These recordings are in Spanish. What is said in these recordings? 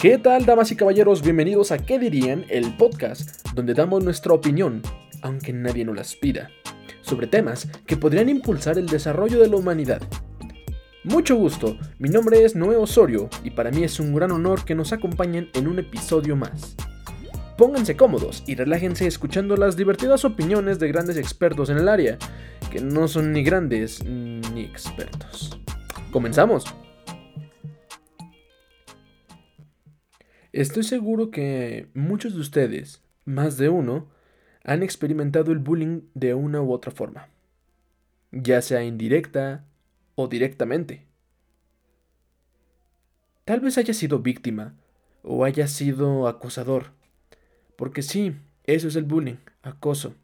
¿Qué tal, damas y caballeros? Bienvenidos a ¿Qué dirían? El podcast, donde damos nuestra opinión, aunque nadie nos las pida, sobre temas que podrían impulsar el desarrollo de la humanidad. Mucho gusto, mi nombre es Noé Osorio y para mí es un gran honor que nos acompañen en un episodio más. Pónganse cómodos y relájense escuchando las divertidas opiniones de grandes expertos en el área, que no son ni grandes ni expertos. ¡Comenzamos! Estoy seguro que muchos de ustedes, más de uno, han experimentado el bullying de una u otra forma, ya sea indirecta o directamente. Tal vez haya sido víctima o haya sido acosador, porque sí, eso es el bullying, acoso,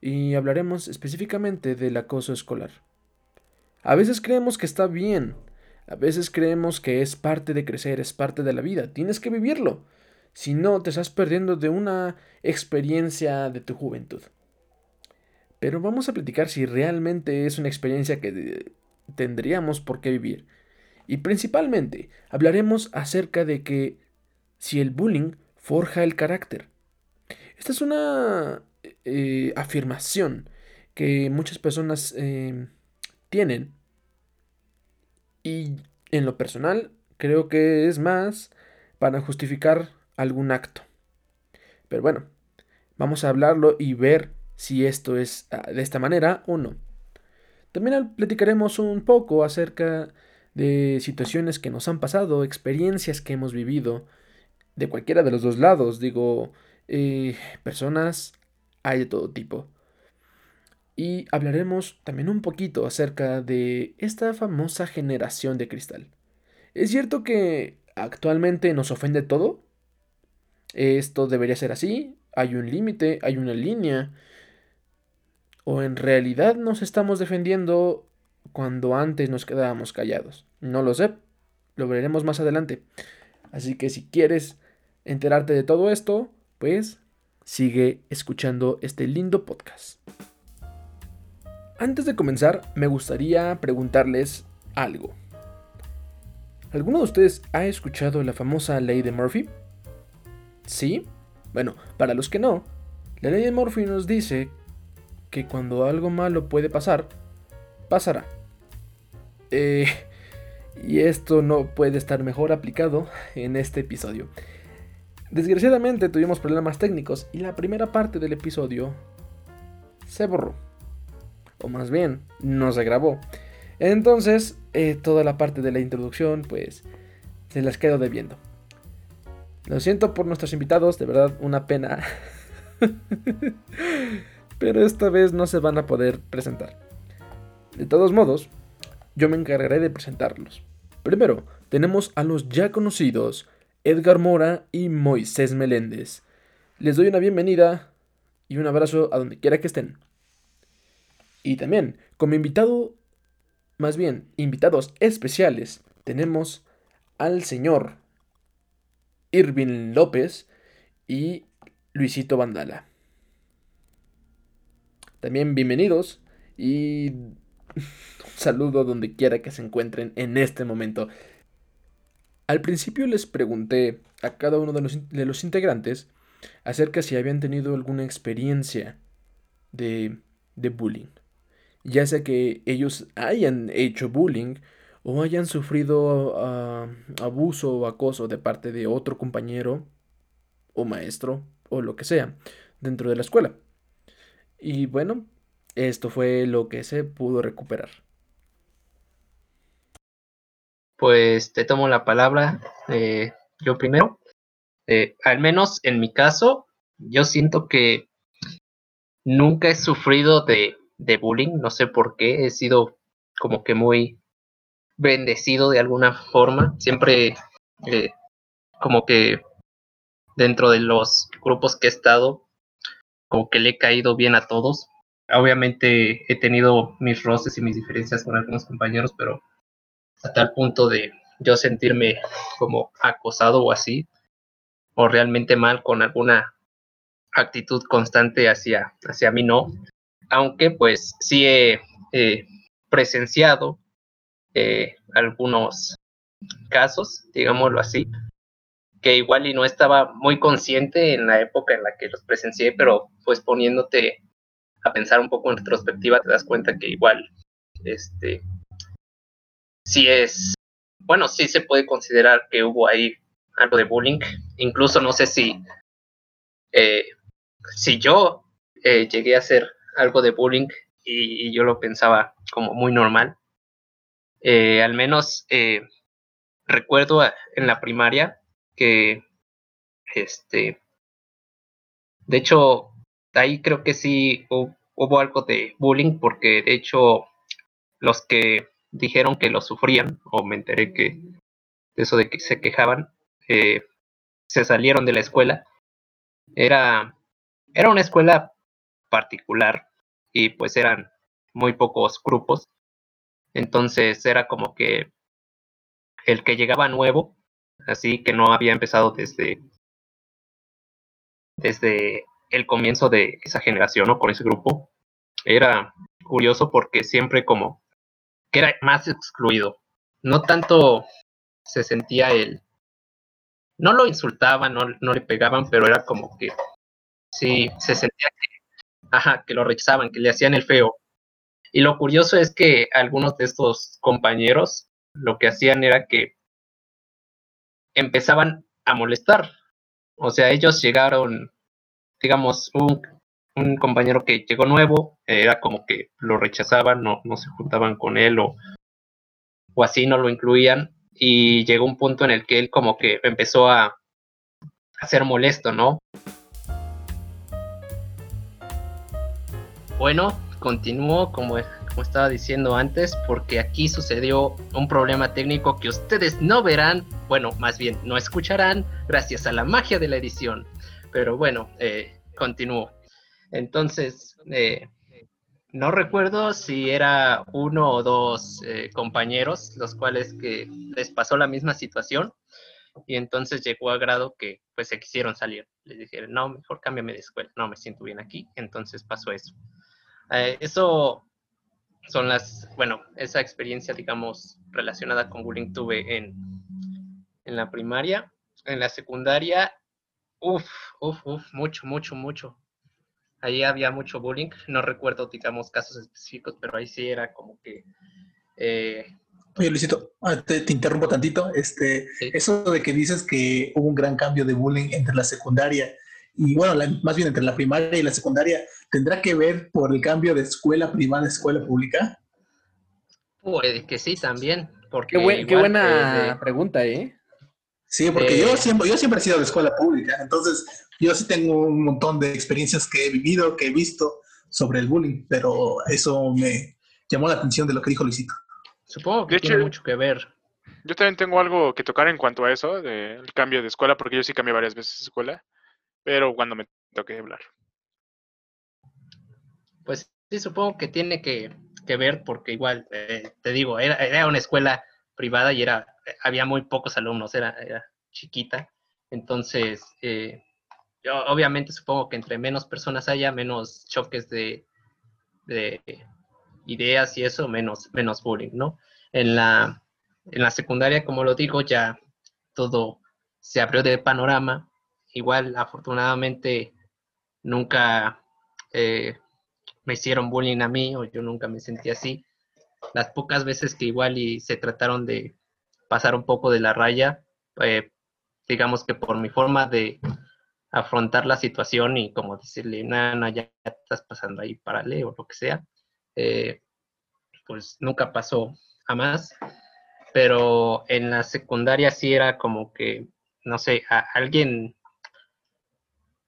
y hablaremos específicamente del acoso escolar. A veces creemos que está bien a veces creemos que es parte de crecer, es parte de la vida, tienes que vivirlo. Si no, te estás perdiendo de una experiencia de tu juventud. Pero vamos a platicar si realmente es una experiencia que tendríamos por qué vivir. Y principalmente hablaremos acerca de que si el bullying forja el carácter. Esta es una eh, afirmación que muchas personas eh, tienen y en lo personal, creo que es más para justificar algún acto. Pero bueno, vamos a hablarlo y ver si esto es ah, de esta manera o no. También platicaremos un poco acerca de situaciones que nos han pasado, experiencias que hemos vivido, de cualquiera de los dos lados, digo, eh, personas hay de todo tipo y hablaremos también un poquito acerca de esta famosa generación de cristal. ¿Es cierto que actualmente nos ofende todo? ¿Esto debería ser así? ¿Hay un límite? ¿Hay una línea? ¿O en realidad nos estamos defendiendo cuando antes nos quedábamos callados? No lo sé. Lo veremos más adelante. Así que si quieres enterarte de todo esto, pues sigue escuchando este lindo podcast. Antes de comenzar, me gustaría preguntarles algo. ¿Alguno de ustedes ha escuchado la famosa ley de Murphy? ¿Sí? Bueno, para los que no, la ley de Murphy nos dice que cuando algo malo puede pasar, pasará. Eh, y esto no puede estar mejor aplicado en este episodio. Desgraciadamente tuvimos problemas técnicos y la primera parte del episodio se borró o más bien, no se grabó. Entonces, eh, toda la parte de la introducción, pues, se las quedo debiendo. Lo siento por nuestros invitados, de verdad, una pena. Pero esta vez no se van a poder presentar. De todos modos, yo me encargaré de presentarlos. Primero, tenemos a los ya conocidos Edgar Mora y Moisés Meléndez. Les doy una bienvenida y un abrazo a donde quiera que estén. Y también, como invitado, más bien, invitados especiales, tenemos al señor Irving López y Luisito Vandala. También bienvenidos y un saludo donde quiera que se encuentren en este momento. Al principio les pregunté a cada uno de los, de los integrantes acerca si habían tenido alguna experiencia de, de bullying ya sea que ellos hayan hecho bullying o hayan sufrido ah, abuso o acoso de parte de otro compañero o maestro o lo que sea dentro de la escuela. Y bueno, esto fue lo que se pudo recuperar. Pues te tomo la palabra eh, yo primero. Eh, al menos en mi caso, yo siento que nunca he sufrido de de bullying, no sé por qué, he sido como que muy bendecido de alguna forma, siempre eh, como que dentro de los grupos que he estado, como que le he caído bien a todos. Obviamente he tenido mis roces y mis diferencias con algunos compañeros, pero a tal punto de yo sentirme como acosado o así, o realmente mal con alguna actitud constante hacia, hacia mí, no aunque pues sí he presenciado eh, algunos casos, digámoslo así, que igual y no estaba muy consciente en la época en la que los presencié, pero pues poniéndote a pensar un poco en retrospectiva te das cuenta que igual, este, sí es, bueno, sí se puede considerar que hubo ahí algo de bullying, incluso no sé si, eh, si yo eh, llegué a hacer algo de bullying y, yo lo pensaba como muy normal. Eh, al menos recuerdo en la primaria que, este, de hecho, ahí creo que sí hubo, algo de bullying porque de hecho los que dijeron que lo sufrían, o me enteré que eso de que se quejaban, se salieron de la escuela. Era, era una escuela particular y pues eran muy pocos grupos. Entonces era como que el que llegaba nuevo, así que no había empezado desde, desde el comienzo de esa generación o con ese grupo, era curioso porque siempre como era más excluido. No tanto se sentía el... No lo insultaban, no, no le pegaban, pero era como que sí, se sentía que, ajá, que lo rechazaban, que le hacían el feo. Y lo curioso es que algunos de estos compañeros lo que hacían era que empezaban a molestar. O sea, ellos llegaron, digamos, un, un compañero que llegó nuevo, era como que lo rechazaban, no, no se juntaban con él o, o así no lo incluían. Y llegó un punto en el que él como que empezó a, a ser molesto, ¿no? Bueno, continúo como, estaba diciendo antes, porque aquí sucedió un problema técnico que ustedes no verán, bueno, más bien no escucharán, gracias a la magia de la edición. Pero bueno, eh, continúo. Entonces, eh, no recuerdo si era uno o dos eh, compañeros los cuales que les pasó la misma situación y entonces llegó a grado que pues se quisieron salir. Les dijeron, no, mejor cámbiame de escuela, no me siento bien aquí. Entonces pasó eso. Eh, eso son las, bueno, esa experiencia, digamos, relacionada con bullying tuve en, en la primaria. En la secundaria, uff, uff, uff, mucho, mucho, mucho. Ahí había mucho bullying. No recuerdo, digamos, casos específicos, pero ahí sí era como que... Eh, Oye, Luisito, ah, te, interrumpo tantito. Este, Eso de que dices que hubo un gran cambio de bullying entre la secundaria y, bueno, más bien entre la primaria y la secundaria, ¿Tendrá que ver por el cambio de escuela privada a escuela pública? Puede que sí, también. Porque qué, buena pregunta, ¿eh? Sí, porque yo, siempre, yo siempre he sido de escuela pública, entonces yo sí tengo un montón de experiencias que he vivido, que he visto sobre el bullying, pero eso me llamó la atención de lo que dijo Luisito. Supongo que tiene mucho que ver. Yo también tengo algo que tocar en cuanto a eso, del cambio de escuela, porque yo sí cambié varias veces de escuela, pero cuando me toqué hablar. Pues sí, supongo que tiene que, ver porque igual, eh, te digo, era, era, una escuela privada y era, había muy pocos alumnos, era, chiquita. Entonces, eh, yo obviamente supongo que entre menos personas haya, menos choques de, de ideas y eso, menos, menos bullying, ¿no? En la, en la secundaria, como lo digo, ya todo se abrió de panorama. Igual, afortunadamente, nunca eh, me hicieron bullying a mí o yo nunca me sentí así. Las pocas veces que igual y se trataron de pasar un poco de la raya, eh, digamos que por mi forma de afrontar la situación y como decirle, no, ya estás pasando ahí, párale o lo que sea, eh, pues nunca pasó a más. Pero en la secundaria sí era como que, no sé, a alguien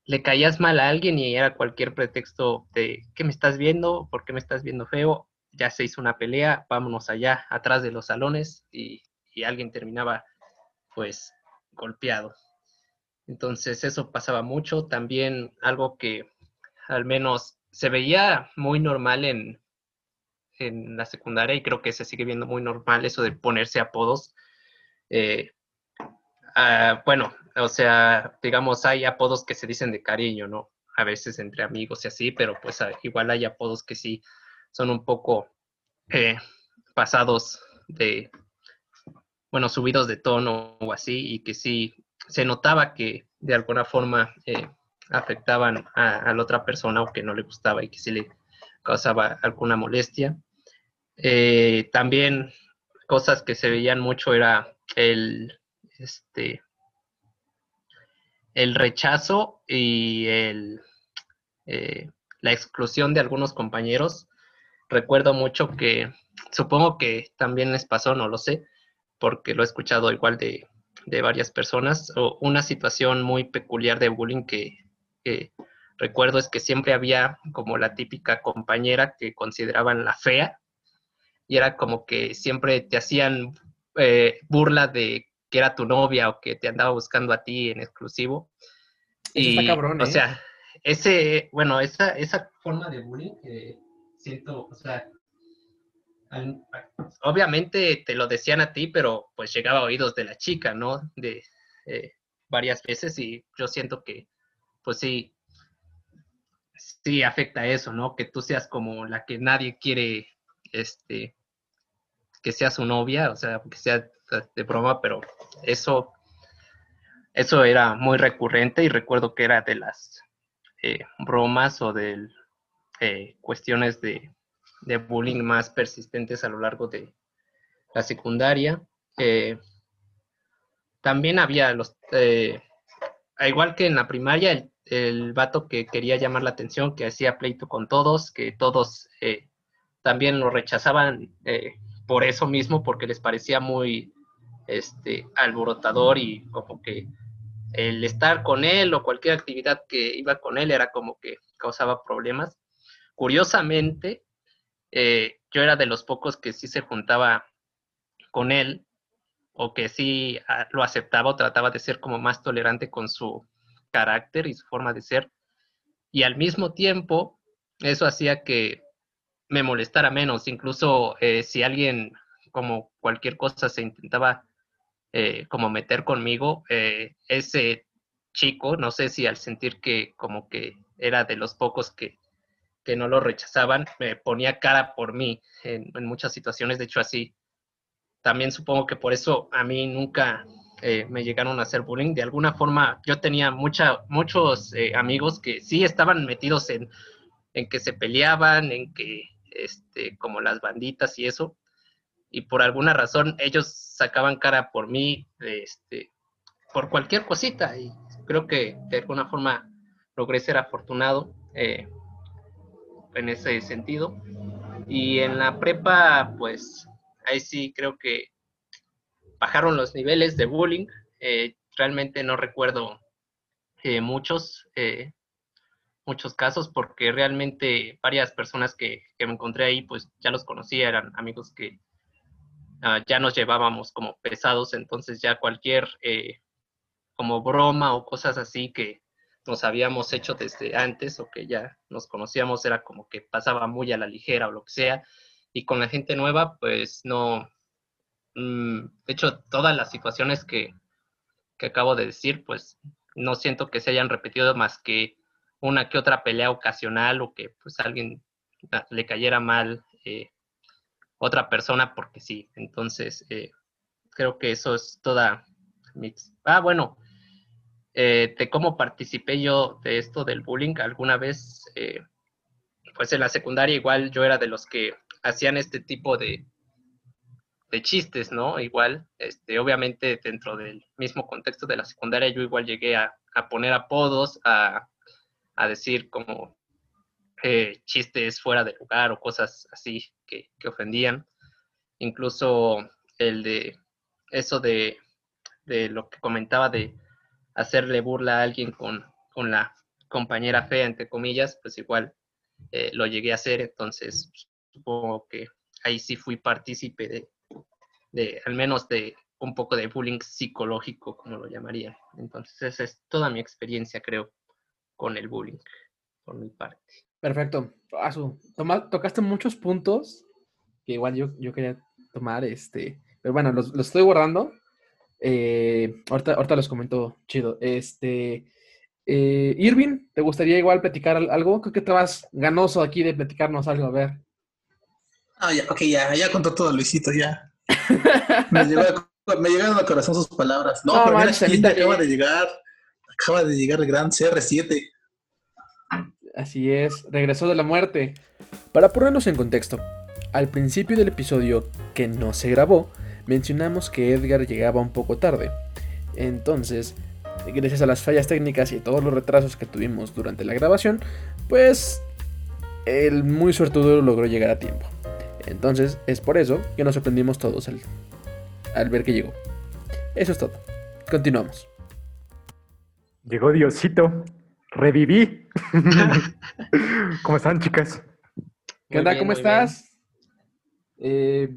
le caías mal a alguien y era cualquier pretexto de ¿qué me estás viendo? ¿Por qué me estás viendo feo? Ya se hizo una pelea, vámonos allá, atrás de los salones y, alguien terminaba pues golpeado. Entonces eso pasaba mucho. También algo que al menos se veía muy normal en, en la secundaria y creo que se sigue viendo muy normal eso de ponerse apodos. Eh, ah, bueno, o sea, digamos, hay apodos que se dicen de cariño, ¿no? A veces entre amigos y así, pero pues ah, igual hay apodos que sí son un poco eh, pasados de, bueno, subidos de tono o así, y que sí se notaba que de alguna forma eh, afectaban a, la otra persona o que no le gustaba y que se le causaba alguna molestia. Eh, también cosas que se veían mucho era el, este, el rechazo y el, eh, la exclusión de algunos compañeros. Recuerdo mucho que, supongo que también les pasó, no lo sé, porque lo he escuchado igual de, de varias personas, o una situación muy peculiar de bullying que, recuerdo es que siempre había como la típica compañera que consideraban la fea, y era como que siempre te hacían eh, burla de que era tu novia o que te andaba buscando a ti en exclusivo. y, O ¿eh? sea, ese, bueno, esa, esa forma de bullying que siento, o sea, obviamente te lo decían a ti, pero pues llegaba a oídos de la chica, ¿no? De eh, varias veces y yo siento que, pues sí, sí afecta eso, ¿no? Que tú seas como la que nadie quiere, este, que sea su novia, o sea, que sea de broma, pero eso, eso era muy recurrente y recuerdo que era de las eh, bromas o de eh, cuestiones de, de, bullying más persistentes a lo largo de la secundaria. Eh, también había los, igual que en la primaria, el, el, vato que quería llamar la atención, que hacía pleito con todos, que todos también lo rechazaban por eso mismo, porque les parecía muy este, alborotador y como que el estar con él o cualquier actividad que iba con él era como que causaba problemas. Curiosamente, eh, yo era de los pocos que sí se juntaba con él o que sí ah, lo aceptaba o trataba de ser como más tolerante con su carácter y su forma de ser. Y al mismo tiempo, eso hacía que me molestara menos. Incluso eh, si alguien, como cualquier cosa, se intentaba eh, como meter conmigo, eh, ese chico, no sé si al sentir que como que era de los pocos que, que no lo rechazaban, me ponía cara por mí en, muchas situaciones. De hecho, así, también supongo que por eso a mí nunca me llegaron a hacer bullying. De alguna forma, yo tenía mucha, muchos amigos que sí estaban metidos en, en que se peleaban, en que este, como las banditas y eso, y por alguna razón ellos sacaban cara por mí, este, por cualquier cosita, y creo que de alguna forma logré ser afortunado eh, en ese sentido. Y en la prepa, pues ahí sí creo que bajaron los niveles de bullying. Eh, realmente no recuerdo eh, muchos, muchos casos porque realmente varias personas que, me encontré ahí pues ya los conocía, eran amigos que ah, ya nos llevábamos como pesados, entonces ya cualquier eh, como broma o cosas así que nos habíamos hecho desde antes o que ya nos conocíamos era como que pasaba muy a la ligera o lo que sea y con la gente nueva pues no, mm, de hecho todas las situaciones que, que acabo de decir pues no siento que se hayan repetido más que una que otra pelea ocasional o que pues alguien le cayera mal eh, otra persona porque sí. Entonces, eh, creo que eso es toda mi... Ah, bueno, eh, de cómo participé yo de esto del bullying alguna vez, pues en la secundaria igual yo era de los que hacían este tipo de, de chistes, ¿no? Igual, este, obviamente dentro del mismo contexto de la secundaria yo igual llegué a, a poner apodos, a a decir como eh, chistes fuera de lugar o cosas así que, ofendían. Incluso el de eso de, lo que comentaba de hacerle burla a alguien con, la compañera fea, entre comillas, pues igual eh, lo llegué a hacer, entonces supongo que ahí sí fui partícipe de, de, al menos de un poco de bullying psicológico, como lo llamaría. Entonces esa es toda mi experiencia, creo con el bullying, por mi parte. Perfecto. Azu, tocaste muchos puntos que igual yo, yo quería tomar, este, pero bueno, los, estoy guardando. Eh, ahorita, ahorita los comento chido. Este, eh, Irving, ¿te gustaría igual platicar algo? Creo que te vas ganoso aquí de platicarnos algo, a ver. Ah, ya, ok, ya, ya contó todo Luisito, ya. Me me llegaron al corazón sus palabras. No, pero mira, aquí acaba de llegar, acaba de llegar el gran CR7. Así es, regresó de la muerte. Para ponernos en contexto, al principio del episodio que no se grabó, mencionamos que Edgar llegaba un poco tarde. Entonces, gracias a las fallas técnicas y todos los retrasos que tuvimos durante la grabación, pues el muy suertudo logró llegar a tiempo. Entonces, es por eso que nos sorprendimos todos al, al ver que llegó. Eso es todo. Continuamos. Llegó Diosito. Reviví. ¿Cómo están, chicas? ¿Qué onda? ¿Cómo estás? Eh,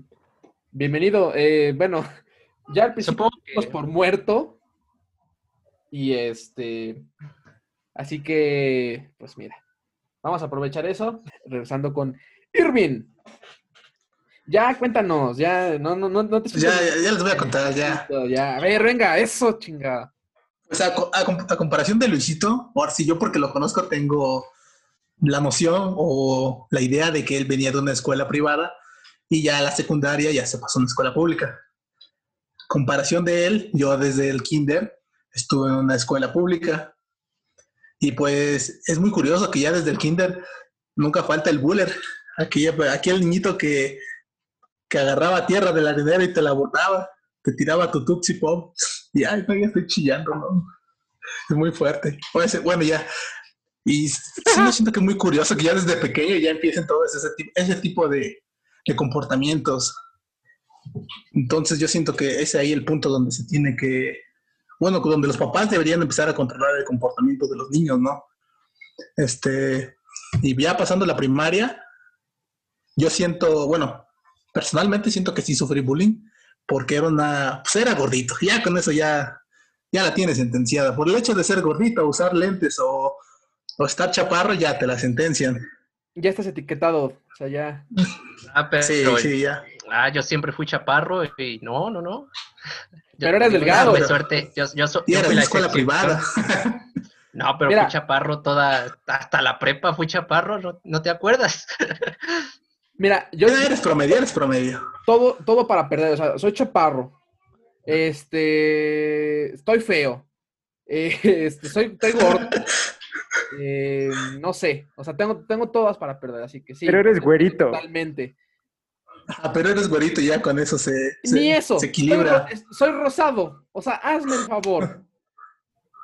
bienvenido. Eh, bueno, ya al principio por muerto. Y este. Así que, pues mira, vamos a aprovechar eso. Regresando con Irving. Ya, cuéntanos, ya, no, no, no, no te ya, ya, ya, les voy a contar, ya. ya. A ver, venga, eso, chinga. A, comparación de Luisito, por si yo porque lo conozco tengo la noción o la idea de que él venía de una escuela privada y ya la secundaria ya se pasó a una escuela pública. Comparación de él, yo desde el kinder estuve en una escuela pública. Y pues es muy curioso que ya desde el kinder nunca falta el buller, aquel niñito que que agarraba tierra de la arenera y te la botaba, te tiraba tu Tutsi. Y ay, no, ya estoy chillando, ¿no? Es muy fuerte. Bueno, ya. Y sí me siento que es muy curioso que ya desde pequeño ya empiecen todos ese, ese tipo de, de comportamientos. Entonces yo siento que es ahí el punto donde se tiene que, bueno, donde los papás deberían empezar a controlar el comportamiento de los niños, ¿no? Este, y ya pasando la primaria, yo siento, bueno, personalmente siento que sí sufrí bullying porque era una, pues era gordito. Ya con eso ya, ya la tienes sentenciada. Por el hecho de ser gordito, usar lentes o, o estar chaparro, ya te la sentencian. Ya estás etiquetado, o sea, ya. Ah, pero, sí, sí, ya. Ah, yo siempre fui chaparro y no, no, no. pero eres delgado. Tuve suerte. Yo, yo, y era la escuela privada. No, pero fui chaparro toda, hasta la prepa fui chaparro, ¿no, no te acuerdas? Mira, yo. eres promedio, eres promedio. Todo, todo para perder. O sea, soy chaparro. Este. Estoy feo. este, soy, estoy gordo. Eh, no sé. O sea, tengo, tengo todas para perder, así que sí. Pero eres güerito. Totalmente. Ah, pero eres güerito y ya con eso se, Ni eso. se equilibra. Soy, soy, rosado. O sea, hazme el favor.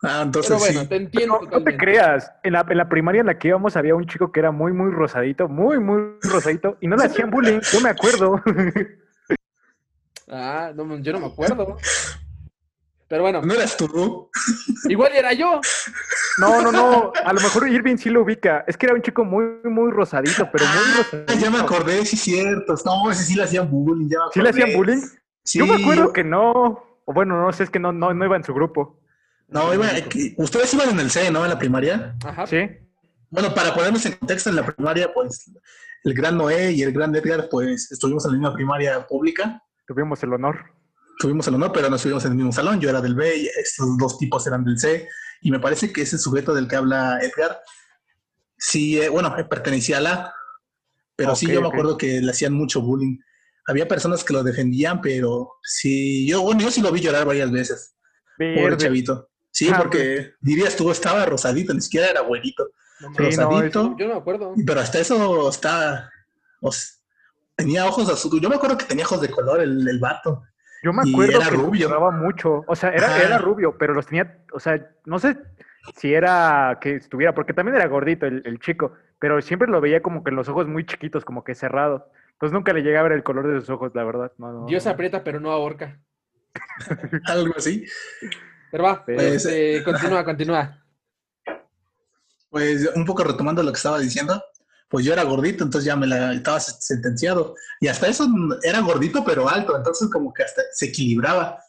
Ah, entonces Pero bueno, te entiendo. No, te creas, en la, en la, primaria en la que íbamos había un chico que era muy, muy rosadito, muy, muy rosadito, y no le hacían bullying, yo me acuerdo. Ah, no, yo no me acuerdo. Pero bueno. ¿No eras tú? Igual era yo. No, no, no. A lo mejor Irving sí lo ubica. Es que era un chico muy, muy rosadito, pero muy ah, rosadito. Ya me acordé, sí, cierto. No, ese sí le hacían bullying. Ya ¿Sí le hacían bullying? Sí. Yo me acuerdo que no. O bueno, no sé, es que no, no, no iba en su grupo. No, iba, ustedes iban en el C, ¿no? En la primaria. Ajá. Sí. Bueno, para ponernos en contexto, en la primaria, pues el gran Noé y el gran Edgar, pues estuvimos en la misma primaria pública. Tuvimos el honor. Tuvimos el honor, pero no estuvimos en el mismo salón. Yo era del B y estos dos tipos eran del C. Y me parece que ese sujeto del que habla Edgar, sí, eh, bueno, pertenecía a la. Pero sí, yo me acuerdo que le hacían mucho bullying. Había personas que lo defendían, pero sí, yo, bueno, yo sí lo vi llorar varias veces. Pobre chavito. Sí, ah, porque dirías tú, estaba rosadito, ni siquiera era güerito. rosadito. yo no me acuerdo. Pero hasta eso está. tenía ojos azules. Yo me acuerdo que tenía ojos de color el, el vato. Yo me acuerdo que rubio. mucho. O sea, era, era rubio, pero los tenía. O sea, no sé si era que estuviera, porque también era gordito el, el chico, pero siempre lo veía como que los ojos muy chiquitos, como que cerrados. Entonces nunca le llegaba a ver el color de sus ojos, la verdad. Dios aprieta, pero no ahorca. Algo así. Pero va, pues, eh, continúa, continúa. Pues un poco retomando lo que estaba diciendo, pues yo era gordito, entonces ya me la estaba sentenciado. Y hasta eso era gordito, pero alto, entonces como que hasta se equilibraba.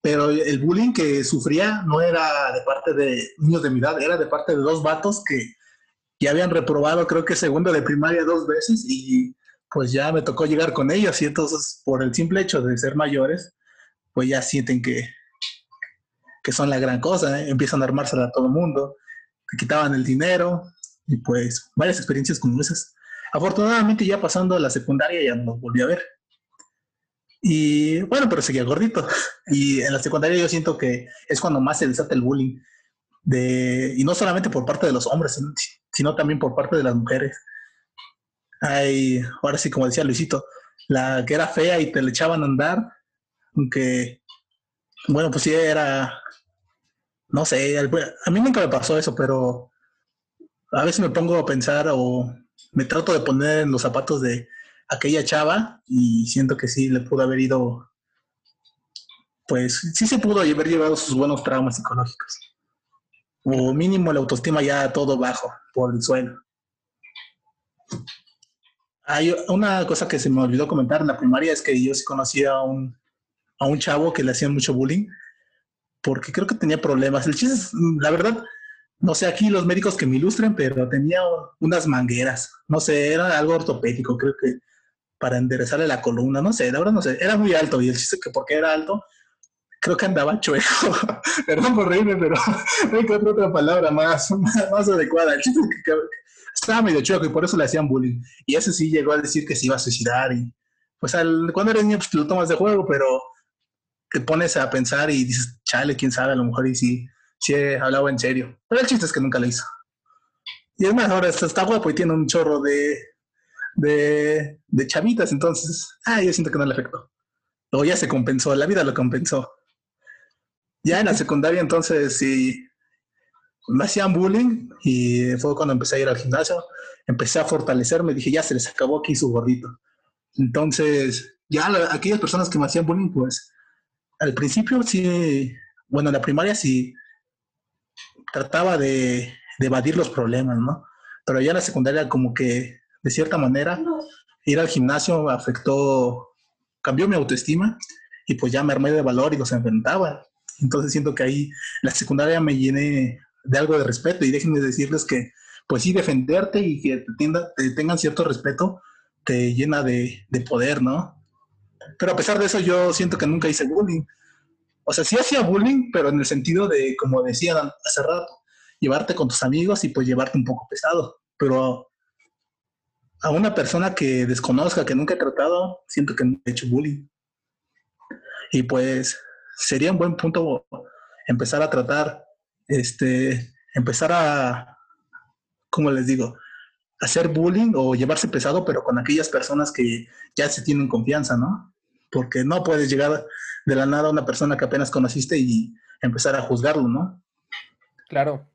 Pero el bullying que sufría no era de parte de niños de mi edad, era de parte de dos vatos que ya habían reprobado, creo que segundo de primaria dos veces, y pues ya me tocó llegar con ellos. Y entonces, por el simple hecho de ser mayores, pues ya sienten que, que son la gran cosa, ¿eh? empiezan a armársela a todo el mundo, te quitaban el dinero y pues varias experiencias como esas. Afortunadamente ya pasando a la secundaria ya no volví a ver. Y bueno, pero seguía gordito. Y en la secundaria yo siento que es cuando más se desata el bullying. De, y no solamente por parte de los hombres, sino, también por parte de las mujeres. Hay, ahora sí, como decía Luisito, la que era fea y te le echaban a andar, aunque, bueno, pues sí era, no sé, a mí nunca me pasó eso, pero a veces me pongo a pensar o me trato de poner en los zapatos de aquella chava y siento que sí le pudo haber ido, pues sí se pudo haber llevado sus buenos traumas psicológicos. O mínimo la autoestima ya todo bajo, por el suelo. Hay una cosa que se me olvidó comentar en la primaria es que yo sí conocía a un, a un chavo que le hacían mucho bullying porque creo que tenía problemas. El chiste es, la verdad, no sé aquí los médicos que me ilustren, pero tenía unas mangueras. No sé, era algo ortopédico, creo que para enderezarle la columna, no sé, de verdad no sé, era muy alto y el chiste que porque era alto, creo que andaba chueco. Perdón por reírme, pero no encuentro otra palabra más, más adecuada. El chiste es que, estaba medio chueco y por eso le hacían bullying. Y ese sí llegó a decir que se iba a suicidar y pues al, cuando eres niño pues lo tomas de juego, pero te pones a pensar y dices, chale, quién sabe, a lo mejor y sí, sí hablaba en serio. Pero el chiste es que nunca lo hizo. Y es más, ahora está, guapo y tiene un chorro de, de, de chavitas, entonces, ah, yo siento que no le afectó. Luego ya se compensó, la vida lo compensó. Ya en la secundaria, entonces, sí, me hacían bullying y fue cuando empecé a ir al gimnasio, empecé a fortalecerme, dije, ya se les acabó aquí su gordito. Entonces, ya aquellas personas que me hacían bullying, pues, al principio sí, bueno, en la primaria sí trataba de, evadir los problemas, ¿no? Pero ya en la secundaria como que, de cierta manera, ir al gimnasio afectó, cambió mi autoestima y pues ya me armé de valor y los enfrentaba. Entonces siento que ahí la secundaria me llené de algo de respeto y déjenme decirles que pues sí, defenderte y que te, tengan cierto respeto te llena de, de poder, ¿no? Pero a pesar de eso, yo siento que nunca hice bullying. O sea, sí hacía bullying, pero en el sentido de, como decían hace rato, llevarte con tus amigos y pues llevarte un poco pesado. Pero a una persona que desconozca, que nunca he tratado, siento que no he hecho bullying. Y pues sería un buen punto empezar a tratar, este, empezar a, ¿cómo les digo? Hacer bullying o llevarse pesado, pero con aquellas personas que ya se tienen confianza, ¿no? Porque no puedes llegar de la nada a una persona que apenas conociste y empezar a juzgarlo, ¿no? Claro.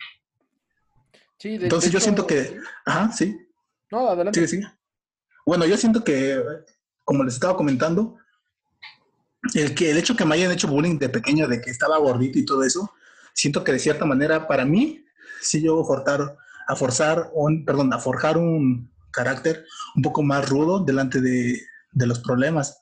Sí, Entonces yo siento que, ajá, sí. No, adelante. Sí, sí. Bueno, yo siento que, como les estaba comentando, el, que, el hecho que me hayan hecho bullying de pequeño, de que estaba gordito y todo eso, siento que de cierta manera para mí, sí yo forzar, a forzar, un, perdón, a forjar un carácter un poco más rudo delante de, de los problemas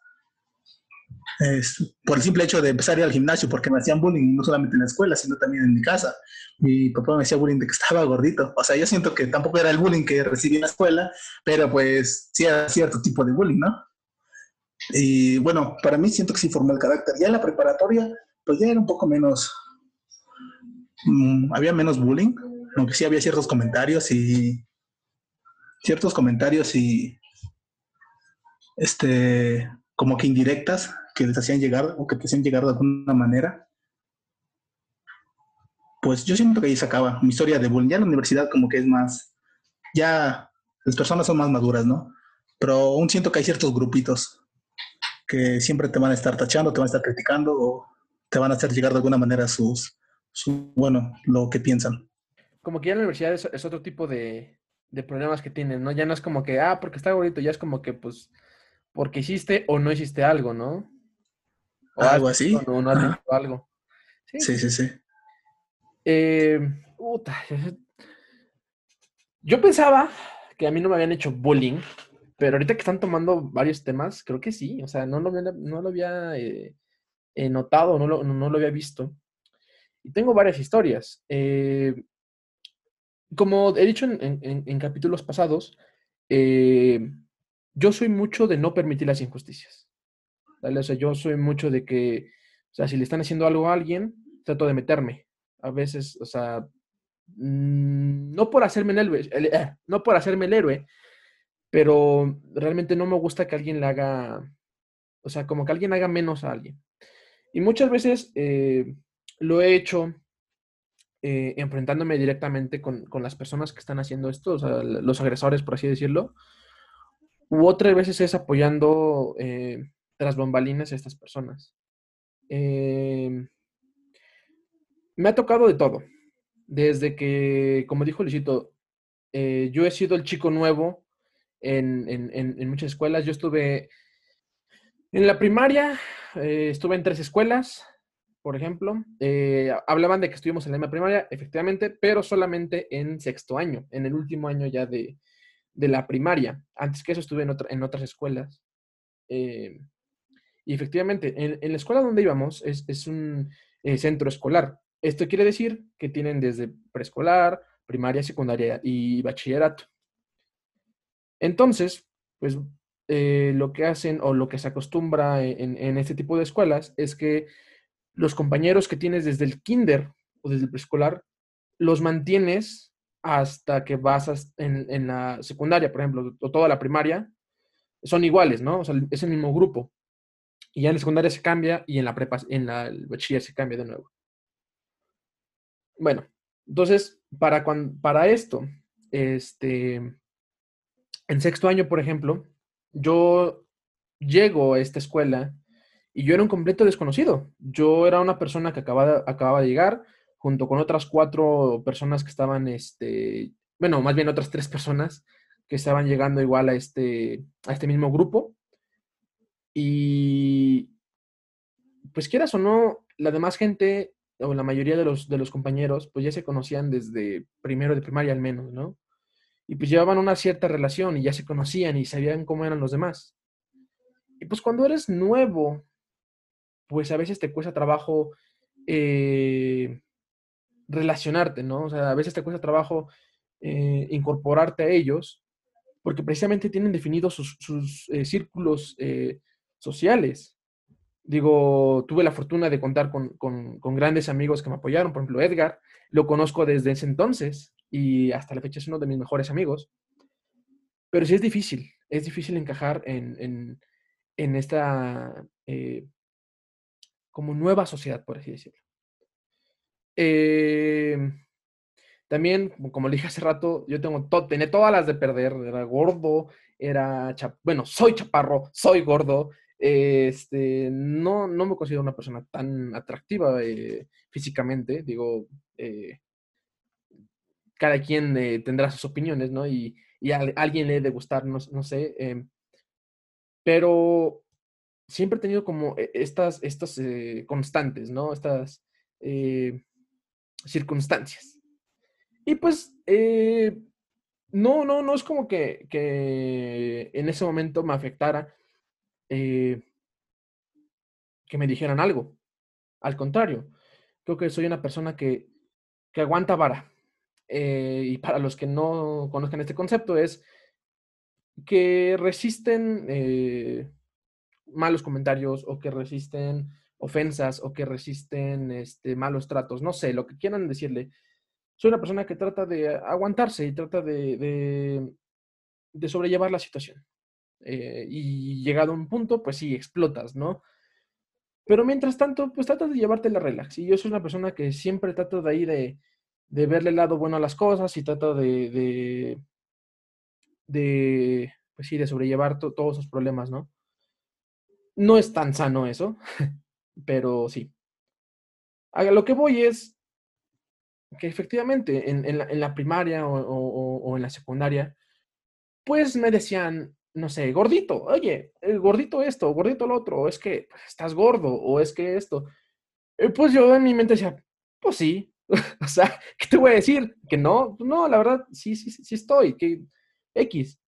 por el simple hecho de empezar ir al gimnasio, porque me hacían bullying no solamente en la escuela, sino también en mi casa. Mi papá me hacía bullying de que estaba gordito. O sea, yo siento que tampoco era el bullying que recibí en la escuela, pero pues sí era cierto tipo de bullying, ¿no? Y bueno, para mí siento que sí formó el carácter. Ya en la preparatoria, pues ya era un poco menos, mm, había menos bullying, aunque sí había ciertos comentarios y ciertos comentarios y este como que indirectas que les hacían llegar o que te hacían llegar de alguna manera. Pues yo siento que ahí se acaba mi historia de bullying. Ya en la universidad como que es más, ya las personas son más maduras, ¿no? Pero aún siento que hay ciertos grupitos que siempre te van a estar tachando, te van a estar criticando o te van a hacer llegar de alguna manera sus, su, bueno, lo que piensan. Como que ya en la universidad es, otro tipo de, de, problemas que tienen, ¿no? Ya no es como que, ah, porque está bonito, ya es como que, pues, porque hiciste o no hiciste algo, ¿no? Algo así. O no, has algo. Sí, sí, sí. Eh, yo pensaba que a mí no me habían hecho bullying, pero ahorita que están tomando varios temas, creo que sí. O sea, no lo había, no lo había eh, eh, notado, no lo, no lo, había visto. Y tengo varias historias. como he dicho en, en capítulos pasados, eh, yo soy mucho de no permitir las injusticias. O sea, yo soy mucho de que, o sea, si le están haciendo algo a alguien, trato de meterme. A veces, o sea, mm, no por hacerme el héroe, eh, no por hacerme el héroe, pero realmente no me gusta que alguien le haga, O sea, como que alguien haga menos a alguien. Y muchas veces eh, lo he hecho eh, enfrentándome directamente con, las personas que están haciendo esto, o sea, los agresores, por así decirlo. U otras veces es apoyando tras bombalinas a estas personas. me ha tocado de todo. Desde que, como dijo Luisito, yo he sido el chico nuevo en, muchas escuelas. Yo estuve en la primaria, eh, estuve en tres escuelas, por ejemplo. Eh, hablaban de que estuvimos en la misma primaria, efectivamente, pero solamente en sexto año, en el último año ya de, la primaria. Antes que eso estuve en, en otras escuelas. Eh, y efectivamente, en, la escuela donde íbamos es, un centro escolar. Esto quiere decir que tienen desde preescolar, primaria, secundaria y bachillerato. Entonces, pues eh, lo que hacen o lo que se acostumbra en, este tipo de escuelas es que los compañeros que tienes desde el kinder o desde el preescolar los mantienes hasta que vas en, la secundaria, por ejemplo, o toda la primaria, son iguales, ¿no? O sea, es el mismo grupo. Y ya en la secundaria se cambia y en la prepa, en la bachiller se cambia de nuevo. Bueno, entonces, para, para esto, este, en sexto año, por ejemplo, yo llego a esta escuela y yo era un completo desconocido. Yo era una persona que acababa, acababa de llegar junto con otras cuatro personas que estaban, este, bueno, más bien otras tres personas que estaban llegando igual a este, a este mismo grupo. Y pues quieras o no, la demás gente o la mayoría de los, de los compañeros pues ya se conocían desde primero de primaria al menos, ¿no? y pues llevaban una cierta relación y ya se conocían y sabían cómo eran los demás. Y pues cuando eres nuevo, pues a veces te cuesta trabajo eh, relacionarte, ¿no? O sea, a veces te cuesta trabajo eh, incorporarte a ellos porque precisamente tienen definidos sus, eh, círculos sociales. Digo, tuve la fortuna de contar con, con grandes amigos que me apoyaron, por ejemplo, Edgar, lo conozco desde ese entonces, y hasta la fecha es uno de mis mejores amigos. Pero sí es difícil, es difícil encajar en, esta eh, como nueva sociedad, por así decirlo. Em, también, como le dije hace rato, yo tengo tenía todas las de perder. Era gordo, era, bueno, soy chaparro, soy gordo. Este, no, no me considero una persona tan atractiva eh, físicamente. Digo, eh, cada quien eh, tendrá sus opiniones, ¿no? Y, a, alguien le debe gustar, no, sé. Em, pero siempre he tenido como e, estas, estas constantes, ¿no? Estas circunstancias. Y pues, no, no, no es como que, que, en ese momento me afectara que me dijeran algo. Al contrario, creo que soy una persona que, que aguanta vara. Eh, y para los que no conozcan este concepto, es que resisten eh, malos comentarios o que resisten ofensas o que resisten este, malos tratos, no sé, lo que quieran decirle. Soy una persona que trata de aguantarse y trata de, de, sobrellevar la situación. Eh, y llegado a un punto, pues sí, explotas, ¿no? Pero mientras tanto, pues trata de llevarte la relax. Y yo soy una persona que siempre trato de ahí de, de verle el lado bueno a las cosas y trata de, de, pues sí, de sobrellevar todos esos problemas, ¿no? No es tan sano eso, pero sí. A lo que voy es que efectivamente en, la, primaria o, en la secundaria, pues me decían, no sé, gordito, oye, gordito esto, gordito lo otro, o es que pues, estás gordo, o es que esto. Eh, pues yo en mi mente decía, pues sí, o sea, ¿qué te voy a decir? Que no, no, la verdad, sí, sí, sí estoy, que X.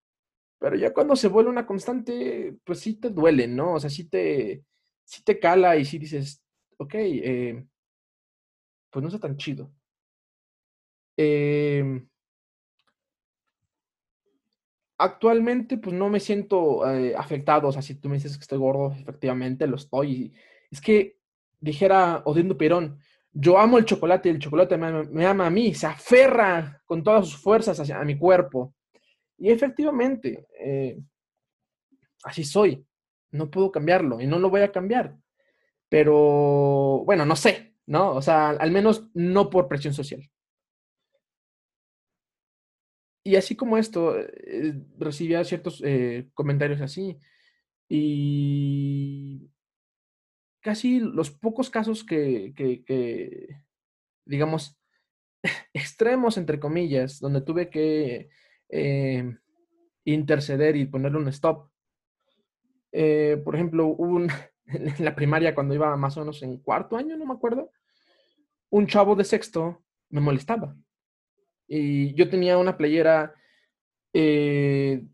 Pero ya cuando se vuelve una constante, pues sí te duele, ¿no? O sea, sí te, sí te cala y sí dices, ok, eh, pues no está tan chido. Em, actualmente, pues no me siento eh, afectado. O sea, si tú me dices que estoy gordo, efectivamente lo estoy. Es que dijera Odindo Perón, yo amo el chocolate y el chocolate me, ama a mí, se aferra con todas sus fuerzas hacia, a mi cuerpo. Y efectivamente, eh, así soy. No puedo cambiarlo y no lo voy a cambiar. Pero, bueno, no sé, ¿no? O sea, al menos no por presión social. Y así como esto, eh, recibía ciertos eh, comentarios así. Y casi los pocos casos que, digamos, extremos, entre comillas, donde tuve que eh, interceder y ponerle un stop. Por ejemplo, un, en la primaria, cuando iba más o menos en cuarto año, no me acuerdo, un chavo de sexto me molestaba. Y yo tenía una playera eh,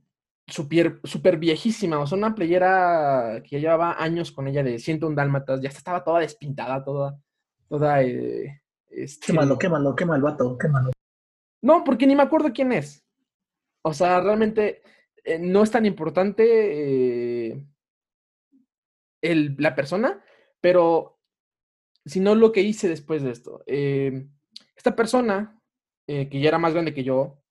super, super, viejísima, o sea, una playera que llevaba años con ella de 101 dálmatas, ya estaba toda despintada, toda, toda... Eh, este... Quémalo, quémalo, quémalo, vato, quémalo. No, porque ni me acuerdo quién es. O sea, realmente eh, no es tan importante eh, el, la persona, pero sino lo que hice después de esto. Eh, esta persona, que ya era más grande que yo,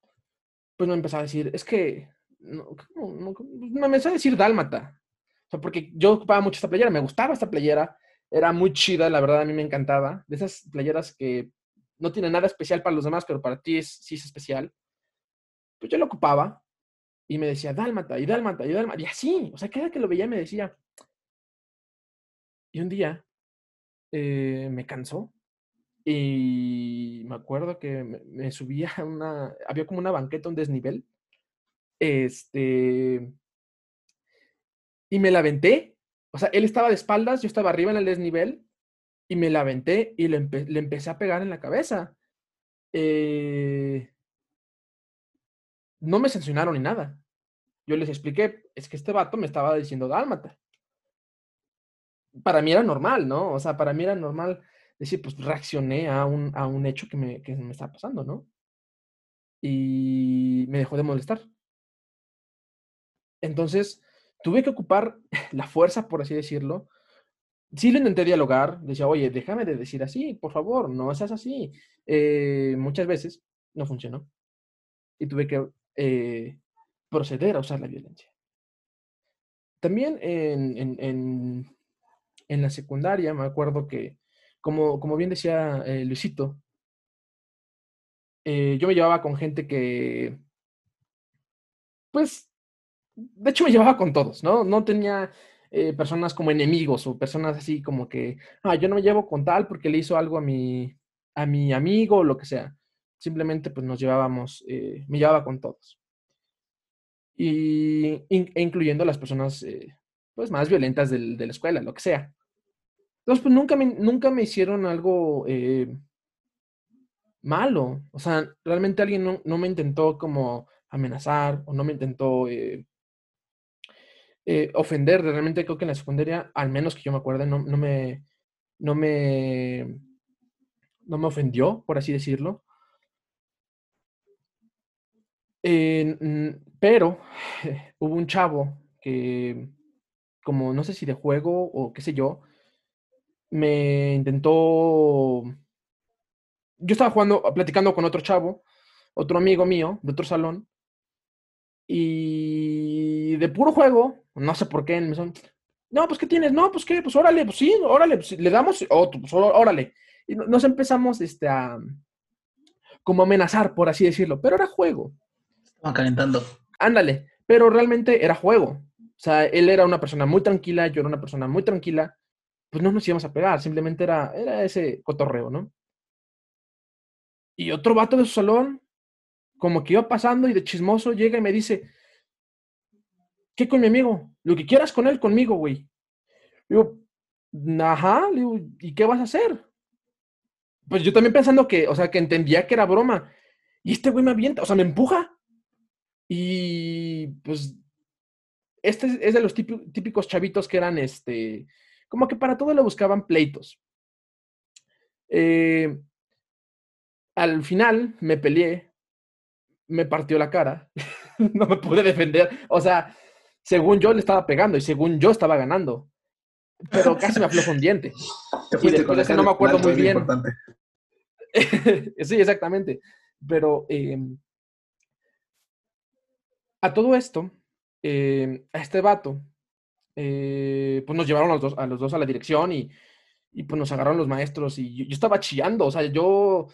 pues me empezó a decir, es que no, me empezó a decir dálmata. O sea, porque yo ocupaba mucho esta playera, me gustaba esta playera, era muy chida, la verdad a mí me encantaba. De esas playeras que no tienen nada especial para los demás, pero para ti es, sí es especial pues yo lo ocupaba y me decía, dálmata, y dálmata, y dálmata, y así, o sea, cada que lo veía me decía. Y un día eh, me cansó y me acuerdo que me, subía a una, había como una banqueta, un desnivel, este, y me la aventé, o sea, él estaba de espaldas, yo estaba arriba en el desnivel, y me la aventé y le, le empecé a pegar en la cabeza. Eh, no me sancionaron ni nada. Yo les expliqué, es que este vato me estaba diciendo dálmata. Para mí era normal, ¿no? O sea, para mí era normal decir, pues reaccioné a un, a un hecho que me, que me está pasando, ¿no? Y me dejó de molestar. Entonces, tuve que ocupar la fuerza, por así decirlo. Sí lo intenté dialogar, decía, oye, déjame de decir así, por favor, no seas así. Eh, muchas veces no funcionó. Y tuve que eh, proceder a usar la violencia. También en, en, la secundaria me acuerdo que, como, como bien decía eh, Luisito, eh, yo me llevaba con gente que, pues, de hecho me llevaba con todos, ¿no? No tenía personas como enemigos o personas así como que, ah, yo no me llevo con tal porque le hizo algo a mi, a mi amigo o lo que sea simplemente pues nos llevábamos, eh, me llevaba con todos. Y, e incluyendo las personas eh, pues más violentas de la escuela, lo que sea. Entonces, pues nunca me, nunca me hicieron algo eh, malo. O sea, realmente alguien no, me intentó como amenazar o no me intentó ofender. Realmente creo que en la secundaria, al menos que yo me acuerde, no, no me, no me, no me ofendió, por así decirlo. pero hubo un chavo que, como no sé si de juego o qué sé yo, me intentó... Yo estaba jugando, platicando con otro chavo, otro amigo mío de otro salón, y de puro juego, no sé por qué, me son, no, pues ¿qué tienes? No, pues qué, pues órale, pues sí, órale, pues, le damos, otro, pues órale. Y nos empezamos este, a como amenazar, por así decirlo, pero era juego calentando. Ándale, pero realmente era juego. O sea, él era una persona muy tranquila, yo era una persona muy tranquila. Pues no nos íbamos a pegar, simplemente era, era ese cotorreo, ¿no? Y otro vato de su salón, como que iba pasando y de chismoso llega y me dice, ¿qué con mi amigo? Lo que quieras con él, conmigo, güey. Digo, ajá, digo, ¿y qué vas a hacer? Pues yo también pensando que, o sea, que entendía que era broma. Y este güey me avienta, o sea, me empuja. Y pues este es de los típicos chavitos que eran, este, como que para todo le buscaban pleitos. Eh, al final me peleé, me partió la cara, no me pude defender. O sea, según yo le estaba pegando y según yo estaba ganando. Pero casi me aflojó un diente. y después de no me acuerdo muy bien. sí, exactamente. Pero em, a todo esto, eh, a este vato, eh, pues nos llevaron a los, dos, a dos a la dirección y, pues nos agarraron los maestros y yo, estaba chillando, o sea, yo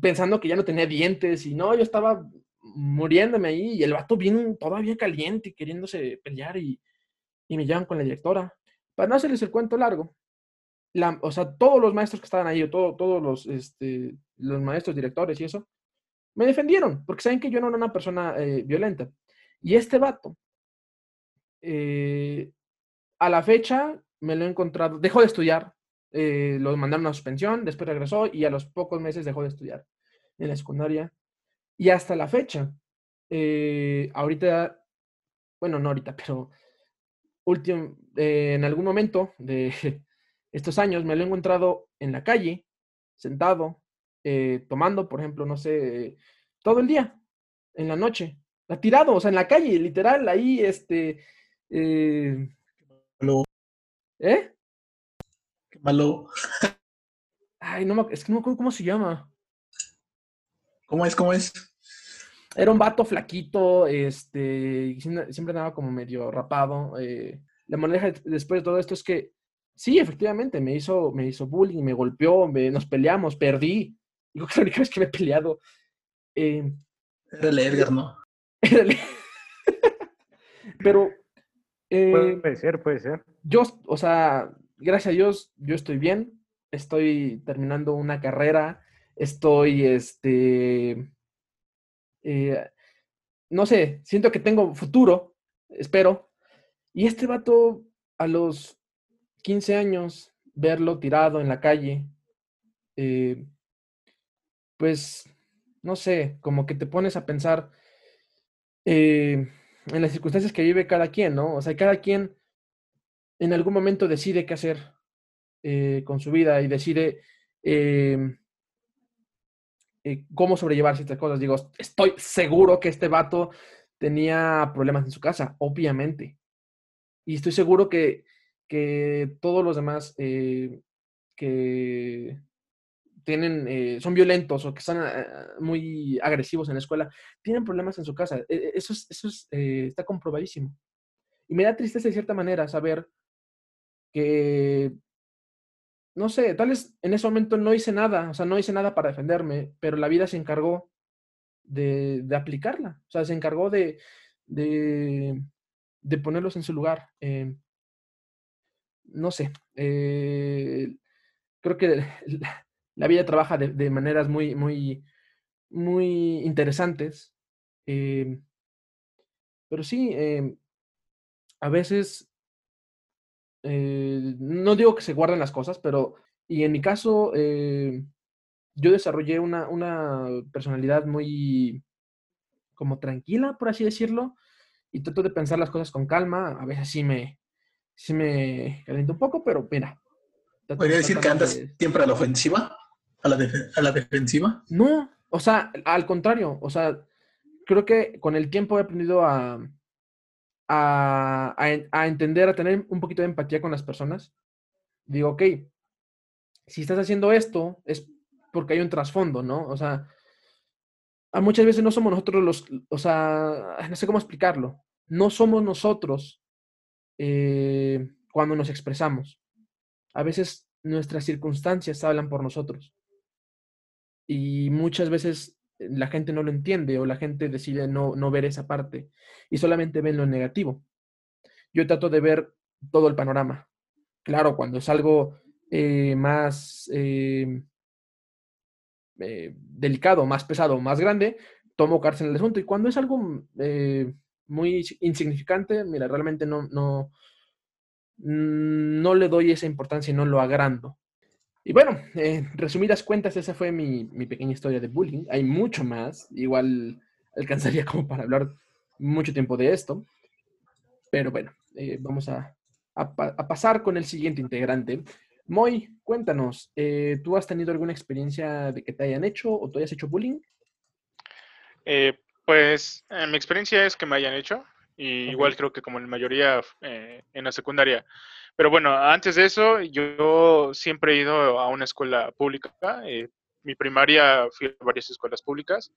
pensando que ya no tenía dientes y no, yo estaba muriéndome ahí y el vato vino todavía caliente y queriéndose pelear y, y me llevan con la directora. Para no hacerles el cuento largo, la, o sea, todos los maestros que estaban ahí, o todo, todos los, este, los maestros, directores y eso, me defendieron, porque saben que yo no era una persona eh, violenta. Y este vato, eh, a la fecha, me lo he encontrado, dejó de estudiar, eh, lo mandaron a suspensión, después regresó y a los pocos meses dejó de estudiar en la secundaria. Y hasta la fecha, ahorita, bueno, no ahorita, pero último, en algún momento de estos años me lo he encontrado en la calle, sentado, eh, tomando, por ejemplo, no sé, todo el día, en la noche, tirado, o sea, en la calle, literal, ahí, este... Eh, ¿Eh? Qué malo. Ay, no me, es que no me acuerdo cómo se llama. ¿Cómo es? ¿Cómo es? Era un vato flaquito, este, siempre, siempre andaba como medio rapado. Eh, la maneja después de todo esto es que Sí, efectivamente, me hizo, me hizo bullying, me golpeó, nos peleamos, perdí. Digo que la única vez que me he peleado. Eh, Era el Edgar, ¿no? Pero. Eh, puede ser, puede ser. Yo, o sea, gracias a Dios, yo estoy bien. Estoy terminando una carrera. Estoy, este. Eh, no sé, siento que tengo futuro, espero. Y este vato, a los 15 años, verlo tirado en la calle, eh, pues, no sé, como que te pones a pensar eh, en las circunstancias que vive cada quien, ¿no? O sea, cada quien en algún momento decide qué hacer eh, con su vida y decide cómo sobrellevar ciertas cosas. Digo, estoy seguro que este vato tenía problemas en su casa, obviamente. Y estoy seguro que que todos los demás eh, que tienen, eh, son violentos o que están ah, muy agresivos en la escuela, tienen problemas en su casa. E, eso, eso eh, está comprobadísimo. Y me da tristeza de cierta manera saber que, no sé, tal vez en ese momento no hice nada, o sea, no hice nada para defenderme, pero la vida se encargó de, aplicarla, o sea, se encargó de, de, ponerlos en su lugar no sé, eh, creo que vida trabaja de, maneras muy, muy, muy interesantes. Eh, pero sí, eh, a veces, no digo que se guarden las cosas, pero, y en mi caso, yo desarrollé una, una personalidad muy como tranquila, por así decirlo, y trato de pensar las cosas con calma. A veces sí me, sí me calienta un poco, pero mira. ¿Podría decir que andas siempre a la ofensiva? ¿A la, ¿A la defensiva? No, o sea, al contrario, o sea, creo que con el tiempo he aprendido a, a, a, entender, a tener un poquito de empatía con las personas. Digo, ok, si estás haciendo esto es porque hay un trasfondo, ¿no? O sea, muchas veces no somos nosotros los, o sea, no sé cómo explicarlo, no somos nosotros eh, cuando nos expresamos. A veces nuestras circunstancias hablan por nosotros. Y muchas veces eh, la gente no lo entiende o la gente decide no, no ver esa parte y solamente ven lo negativo. Yo trato de ver todo el panorama. Claro, cuando es algo eh, más delicado, más pesado, más grande, tomo cárcel en el asunto. Y cuando es algo muy insignificante, mira, realmente no, no, no le doy esa importancia y no lo agrando. Y bueno, en resumidas cuentas, esa fue mi, pequeña historia de bullying. Hay mucho más, igual alcanzaría como para hablar mucho tiempo de esto. Pero bueno, eh, vamos a, pasar con el siguiente integrante. Moy, cuéntanos, eh, ¿tú has tenido alguna experiencia de que te hayan hecho o tú hayas hecho bullying? Eh, pues mi experiencia es que me hayan hecho, y igual creo que como la mayoría eh, en la secundaria. Pero bueno, antes de eso, yo siempre he ido a una escuela pública. Eh, mi primaria fui a varias escuelas públicas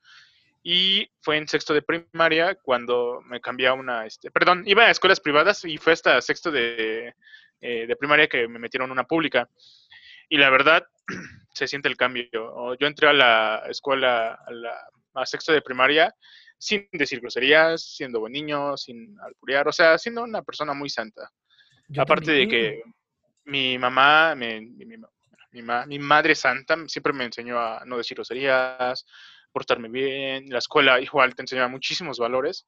Y fue en sexto de primaria cuando me cambié a una, este, perdón, iba a escuelas privadas y fue hasta sexto de, eh, de primaria que me metieron a una pública. Y la verdad, se siente el cambio. Yo entré a la escuela, a, la, a sexto de primaria, sin decir groserías, siendo buen niño, sin alburear, o sea, siendo una persona muy santa. Aparte de que mi mamá, mi, mi, madre santa siempre me enseñó a no decir groserías, portarme bien, la escuela igual te enseñaba muchísimos valores.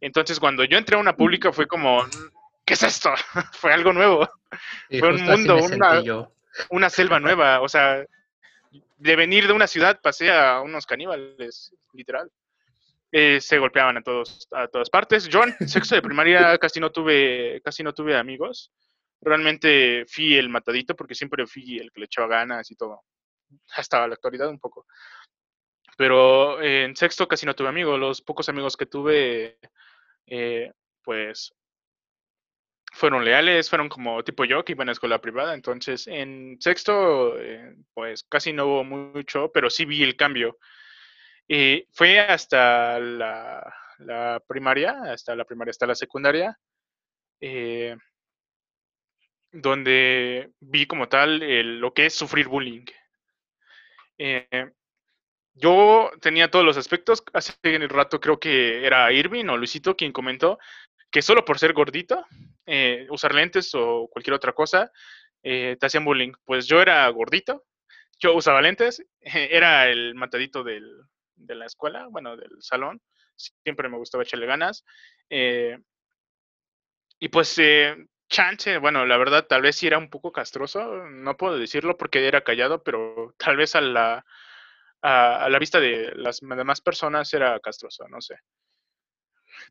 Entonces cuando yo entré a una pública fue como, ¿qué es esto? fue algo nuevo. fue un mundo, una, una selva nueva, o sea, de venir de una ciudad pasé a unos caníbales, literal. Eh, se golpeaban a todos a todas partes. Yo en sexto de primaria casi no tuve casi no tuve amigos. Realmente fui el matadito porque siempre fui el que le echaba ganas y todo. Hasta la actualidad un poco. Pero en sexto casi no tuve amigos. Los pocos amigos que tuve, eh, pues fueron leales, fueron como tipo yo que iba a escuela privada. Entonces, en sexto, eh, pues casi no hubo mucho, pero sí vi el cambio. Y fue hasta la, primaria, hasta la primaria, hasta la secundaria, eh, donde vi como tal lo que es sufrir bullying. Eh, yo tenía todos los aspectos. Hace el rato creo que era Irving o Luisito quien comentó que solo por ser gordito, eh, usar lentes o cualquier otra cosa, te hacían bullying. Pues yo era gordito, yo usaba lentes, era el matadito del, de la escuela, bueno, del salón. Siempre me gustaba echarle ganas. Eh, y pues, eh, chance, bueno, la verdad, tal vez sí era un poco castroso, no puedo decirlo porque era callado, pero tal vez a la, a, la vista de las demás personas era castroso, no sé.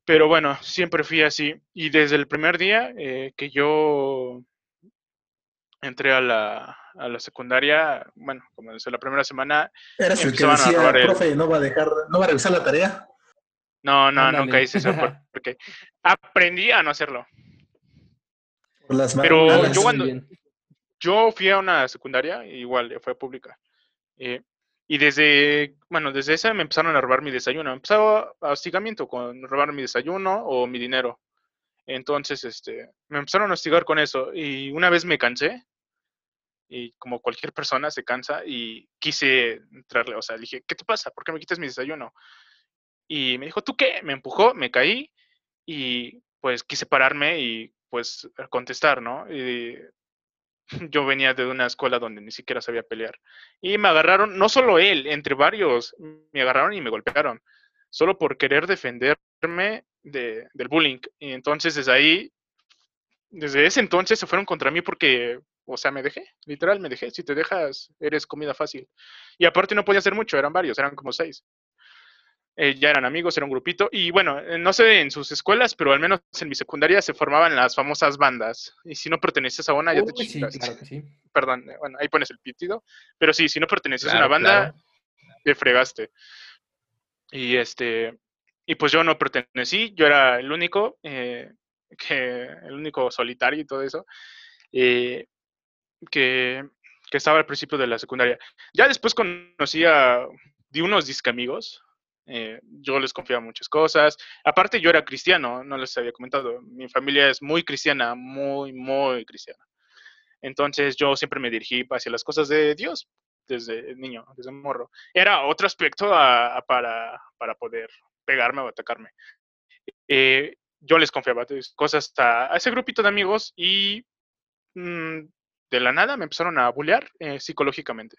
Pero bueno, siempre fui así. Y desde el primer día eh, que yo entré a la, a la secundaria, bueno, como desde la primera semana. ¿Eras el que decía, profe, no va a dejar, no va a revisar la tarea? No, no, nunca hice eso porque aprendí a no hacerlo. Pero yo cuando yo fui a una secundaria, igual fue pública. Eh, y desde, bueno, desde esa me empezaron a robar mi desayuno. Empezaba hostigamiento con robar mi desayuno o mi dinero. Entonces, este, me empezaron a hostigar con eso. Y una vez me cansé y como cualquier persona se cansa y quise entrarle, o sea, le dije, ¿qué te pasa? ¿Por qué me quitas mi desayuno? Y me dijo, ¿tú qué? Me empujó, me caí y pues quise pararme y pues contestar, ¿no? Y yo venía de una escuela donde ni siquiera sabía pelear. Y me agarraron, no solo él, entre varios, me agarraron y me golpearon, solo por querer defenderme de, del bullying. Y entonces desde ahí, desde ese entonces se fueron contra mí porque o sea, me dejé, literal, me dejé. Si te dejas, eres comida fácil. Y aparte no podía hacer mucho, eran varios, eran como seis. Eh, ya eran amigos, era un grupito. Y bueno, eh, no sé en sus escuelas, pero al menos en mi secundaria se formaban las famosas bandas. Y si no perteneces a una, ya te. Sí, claro que sí. Perdón, eh, bueno, ahí pones el pitido. Pero sí, si no perteneces a una banda, te fregaste. Y este, y pues yo no pertenecí, yo era el único, que, el único solitario y todo eso. Eh, que, estaba al principio de la secundaria. Ya después conocí a de unos disque amigos. Eh, yo les confiaba muchas cosas. Aparte, yo era cristiano, no les había comentado. Mi familia es muy cristiana, muy, muy cristiana. Entonces, yo siempre me dirigí hacia las cosas de Dios desde niño, desde morro. Era otro aspecto para, para poder pegarme o atacarme. Eh, yo les confiaba cosas a, ese grupito de amigos y mm, de la nada me empezaron a bullear eh, psicológicamente.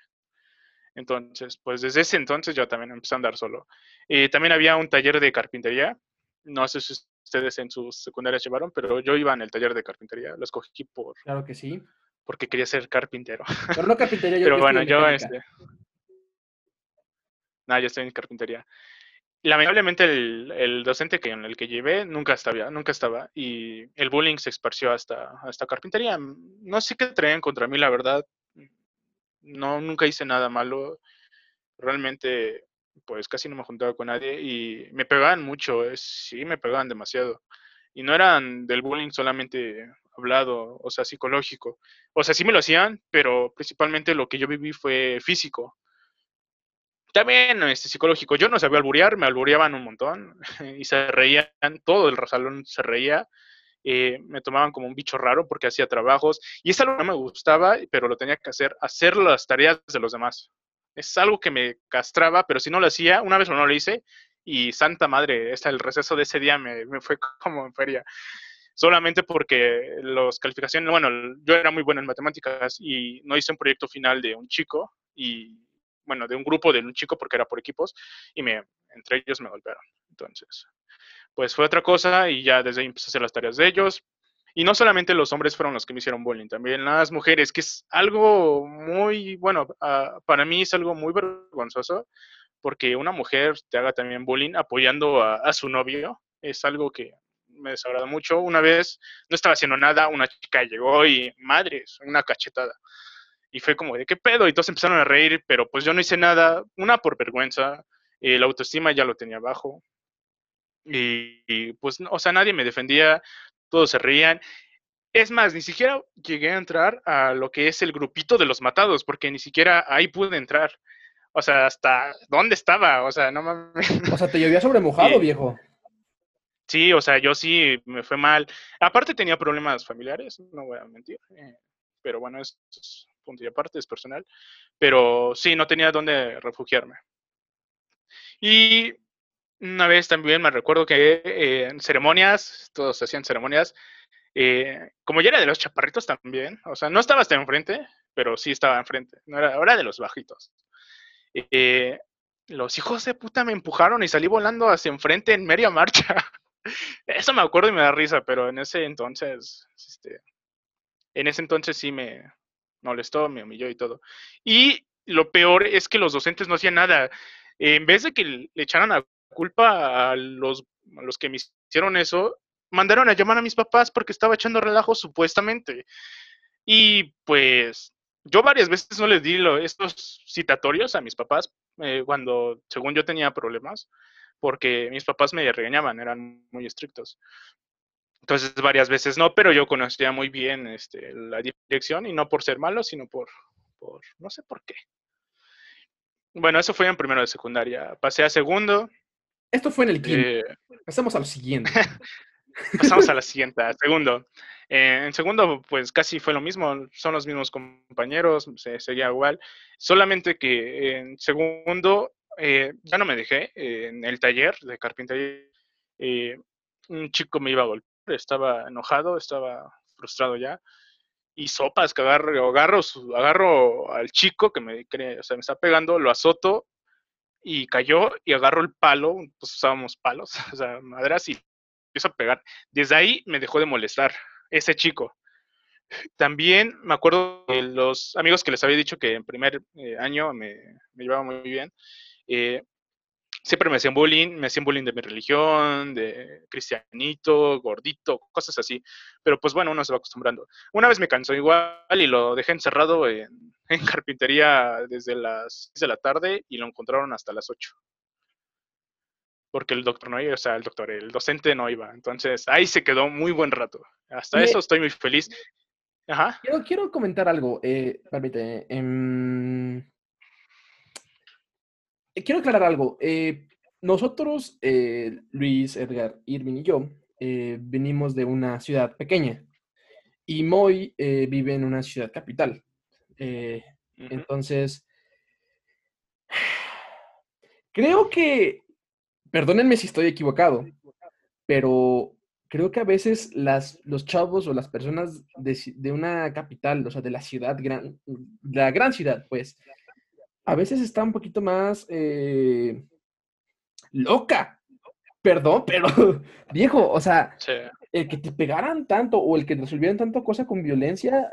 Entonces, pues desde ese entonces yo también empecé a andar solo. Y también había un taller de carpintería. No sé si ustedes en sus secundarias llevaron, pero yo iba en el taller de carpintería. Lo escogí por... Claro que sí. Porque quería ser carpintero. Pero no carpintería, yo Pero bueno, yo este... No, yo estoy en carpintería lamentablemente el, docente que en el que llevé nunca estaba, nunca estaba y el bullying se esparció hasta, hasta carpintería. No sé qué traían contra mí, la verdad. No, nunca hice nada malo. Realmente, pues casi no me juntaba con nadie y me pegaban mucho, sí, me pegaban demasiado. Y no eran del bullying solamente hablado, o sea, psicológico. O sea, sí me lo hacían, pero principalmente lo que yo viví fue físico también este, psicológico. Yo no sabía alburear, me albureaban un montón y se reían, todo el salón se reía. Eh, me tomaban como un bicho raro porque hacía trabajos y es algo que no me gustaba, pero lo tenía que hacer, hacer las tareas de los demás. Es algo que me castraba, pero si no lo hacía, una vez no lo hice y santa madre, el receso de ese día me, me fue como en feria solamente porque las calificaciones, bueno, yo era muy bueno en matemáticas y no hice un proyecto final de un chico y bueno, de un grupo de un chico porque era por equipos y me, entre ellos me golpearon. Entonces, pues fue otra cosa y ya desde ahí empecé a hacer las tareas de ellos. Y no solamente los hombres fueron los que me hicieron bullying, también las mujeres, que es algo muy, bueno, ah, para mí es algo muy vergonzoso, porque una mujer te haga también bullying apoyando a, su novio, es algo que me desagrada mucho. Una vez no estaba haciendo nada, una chica llegó y, madres, una cachetada. Y fue como, ¿de qué pedo? Y todos empezaron a reír, pero pues yo no hice nada, una por vergüenza, eh, la autoestima ya lo tenía bajo. Y, pues, o sea, nadie me defendía, todos se reían. Es más, ni siquiera llegué a entrar a lo que es el grupito de los matados, porque ni siquiera ahí pude entrar. O sea, hasta dónde estaba, o sea, no mames. O sea, te llovía sobre mojado, viejo. Sí, o sea, yo sí me fue mal. Aparte tenía problemas familiares, no voy a mentir. Eh, pero bueno, es, punto y aparte, es personal. Pero sí, no tenía dónde refugiarme. Y una vez también me recuerdo que eh, en ceremonias, todos hacían ceremonias, eh, como ya era de los chaparritos también, o sea, no estaba hasta enfrente, pero sí estaba enfrente, no era, era de los bajitos. los hijos de puta me empujaron y salí volando hacia enfrente en media marcha. Eso me acuerdo y me da risa, pero en ese entonces, este, en ese entonces sí me molestó, me humilló y todo. Y lo peor es que los docentes no hacían nada. En vez de que le echaran la culpa a los, a los que me hicieron eso, mandaron a llamar a mis papás porque estaba echando relajo supuestamente. Y pues yo varias veces no les di estos citatorios a mis papás eh, cuando, según yo tenía problemas porque mis papás me regañaban, eran muy estrictos. Entonces varias veces no, pero yo conocía muy bien este, la dirección y no por ser malo, sino por, por no sé por qué. Bueno, eso fue en primero de secundaria. Pasé a segundo. Esto fue en el quinto. Eh, Pasamos a lo siguiente. Pasamos a la siguiente, a segundo. Eh, en segundo, pues casi fue lo mismo, son los mismos compañeros, se seguía igual, solamente que en segundo eh, ya no me dejé en el taller de carpintería. Eh, un chico me iba a golpear, estaba enojado, estaba frustrado ya. Y sopas que agarro, agarro, agarro al chico que me, o sea, me está pegando, lo azoto y cayó y agarro el palo, pues usábamos palos, o sea, maderas y empiezo a pegar. Desde ahí me dejó de molestar ese chico. También me acuerdo de los amigos que les había dicho que en primer año me, me llevaba muy bien. Eh, siempre me hacían bullying, me hacían bullying de mi religión, de cristianito, gordito, cosas así. Pero pues bueno, uno se va acostumbrando. Una vez me cansó igual y lo dejé encerrado en, carpintería desde las 6 de la tarde y lo encontraron hasta las 8. Porque el doctor no iba, o sea, el doctor, el docente no iba. Entonces ahí se quedó muy buen rato. Hasta eso estoy muy feliz. Ajá. Quiero, comentar algo, permíteme. Eh, quiero aclarar algo. Eh, nosotros, eh, Luis, Edgar, Irving y yo, venimos de una ciudad pequeña y Moy vive en una ciudad capital. Entonces, creo que, perdónenme si estoy equivocado, pero creo que a veces las, los chavos o las personas de, una capital, o sea, de la ciudad, gran, de la gran ciudad, pues, a veces está un poquito más eh, loca. Perdón, pero viejo, o sea, el que te pegaran tanto o el que resolvieran tanto cosa con violencia,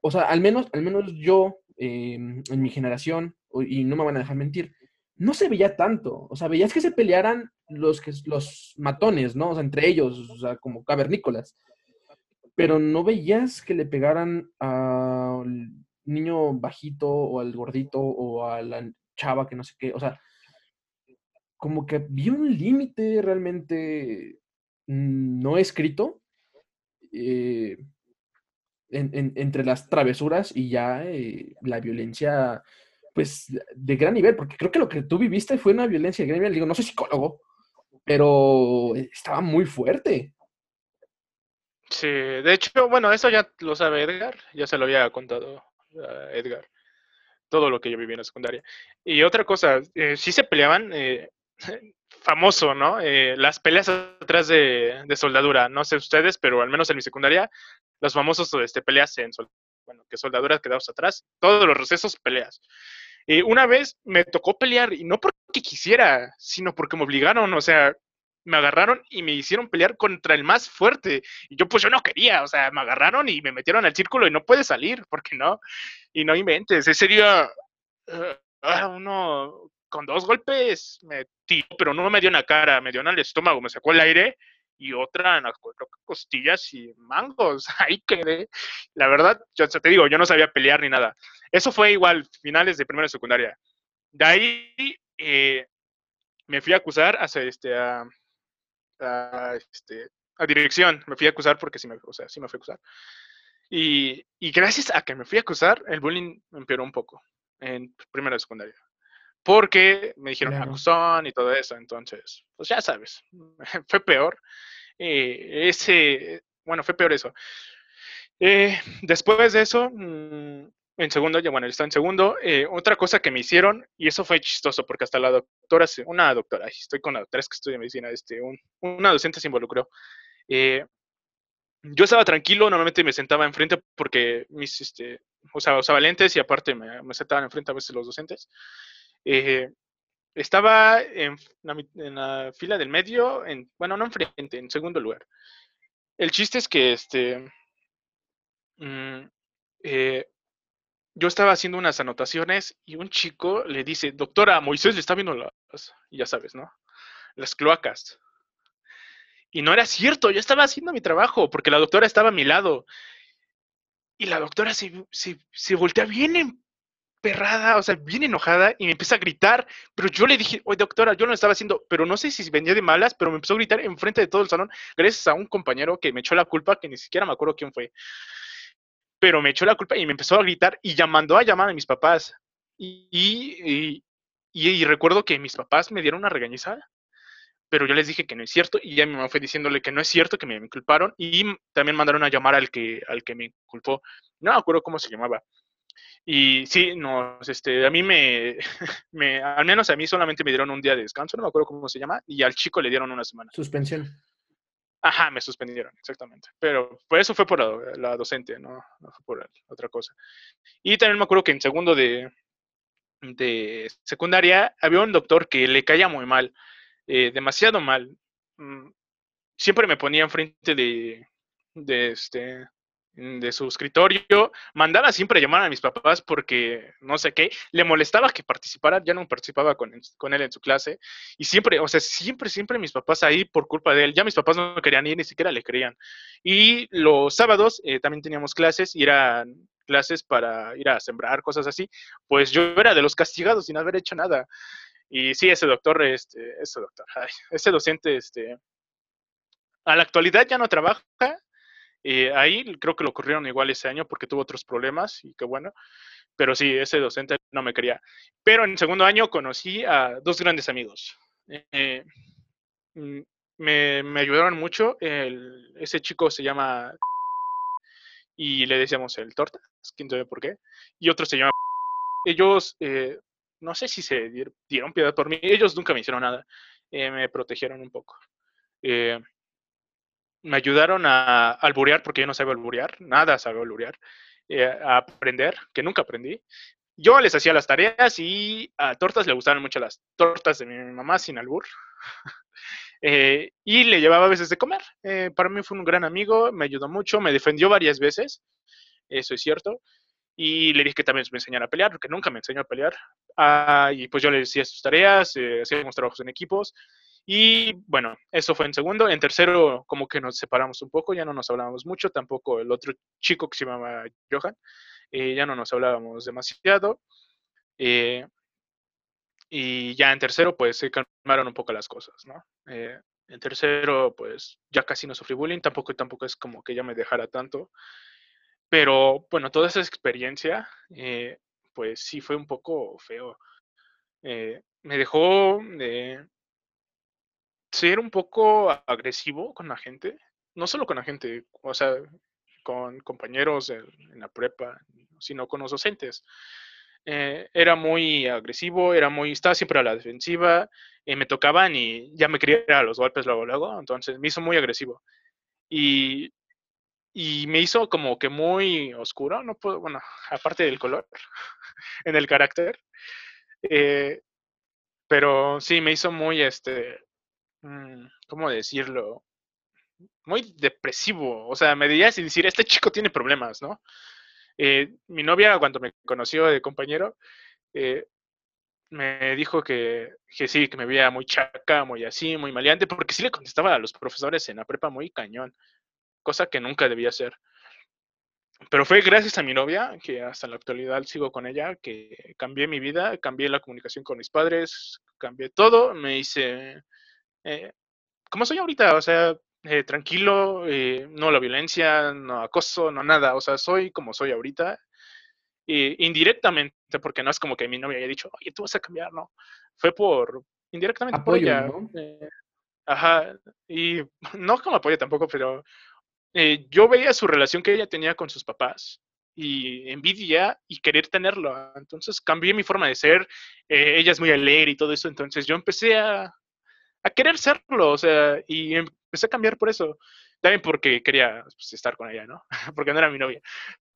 o sea, al menos, al menos yo em, en mi generación, y no me van a dejar mentir, no se veía tanto. O sea, veías que se pelearan los, que, los matones, ¿no? O sea, entre ellos, o sea, como cavernícolas. Pero no veías que le pegaran a niño bajito o al gordito o a la chava que no sé qué, o sea, como que vi un límite realmente no escrito eh, entre las travesuras y ya eh, la violencia pues, de gran nivel, porque creo que lo que tú viviste fue una violencia de gran nivel. Digo, no soy psicólogo, pero estaba muy fuerte. Sí, de hecho, bueno, eso ya lo sabe Edgar, ya se lo había contado Edgar, todo lo que yo viví en la secundaria. Y otra cosa, eh, sí se peleaban, eh, famoso, ¿no? Eh, las peleas atrás de, soldadura, no sé ustedes, pero al menos en mi secundaria, los famosos este, peleas en bueno, que soldaduras quedados atrás, todos los recesos peleas. Y una vez me tocó pelear, y no porque quisiera, sino porque me obligaron, o sea, me agarraron y me hicieron pelear contra el más fuerte. Y yo pues yo no quería, o sea, me agarraron y me metieron al círculo y no puede salir, porque no. Y no inventes, ese día uh, uno con dos golpes me tiró, pero no me dio en la cara, me dio en el estómago, me sacó el aire y otra en las costillas y mangos. Ahí quedé. La verdad, yo te digo, yo no sabía pelear ni nada. Eso fue igual, finales de primera y secundaria. De ahí eh, me fui a acusar hacia este, a, a, este, a dirección. Me fui a acusar porque sí me, o sea, sí me fui a acusar. Y, y gracias a que me fui a acusar, el bullying empeoró un poco en primera y secundaria. Porque me dijeron acusón y todo eso. Entonces, pues ya sabes, fue peor. Eh, ese, bueno, fue peor eso. Eh, después de eso, mm, en segundo, ya bueno, está en segundo. Eh, otra cosa que me hicieron, y eso fue chistoso, porque hasta la doctora, una doctora, estoy con la doctora, que estudia medicina, este, una docente se involucró. Eh, yo estaba tranquilo, normalmente me sentaba enfrente porque mis, este, usaba, usaba lentes y aparte me, me, sentaban enfrente a veces los docentes. Eh, estaba en la, fila del medio, en, bueno, no enfrente, en segundo lugar. El chiste es que este, mm, yo estaba haciendo unas anotaciones y un chico le dice, doctora, Moisés le está viendo las, ya sabes, ¿no? Las cloacas. Y no era cierto, yo estaba haciendo mi trabajo porque la doctora estaba a mi lado. Y la doctora se, se, voltea bien emperrada, o sea, bien enojada y me empieza a gritar. Pero yo le dije, oye, doctora, yo no lo estaba haciendo, pero no sé si venía de malas, pero me empezó a gritar enfrente de todo el salón, gracias a un compañero que me echó la culpa, que ni siquiera me acuerdo quién fue pero me echó la culpa y me empezó a gritar y ya mandó a llamar a mis papás. Y, y, recuerdo que mis papás me dieron una regañiza, pero yo les dije que no es cierto y ya mi mamá fue diciéndole que no es cierto, que me, culparon y también mandaron a llamar al que, al que me culpó. No me acuerdo cómo se llamaba. Y sí, no, este, a mí me, me, al menos a mí solamente me dieron un día de descanso, no me acuerdo cómo se llama, y al chico le dieron una semana. Suspensión. Ajá, me suspendieron, exactamente. Pero pues eso fue por la, docente, ¿no? no fue por otra cosa. Y también me acuerdo que en segundo de, de secundaria había un doctor que le caía muy mal, eh, demasiado mal. Mm, siempre me ponía enfrente de, de, este, de su escritorio, mandaba siempre llamar a mis papás porque no sé qué, le molestaba que participara, ya no participaba con, con, él en su clase, y siempre, o sea, siempre, siempre mis papás ahí por culpa de él, ya mis papás no querían ir, ni siquiera le creían. Y los sábados eh, también teníamos clases, y eran clases para ir a sembrar, cosas así, pues yo era de los castigados sin haber hecho nada. Y sí, ese doctor, este, ese doctor, ese docente, este, a la actualidad ya no trabaja, eh, ahí creo que lo ocurrieron igual ese año porque tuvo otros problemas y qué bueno. Pero sí, ese docente no me quería. Pero en segundo año conocí a dos grandes amigos. Eh, mm, me, me, ayudaron mucho. El, ese chico se llama y le decíamos el torta, quién sabe por qué. Y otro se llama. Ellos, eh, no sé si se dieron piedad por mí. Ellos nunca me hicieron nada. me protegieron un poco. Eh, me ayudaron a alburear, porque yo no sabía alburear, nada sabía alburear, eh, a aprender, que nunca aprendí. Yo les hacía las tareas y a Tortas le gustaban mucho las tortas de mi mamá sin albur. Eh, y le llevaba a veces de comer. Eh, para mí fue un gran amigo, me ayudó mucho, me defendió varias veces, eso es cierto. Y le dije que también me enseñara a pelear, porque nunca me enseñó a pelear. Ah, y pues yo le decía sus tareas, hacíamos trabajos en equipos. Y bueno, eso fue en segundo. En tercero, como que nos separamos un poco, ya no nos hablábamos mucho, tampoco el otro chico que se llamaba Johan, eh, ya no nos hablábamos demasiado. Eh, y ya en tercero, pues se calmaron un poco las cosas, ¿no? Eh, en tercero, pues ya casi no sufrí bullying, tampoco, tampoco es como que ya me dejara tanto. Pero bueno, toda esa experiencia pues sí fue un poco feo. Me dejó de ser un poco agresivo con la gente, no solo con la gente, o sea, con compañeros en, la prepa, sino con los docentes. Eh, era muy agresivo, era muy, estaba siempre a la defensiva, y me tocaban y ya me quería a los golpes luego, luego, entonces me hizo muy agresivo. Y, y me hizo como que muy oscuro, no puedo, bueno, aparte del color, en el carácter. Eh, pero sí, me hizo muy, este, ¿cómo decirlo? Muy depresivo. O sea, me dirías y decir, este chico tiene problemas, ¿no? Eh, mi novia, cuando me conoció de compañero, eh, me dijo que, que, sí, que me veía muy chaca, muy así, muy maleante, porque sí le contestaba a los profesores en la prepa muy cañón, cosa que nunca debía hacer pero fue gracias a mi novia, que hasta la actualidad sigo con ella, que cambié mi vida, cambié la comunicación con mis padres, cambié todo, me hice eh, como soy ahorita, o sea, eh, tranquilo, eh, no la violencia, no acoso, no nada, o sea, soy como soy ahorita, indirectamente, porque no es como que mi novia haya dicho, oye, tú vas a cambiar, no, fue por, indirectamente por ella. ajá, y no como apoyo tampoco, pero eh, yo veía su relación que ella tenía con sus papás y envidia y querer tenerlo. Entonces cambié mi forma de ser. Eh, ella es muy alegre y todo eso. Entonces yo empecé a, a, querer serlo, o sea, y empecé a cambiar por eso. También porque quería pues, estar con ella, ¿no? porque no era mi novia.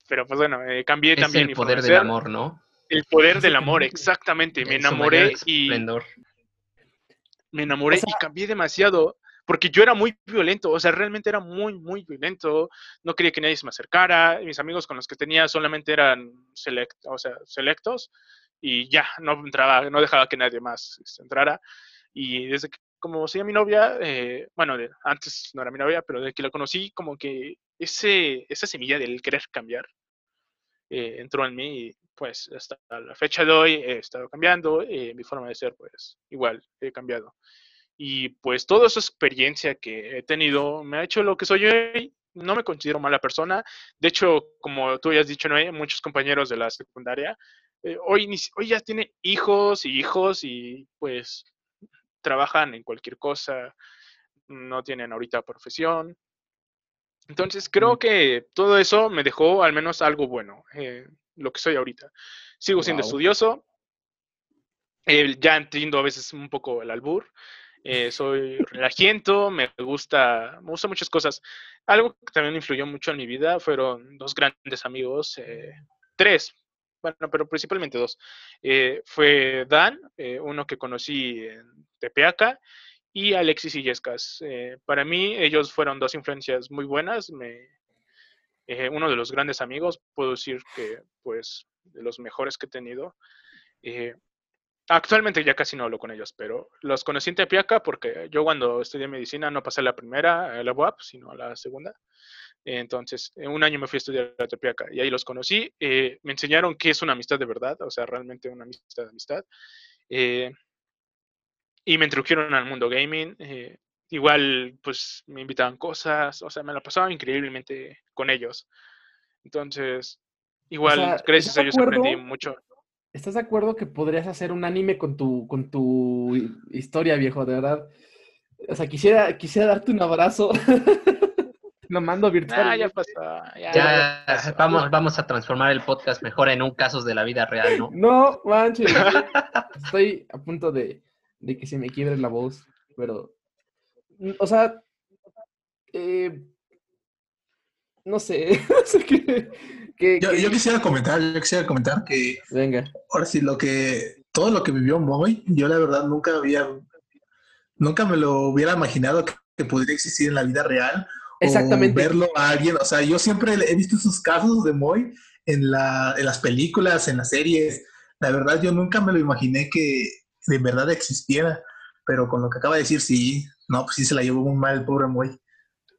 Pero pues bueno, eh, cambié también de ser. El poder del amor, ¿no? El poder del amor, exactamente. Me enamoré y. Me enamoré y cambié demasiado porque yo era muy violento, o sea, realmente era muy, muy violento, no quería que nadie se me acercara, mis amigos con los que tenía solamente eran select, o sea, selectos, y ya, no entraba, no dejaba que nadie más este, entrara, y desde que como soy mi novia, eh, bueno, antes no era mi novia, pero desde que la conocí, como que ese, esa semilla del querer cambiar eh, entró en mí y pues hasta la fecha de hoy he estado cambiando, eh, mi forma de ser pues igual he cambiado. Y pues toda esa experiencia que he tenido me ha hecho lo que soy hoy. No me considero mala persona. De hecho, como tú ya has dicho, ¿no? muchos compañeros de la secundaria, eh, hoy, hoy ya tienen hijos y hijos y pues trabajan en cualquier cosa, no tienen ahorita profesión. Entonces creo que todo eso me dejó al menos algo bueno, eh, lo que soy ahorita. Sigo siendo estudioso, eh, ya entiendo a veces un poco el albur, eh, soy relajiento, me gusta, me gustan muchas cosas. Algo que también influyó mucho en mi vida fueron dos grandes amigos, tres, bueno, pero principalmente dos. Eh, fue Dan, uno que conocí en Tepeaca, y Alexis Illescas. para mí, ellos fueron dos influencias muy buenas. Me, uno de los grandes amigos, puedo decir que, pues, de los mejores que he tenido. Actualmente ya casi no hablo con ellos, pero los conocí en Tepiaca porque yo cuando estudié medicina no pasé la primera, la UAP, sino la segunda. Entonces, en un año me fui a estudiar a Tepiaca y ahí los conocí. Eh, me enseñaron qué es una amistad de verdad, o sea, realmente una amistad de amistad. Eh, y me introdujeron al mundo gaming. Eh, igual, pues me invitaban cosas, o sea, me la pasaba increíblemente con ellos. Entonces, igual, gracias a ellos aprendí mucho. ¿Estás de acuerdo que podrías hacer un anime con tu, con tu historia, viejo? De verdad. O sea, quisiera, quisiera darte un abrazo. Lo mando virtual. Ah, ya pasó. Ya, Vamos, vamos a transformar el podcast mejor en un casos de la vida real, ¿no? No, manches. Estoy a punto de, de que se me quiebre la voz, pero. O sea. Eh, no sé. yo, quisiera comentar, yo quisiera comentar que Venga. ahora sí, lo que, todo lo que vivió Moy, yo la verdad nunca había, nunca me lo hubiera imaginado que, pudiera existir en la vida real. Exactamente. Verlo a alguien, o sea, yo siempre he visto esos casos de Moy en, la, en las películas, en las series. La verdad, yo nunca me lo imaginé que de verdad existiera, pero con lo que acaba de decir, sí, no, pues sí se la llevó muy mal el pobre Moy.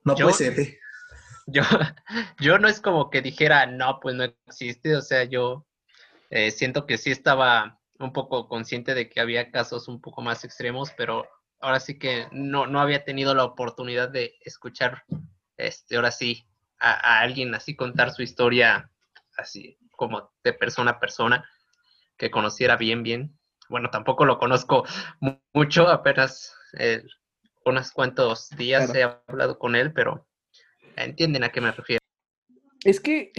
No puede ser. ¿eh? yo, yo no es como que dijera, no, pues no existe, o sea, yo eh, siento que sí estaba un poco consciente de que había casos un poco más extremos, pero ahora sí que no, no había tenido la oportunidad de escuchar, este, ahora sí, a, alguien así contar su historia así como de persona a persona. que conociera bien, bien. Bueno, tampoco lo conozco mucho, apenas eh, unos cuantos días he hablado con él, pero entienden a qué me refiero. Es que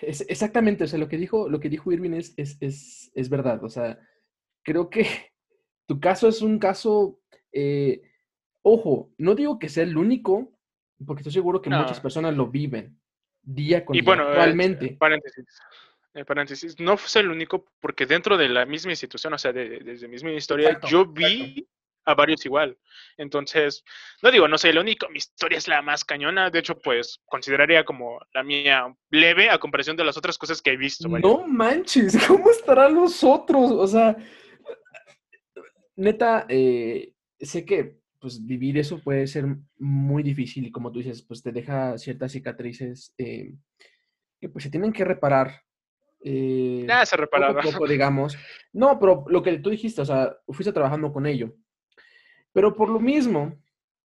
es exactamente, o sea, lo que dijo, lo que dijo Irving es, es, es, es verdad. O sea, creo que tu caso es un caso, eh, ojo, no digo que sea el único, porque estoy seguro que muchas personas lo viven día con y día, bueno, eh, actualmente. paréntesis, eh, paréntesis, no fue el único, porque dentro de la misma institución, o sea, de, desde mi misma historia, yo vi a varios igual. Entonces, no digo, no soy el único, mi historia es la más cañona, de hecho, pues consideraría como la mía leve a comparación de las otras cosas que he visto. No manches, ¿cómo estarán los otros? O sea, neta, eh, sé que pues vivir eso puede ser muy difícil y como tú dices, pues te deja ciertas cicatrices eh, que pues se tienen que reparar. Eh, Nada se reparaba. Poco, digamos. No, pero lo que tú dijiste, o sea, fuiste trabajando con ello. Pero por lo mismo,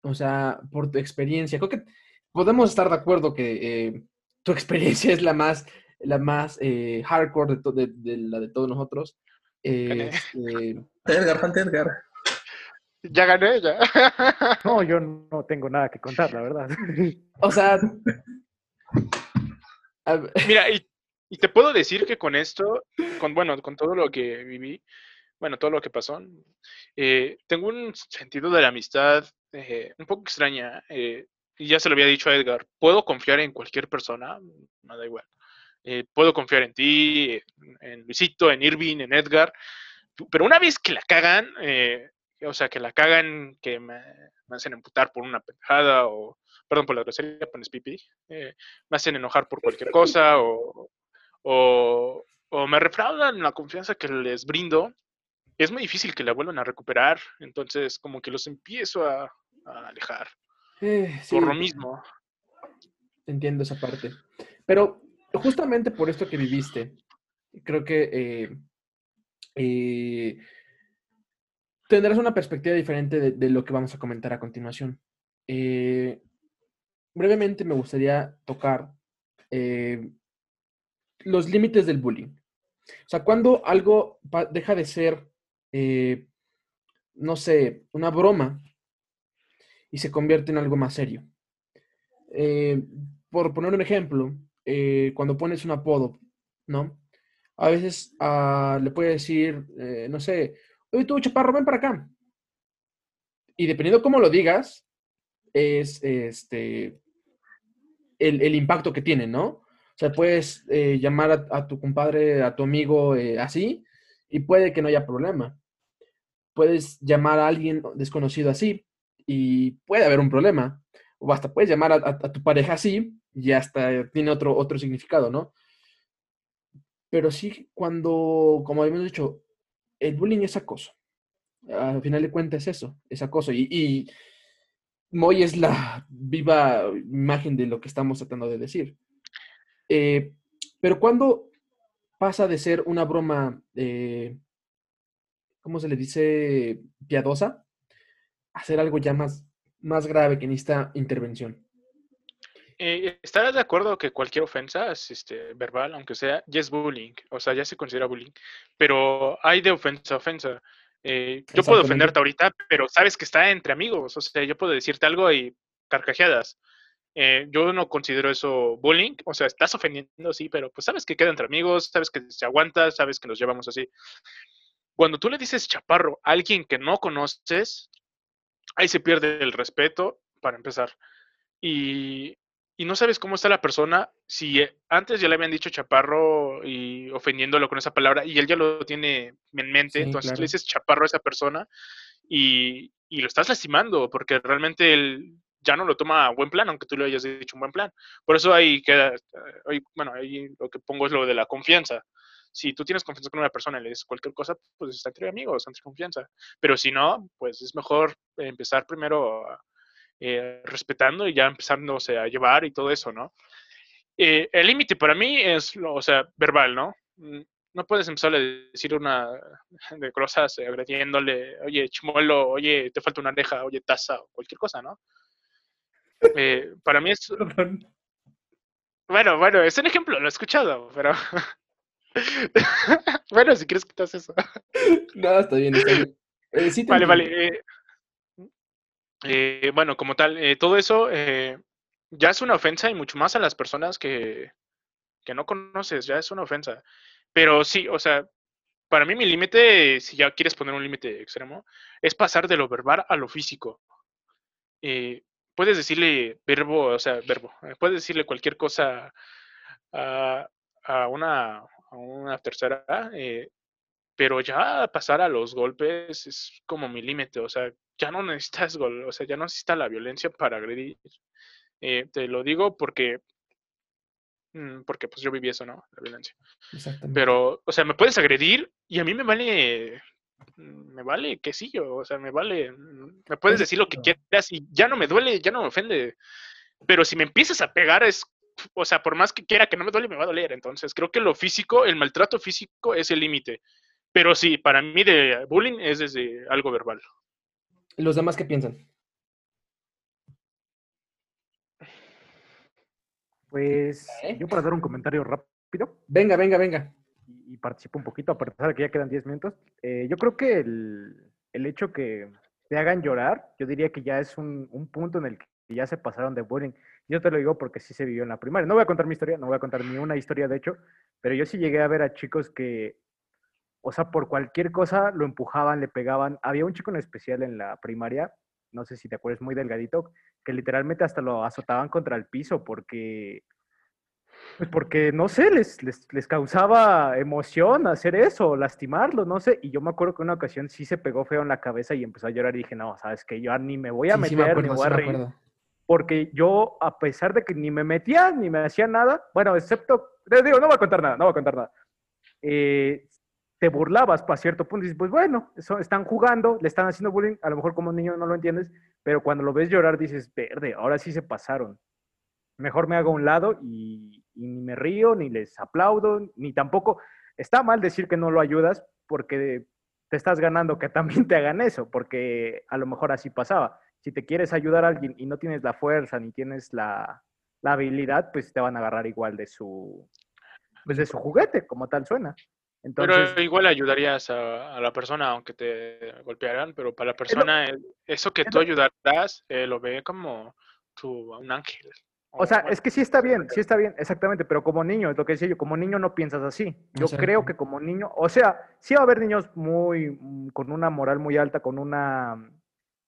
o sea, por tu experiencia, creo que podemos estar de acuerdo que eh, tu experiencia es la más, la más eh, hardcore de, de, la de todos nosotros. Eh, Edgar, Edgar. Ya gané, ya. No, yo no tengo nada que contar, la verdad. O sea. Mira, y, y, te puedo decir que con esto, con bueno, con todo lo que viví, bueno, todo lo que pasó, eh, tengo un sentido de la amistad eh, un poco extraña. Eh, y ya se lo había dicho a Edgar, puedo confiar en cualquier persona, me da igual. puedo confiar en ti, en, Luisito, en Irving, en Edgar, pero una vez que la cagan, o sea, que la cagan, que me, hacen emputar por una pendejada o, perdón por la grosería, pones pipi, me hacen enojar por cualquier cosa o, o, o me refraudan la confianza que les brindo, es muy difícil que la vuelvan a recuperar, entonces como que los empiezo a, alejar. Eh, por lo mismo. Entiendo esa parte. Pero justamente por esto que viviste, creo que eh, eh, tendrás una perspectiva diferente de, lo que vamos a comentar a continuación. brevemente me gustaría tocar los límites del bullying. O sea, cuando algo deja de ser eh, no sé, una broma y se convierte en algo más serio. Eh, por poner un ejemplo, eh, cuando pones un apodo, ¿no? A veces ah, le puedes decir, no sé, oye tú, chaparro, ven para acá. Y dependiendo cómo lo digas, es este el, impacto que tiene, ¿no? O sea, puedes llamar a, tu compadre, a tu amigo así, y puede que no haya problema puedes llamar a alguien desconocido así y puede haber un problema. O hasta puedes llamar a, tu pareja así y hasta tiene otro, otro significado, ¿no? Pero sí, cuando, como hemos dicho, el bullying es acoso. Al final de cuentas es eso, es acoso. Y, y Moy es la viva imagen de lo que estamos tratando de decir. Eh, pero cuando pasa de ser una broma eh, ¿cómo se le dice? Piadosa, hacer algo ya más, más grave que necesita intervención. Eh, ¿Estarás de acuerdo que cualquier ofensa es este, verbal, aunque sea, ya es bullying? O sea, ya se considera bullying. Pero hay de ofensa a ofensa. Eh, yo puedo ofenderte ahorita, pero sabes que está entre amigos. O sea, yo puedo decirte algo y carcajeadas. Eh, yo no considero eso bullying. O sea, estás ofendiendo, sí, pero pues sabes que queda entre amigos, sabes que se aguanta, sabes que nos llevamos así. Cuando tú le dices chaparro a alguien que no conoces, ahí se pierde el respeto, para empezar. Y, no sabes cómo está la persona. Si eh, antes ya le habían dicho chaparro y ofendiéndolo con esa palabra, y él ya lo tiene en mente, entonces tú le dices chaparro a esa persona y, y, lo estás lastimando, porque realmente él ya no lo toma a buen plan, aunque tú le hayas dicho un buen plan. Por eso ahí queda, eh, bueno, ahí lo que pongo es lo de la confianza si tú tienes confianza con una persona y le dices cualquier cosa, pues está entre amigos, entre confianza. Pero si no, pues es mejor empezar primero eh, respetando y ya empezándose a llevar y todo eso, ¿no? Eh, el límite para mí es, o sea, verbal, ¿no? Mm, no puedes empezar a decir una de cosas agrediéndole, oye, chimolo, oye, te falta una oreja, oye, taza, o cualquier cosa, ¿no? Eh, para mí es... Bueno, bueno, es un ejemplo, lo he escuchado, pero bueno, si quieres quitas eso. no, está bien, está bien. Eh, vale, vale. Eh, eh, bueno, como tal, todo eso ya es una ofensa y mucho más a las personas que, que no conoces, ya es una ofensa. Pero sí, o sea, para mí mi límite, si ya quieres poner un límite extremo, es pasar de lo verbal a lo físico. puedes decirle verbo, o sea, verbo, puedes decirle cualquier cosa a, a una, a una tercera, eh, pero ya pasar a los golpes es como mi límite, o sea, ya no necesitas gol, o sea, ya no necesitas la violencia para agredir. Eh, te lo digo porque, mm, porque pues yo viví eso, ¿no? La violencia. Pero, o sea, me puedes agredir y a mí me vale, mm, me vale que sí, yo, o sea, me vale, mm, me puedes decir lo que quieras y ya no me duele, ya no me ofende. Pero si me empiezas a pegar es o sea, por más que quiera que no me duele, me va a doler. Entonces, creo que lo físico, el maltrato físico es el límite. Pero sí, para mí de bullying es desde algo verbal. ¿Los demás qué piensan? Pues yo para dar un comentario rápido. Venga, venga, venga. Y, participo un poquito, a pesar de que ya quedan 10 minutos. Eh, yo creo que el, el, hecho que te hagan llorar, yo diría que ya es un, un punto en el que ya se pasaron de bullying. Yo te lo digo porque sí se vivió en la primaria. No voy a contar mi historia, no voy a contar ni una historia de hecho, pero yo sí llegué a ver a chicos que, o sea, por cualquier cosa lo empujaban, le pegaban. Había un chico en especial en la primaria, no sé si te acuerdas, muy delgadito, que literalmente hasta lo azotaban contra el piso porque, pues porque, no sé, les, les, causaba emoción hacer eso, lastimarlo, no sé. Y yo me acuerdo que una ocasión sí se pegó feo en la cabeza y empezó a llorar y dije, no, sabes que yo ni me voy a meter, ni voy a reír porque yo, a pesar de que ni me metía ni me hacía nada, bueno, excepto, les digo, no voy a contar nada, no voy a contar nada. Eh, te burlabas para cierto punto y dices, pues bueno, están jugando, le están haciendo bullying, a lo mejor como niño no lo entiendes, pero cuando lo ves llorar dices, verde, ahora sí se pasaron. Mejor me hago a un lado y, y ni me río, ni les aplaudo, ni tampoco, está mal decir que no lo ayudas porque te estás ganando que también te hagan eso, porque a lo mejor así pasaba si te quieres ayudar a alguien y no tienes la fuerza ni tienes la, habilidad, pues te van a agarrar igual de su, pues de su juguete, como tal suena. Entonces, pero igual ayudarías a, la persona, aunque te golpearan, pero para la persona, eso que tú ayudarás, eh, lo ve como tu, un ángel. O sea, es que sí está bien, sí está bien, exactamente, pero como niño, es lo que decía yo, como niño no piensas así. Yo creo que como niño, o sea, sí va a haber niños muy, mm, con una moral muy alta, con una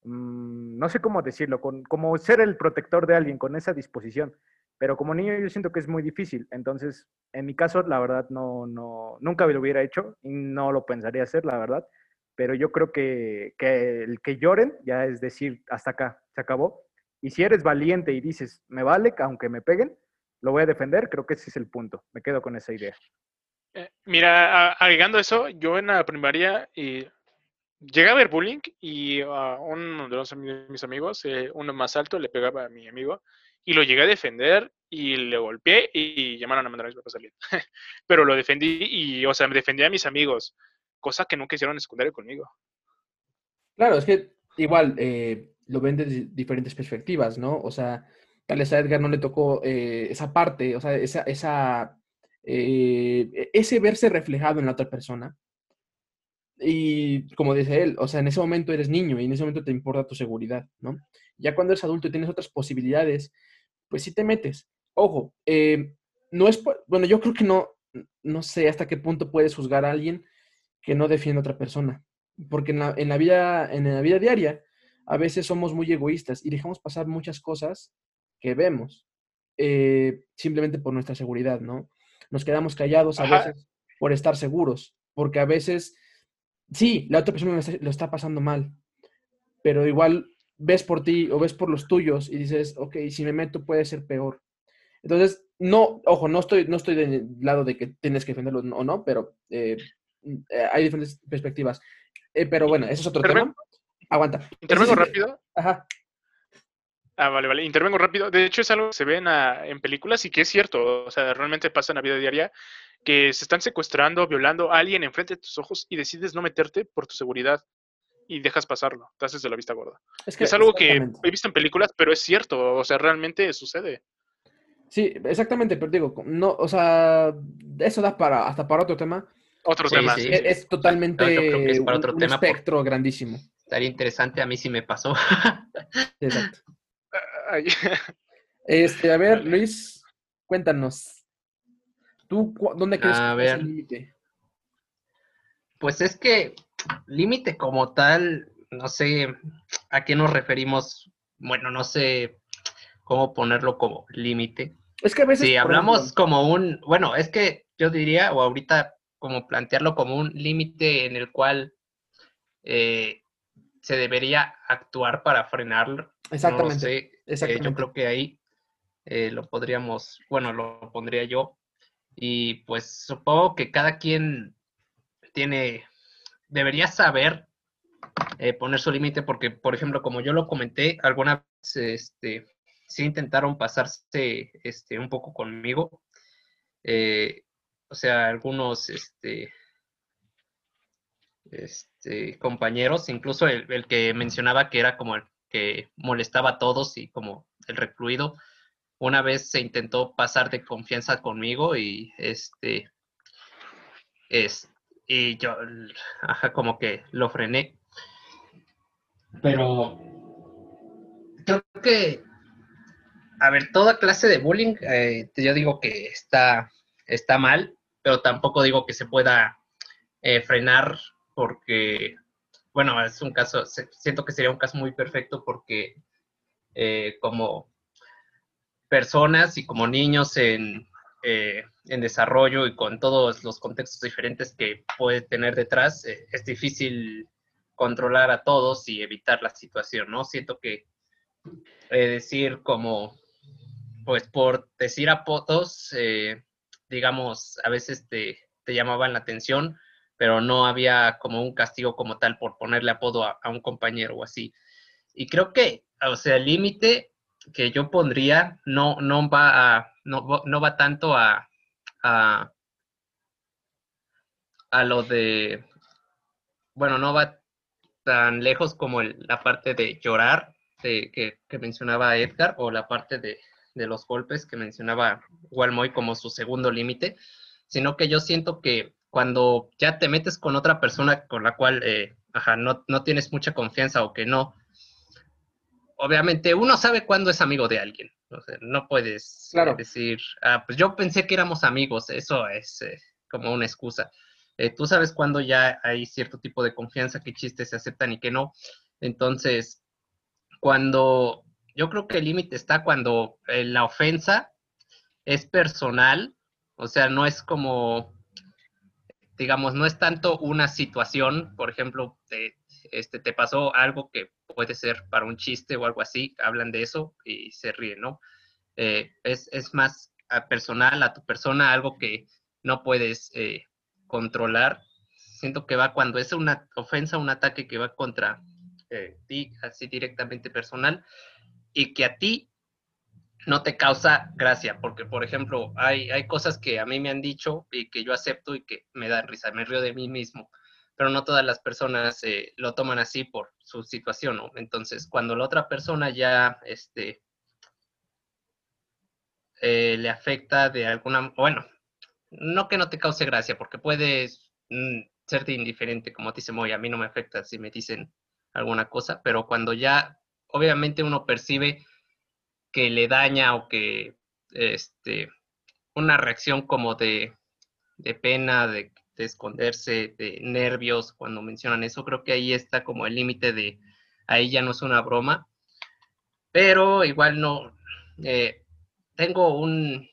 Mm, no sé cómo decirlo, con, como ser el protector de alguien con esa disposición. Pero como niño yo siento que es muy difícil. Entonces, en mi caso, la verdad, no, no, nunca lo hubiera hecho y no lo pensaría hacer, la verdad. Pero yo creo que, que el que lloren ya es decir, hasta acá, se acabó. Y si eres valiente y dices, me vale, aunque me peguen, lo voy a defender, creo que ese es el punto. Me quedo con esa idea. Eh, mira, agregando eso, yo en la primaria y Llegué a ver bullying y a uno de mis amigos, eh, uno más alto, le pegaba a mi amigo y lo llegué a defender y le golpeé y llamaron a mandar a mis papás a salir. Pero lo defendí y, o sea, me defendí a mis amigos, cosa que nunca hicieron en secundaria conmigo. Claro, es que igual eh, lo ven desde diferentes perspectivas, ¿no? O sea, tal vez a Edgar no le tocó eh, esa parte, o sea, esa, esa ese verse reflejado en la otra persona y como dice él, o sea, en ese momento eres niño y en ese momento te importa tu seguridad, ¿no? Ya cuando eres adulto y tienes otras posibilidades, pues sí te metes. Ojo, eh, no es, bueno, yo creo que no, no sé hasta qué punto puedes juzgar a alguien que no defiende a otra persona, porque en la, en la, vida, en la vida diaria a veces somos muy egoístas y dejamos pasar muchas cosas que vemos eh, simplemente por nuestra seguridad, ¿no? Nos quedamos callados a veces por estar seguros, porque a veces sí, la otra persona lo está, pasando mal, pero igual ves por ti o ves por los tuyos y dices, ok, si me meto puede ser peor. Entonces, no, ojo, no estoy, no estoy del lado de que tienes que defenderlo o no, pero eh, eh, hay diferentes perspectivas. Eh, pero bueno, ese es otro tema. Aguanta. ¿Intervengo rápido? Ajá. Ah, vale, vale. Intervengo rápido. De hecho, es algo que se ve en, en películas y que es cierto. O sea, realmente pasa en la vida diaria que se están secuestrando, violando a alguien enfrente de tus ojos y decides no meterte por tu seguridad y dejas pasarlo, te haces de la vista gorda. Es, que, es algo que he visto en películas, pero es cierto, o sea, realmente sucede. Sí, exactamente, pero digo, no, o sea, eso da para, hasta para otro tema, Otro tema. Es, totalmente un, espectro grandísimo. Estaría interesante, a mí sí me pasó. Exacto. este, a ver, Luis, cuéntanos. ¿Tú dónde crees que es el límite? Pues es que límite como tal, no sé a qué nos referimos. Bueno, no sé cómo ponerlo como límite. Es que a veces. Si hablamos como un. Bueno, es que yo diría, o ahorita, como plantearlo como un límite en el cual eh, se debería actuar para frenarlo. Exactamente. Eh, yo creo que ahí eh, lo podríamos, bueno, lo pondría yo. Y pues supongo que cada quien tiene, debería saber poner su límite porque, por ejemplo, como yo lo comenté, alguna vez este, sí intentaron pasarse este, un poco conmigo. Eh, o sea, algunos este, este, compañeros, incluso el, que mencionaba que era como el que molestaba a todos y como el recluido, una vez se intentó pasar de confianza conmigo y este es, y yo como que lo frené. Pero creo que a ver, toda clase de bullying, eh, yo digo que está, está mal, pero tampoco digo que se pueda eh, frenar porque, bueno, es un caso, siento que sería un caso muy perfecto porque eh, como personas y como niños en, en, desarrollo y con todos los contextos diferentes que puede tener detrás, es difícil controlar a todos y evitar la situación, ¿no? Siento que decir como pues por decir apodos, eh, digamos, a veces te, llamaban la atención, pero no había como un castigo como tal por ponerle apodo a, un compañero o así. Y creo que, o sea, el límite que yo pondría no, no, va, a, no, va tanto a, a, lo de, bueno, no va tan lejos como la parte de llorar que mencionaba Edgar o la parte de, de los golpes que mencionaba Walmoy como su segundo límite, sino que yo siento que cuando ya te metes con otra persona con la cual eh, no, no, tienes mucha confianza o que no, obviamente uno sabe cuándo es amigo de alguien. No puedes eh, decir, ah, pues yo pensé que éramos amigos, eso es eh, como una excusa. tú sabes cuándo ya hay cierto tipo de confianza, que chistes se aceptan y que no. Entonces, cuando yo creo que el límite está cuando eh, la ofensa es personal, o sea, no es como, digamos, no es tanto una situación, por ejemplo, te, este, te pasó algo que puede ser para un chiste o algo así, hablan de eso y se ríen, ¿no? Eh, es, más personal, a tu persona, algo que no puedes eh, controlar. Siento que va cuando es una ofensa, un ataque que va contra ti, así directamente personal y que a ti no te causa gracia, porque por ejemplo, hay, hay cosas que a mí me han dicho y que yo acepto y que me dan risa, me río de mí mismo, pero no todas las personas eh, lo toman así por su situación, ¿no? Entonces, cuando la otra persona ya, este, eh, le afecta de alguna, bueno, no que no te cause gracia, porque puedes mm, serte indiferente, como te dice Moy, a mí no me afecta si me dicen alguna cosa, pero cuando ya obviamente uno percibe que le daña o que este, una reacción como de, pena, de, esconderse, de nervios cuando mencionan eso, creo que ahí está como el límite de ahí ya no es una broma, pero igual no, eh, tengo un,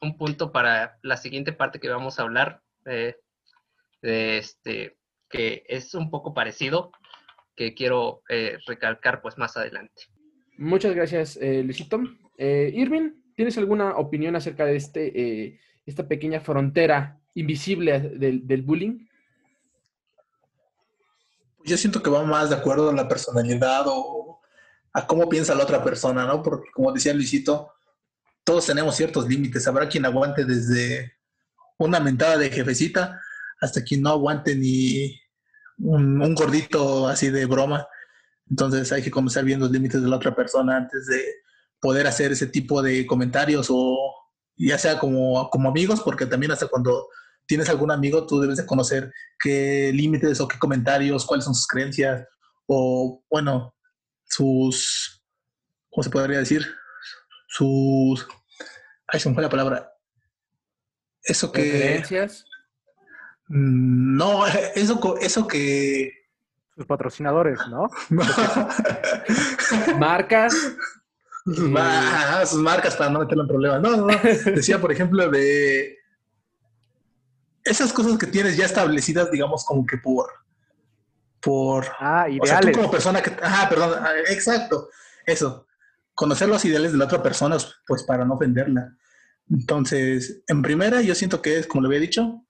un, punto para la siguiente parte que vamos a hablar, eh, de este, que es un poco parecido, que quiero eh, recalcar pues más adelante. Muchas gracias, Luisito. Irving, ¿tienes alguna opinión acerca de este, esta pequeña frontera invisible del, bullying? Yo siento que va más de acuerdo a la personalidad o a cómo piensa la otra persona, ¿no? Porque como decía Luisito, todos tenemos ciertos límites. Habrá quien aguante desde una mentada de jefecita hasta quien no aguante ni, un, gordito así de broma. Entonces hay que comenzar viendo los límites de la otra persona antes de poder hacer ese tipo de comentarios o ya sea como, como amigos, porque también hasta cuando tienes algún amigo, tú debes de conocer qué límites o qué comentarios, cuáles son sus creencias o, bueno, sus, ¿cómo se podría decir? Sus, ay, se me fue la palabra. Eso que... ¿Creencias? Mm, no, eso, eso que... Sus patrocinadores, ¿no? Marcas. sus marcas para no meterlo en problemas. No, no, no. Decía, por ejemplo, de esas cosas que tienes ya establecidas, digamos, como que por. por ah, ideales. O sea, tú como persona que. Ajá, perdón, ah, exacto. Eso. Conocer los ideales de la otra persona, pues para no ofenderla. Entonces, en primera, yo siento que es, como le había dicho,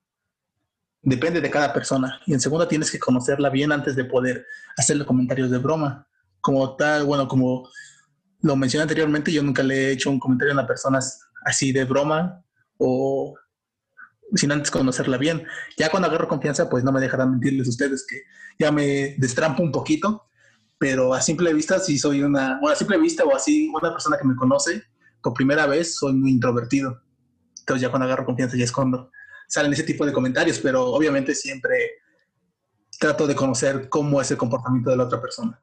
depende de cada persona. Y en segunda, tienes que conocerla bien antes de poder hacerle comentarios de broma. Como tal, bueno, como lo mencioné anteriormente, yo nunca le he hecho un comentario a una persona así de broma o sin antes conocerla bien. Ya cuando agarro confianza, pues no me dejarán mentirles ustedes que ya me destrampo un poquito, pero a simple vista sí soy una, bueno, a simple vista o así, una persona que me conoce por primera vez, soy muy introvertido. Entonces ya cuando agarro confianza ya es cuando salen ese tipo de comentarios, pero obviamente siempre trato de conocer cómo es el comportamiento de la otra persona.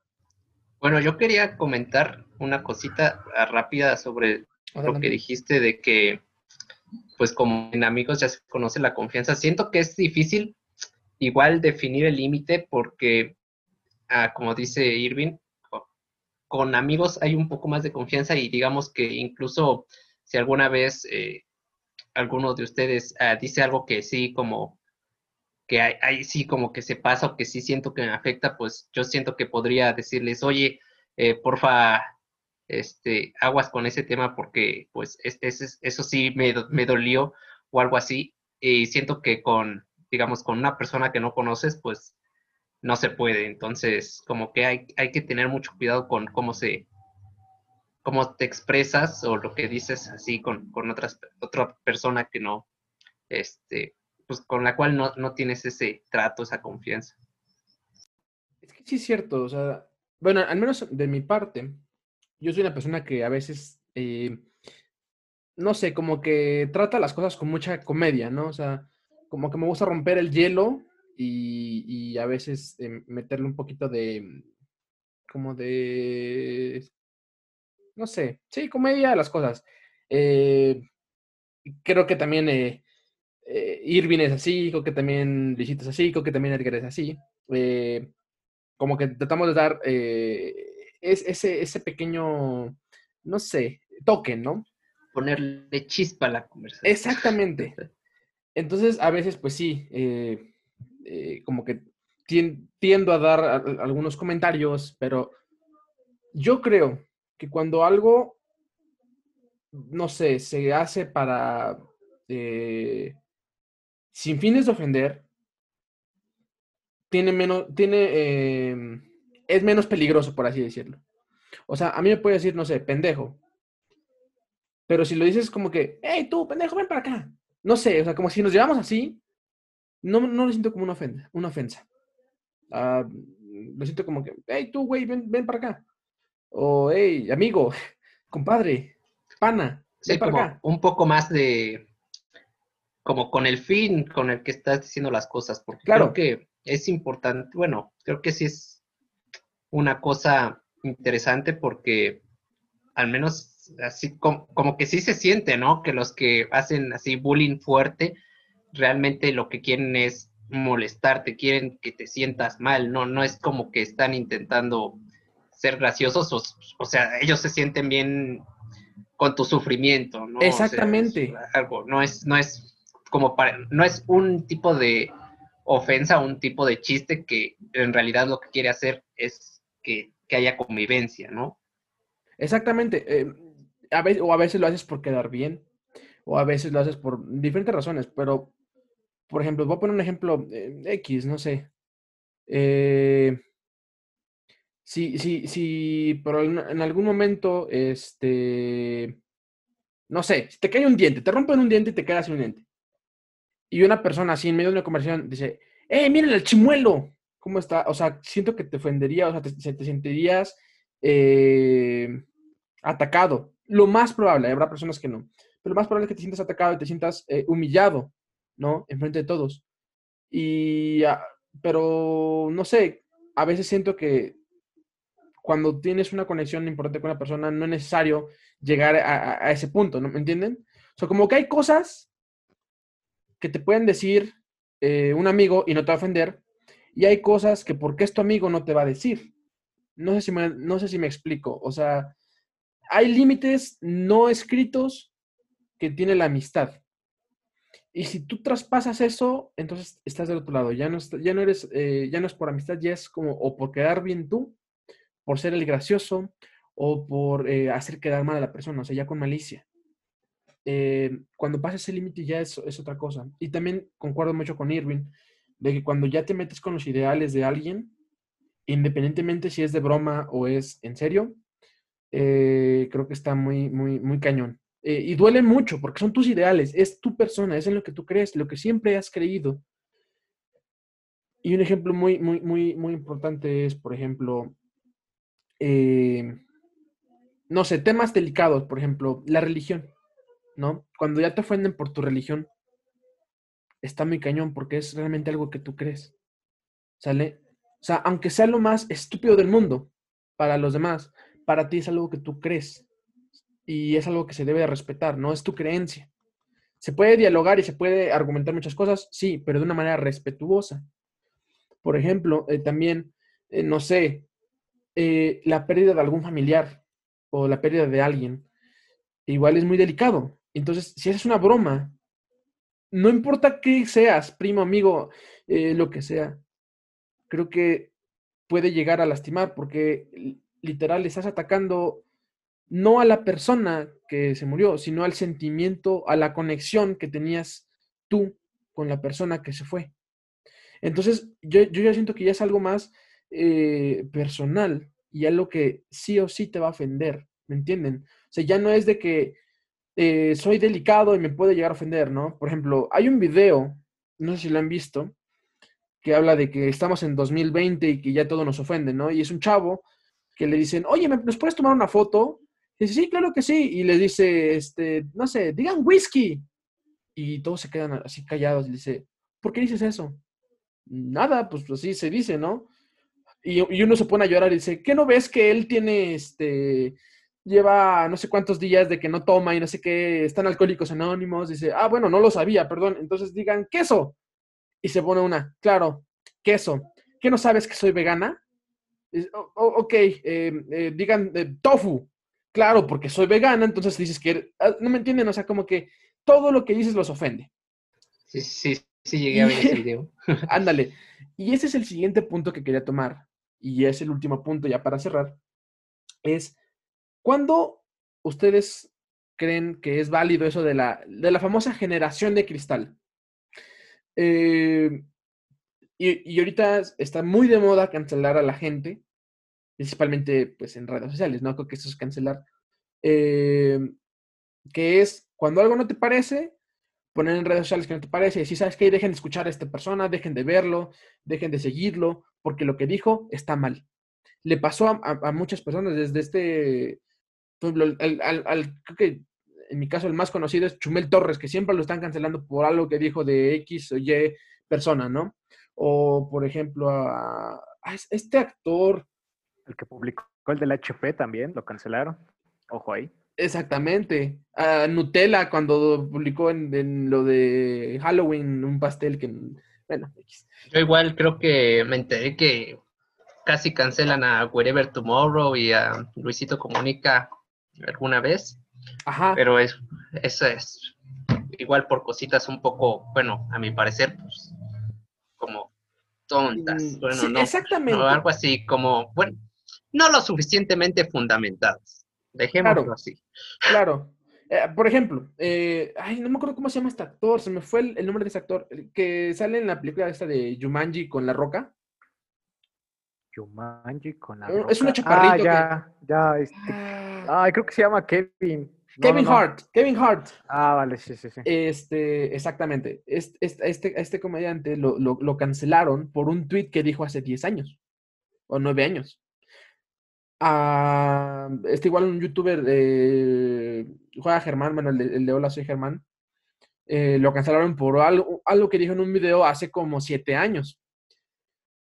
Bueno, yo quería comentar una cosita rápida sobre lo que dijiste de que pues como en amigos ya se conoce la confianza. Siento que es difícil igual definir el límite porque, ah, como dice Irving, con amigos hay un poco más de confianza y digamos que incluso si alguna vez eh, alguno de ustedes ah, dice algo que sí como que hay, sí como que se pasa o que sí siento que me afecta, pues yo siento que podría decirles, oye, eh, porfa, este, aguas con ese tema porque pues es, eso sí me, me, dolió o algo así. Y siento que con, digamos, con una persona que no conoces, pues no se puede. Entonces, como que hay, hay que tener mucho cuidado con cómo se, cómo te expresas o lo que dices así con, con otras, otra persona que no, este, pues con la cual no, no tienes ese trato, esa confianza. Es que sí es cierto, o sea, bueno, al menos de mi parte, yo soy una persona que a veces, eh, no sé, como que trata las cosas con mucha comedia, ¿no? O sea, como que me gusta romper el hielo y, a veces eh, meterle un poquito de, como de, no sé, sí, comedia a las cosas. Eh, creo que también Irving es así, creo que también Luisito es así, creo que también Edgar es así. como que tratamos de dar es ese, ese pequeño, no sé, toque, ¿no? Ponerle chispa a la conversación. Exactamente. Entonces, a veces, pues sí, eh, eh, como que tiendo a dar algunos comentarios, pero yo creo que cuando algo, no sé, se hace para, eh, sin fines de ofender, tiene menos, tiene em, es menos peligroso, por así decirlo. O sea, a mí me puede decir, no sé, pendejo. Pero si lo dices como que, hey, tú, pendejo, ven para acá. No sé, o sea, como si nos llevamos así, no, no lo siento como una ofensa. Una ofensa. Ah, lo siento como que, hey, tú, güey, ven, ven para acá. O, hey, amigo, compadre, pana. Sí, para acá. un poco más de, como con el fin con el que estás diciendo las cosas, porque claro. creo que es importante, bueno, creo que sí es una cosa interesante porque al menos así como, que sí se siente, ¿no? Que los que hacen así bullying fuerte realmente lo que quieren es molestarte, quieren que te sientas mal, no, no es como que están intentando ser graciosos, o, sea, ellos se sienten bien con tu sufrimiento, ¿no? Exactamente. algo, no es, no es como para, no es un tipo de ofensa, un tipo de chiste que en realidad lo que quiere hacer es que, haya convivencia, ¿no? Exactamente. Eh, a veces, o a veces lo haces por quedar bien, o a veces lo haces por diferentes razones, pero, por ejemplo, voy a poner un ejemplo eh, X, no sé. Eh, si, si, si, pero en, algún momento, este, no sé, te cae un diente, te rompen un diente y te quedas sin un diente. Y una persona así en medio de una conversación dice, ¡eh, miren el chimuelo! ¿Cómo está? O sea, siento que te ofendería, o sea, te, te sentirías eh, atacado. Lo más probable, habrá personas que no, pero lo más probable es que te sientas atacado y te sientas eh, humillado ¿no? Enfrente de todos. Y, ah, pero, no sé, a veces siento que cuando tienes una conexión importante con una persona, no es necesario llegar a, ese punto, ¿no? ¿Me entienden? O sea, como que hay cosas que te pueden decir eh, un amigo y no te va a ofender, y hay cosas que porque es tu amigo no te va a decir. No sé si me, no sé si me explico. O sea, hay límites no escritos que tiene la amistad. Y si tú traspasas eso, entonces estás del otro lado. Ya no, ya no eres, eh, ya no es por amistad, ya es como o por quedar bien tú, por ser el gracioso, o por eh, hacer quedar mal a la persona, o sea, ya con malicia. Eh, cuando pasa ese límite ya es, es, otra cosa. Y también concuerdo mucho con Irving, de que cuando ya te metes con los ideales de alguien, independientemente si es de broma o es en serio, eh, creo que está muy, muy, muy cañón. Eh, y duele mucho porque son tus ideales, es tu persona, es en lo que tú crees, lo que siempre has creído. Y un ejemplo muy, muy, muy, muy importante es, por ejemplo, eh, no sé, temas delicados, por ejemplo, la religión, ¿no? Cuando ya te ofenden por tu religión, está muy cañón porque es realmente algo que tú crees. ¿Sale? O sea, aunque sea lo más estúpido del mundo para los demás, para ti es algo que tú crees y es algo que se debe de respetar, no es tu creencia. Se puede dialogar y se puede argumentar muchas cosas, sí, pero de una manera respetuosa. Por ejemplo, eh, también, eh, no sé, eh, la pérdida de algún familiar o la pérdida de alguien, igual es muy delicado. Entonces, si es una broma, no importa qué seas, primo, amigo, lo que sea, creo que puede llegar a lastimar porque literal estás atacando no a la persona que se murió, sino al sentimiento, a la conexión que tenías tú con la persona que se fue. Entonces, yo, yo ya siento que ya es algo más eh, personal y algo que sí o sí te va a ofender, ¿me entienden? O sea, ya no es de que eh, soy delicado y me puede llegar a ofender, ¿no? Por ejemplo, hay un video, no sé si lo han visto, que habla de que estamos en 2020 y que ya todo nos ofende, ¿no? Y es un chavo que le dicen, oye, ¿nos puedes tomar una foto? Y dice, sí, claro que sí. Y le dice, este, no sé, digan whisky. Y todos se quedan así callados. Y dice, ¿por qué dices eso? Nada, pues así se dice, ¿no? Y, uno se pone a llorar y dice, ¿qué no ves que él tiene, este, lleva no sé cuántos días de que no toma y no sé qué, están alcohólicos anónimos? Dice, ah, bueno, no lo sabía, perdón. Entonces digan, queso. Y se pone una, claro, queso. ¿Qué no sabes que soy vegana? ok, eh, eh, digan eh, tofu. Claro, porque soy vegana, entonces dices que ah, no me entienden, o sea, como que todo lo que dices los ofende. Sí, sí, sí, llegué a ver ese video. Ándale. Y ese es el siguiente punto que quería tomar, y es el último punto ya para cerrar, es cuando ustedes creen que es válido eso de la, de la famosa generación de cristal. y, y, ahorita está muy de moda cancelar a la gente principalmente pues en redes sociales, ¿no? Creo que eso es cancelar. Eh, que es cuando algo no te parece, poner en redes sociales que no te parece y decir, ¿sabes qué? Dejen de escuchar a esta persona, dejen de verlo, dejen de seguirlo, porque lo que dijo está mal. Le pasó a, muchas personas desde este, por ejemplo, al, creo que en mi caso el más conocido es Chumel Torres, que siempre lo están cancelando por algo que dijo de X o Y persona, ¿no? O, por ejemplo, a este actor, el que publicó el del HP también, lo cancelaron. Ojo ahí. Exactamente. A Nutella cuando publicó en, lo de Halloween un pastel que, bueno, yo igual creo que me enteré que casi cancelan a Wherever Tomorrow y a Luisito Comunica alguna vez. Ajá. Pero es, eso es igual por cositas un poco, bueno, a mi parecer, pues, como tontas. Mm, bueno, no, exactamente. algo así como, bueno, no lo suficientemente fundamentadas. Dejémoslo así. Claro. Eh, por ejemplo, eh, ay, no me acuerdo cómo se llama este actor, se me fue el, nombre de ese actor, que sale en la película esta de Jumanji con La Roca. Jumanji con La Roca. Eh, es un chaparrito. Ah, ya, ya. Este... Ah. Ay, creo que se llama Kevin. Kevin Hart, Kevin Hart. Ah, vale, sí, sí, sí. Este, exactamente. Este, este, este comediante lo, lo, lo, cancelaron por un tweet que dijo hace 10 años o 9 años este igual un youtuber, de juega Germán, bueno, el de, Hola Soy Germán, eh, lo cancelaron por algo, algo que dijo en un video hace como siete años.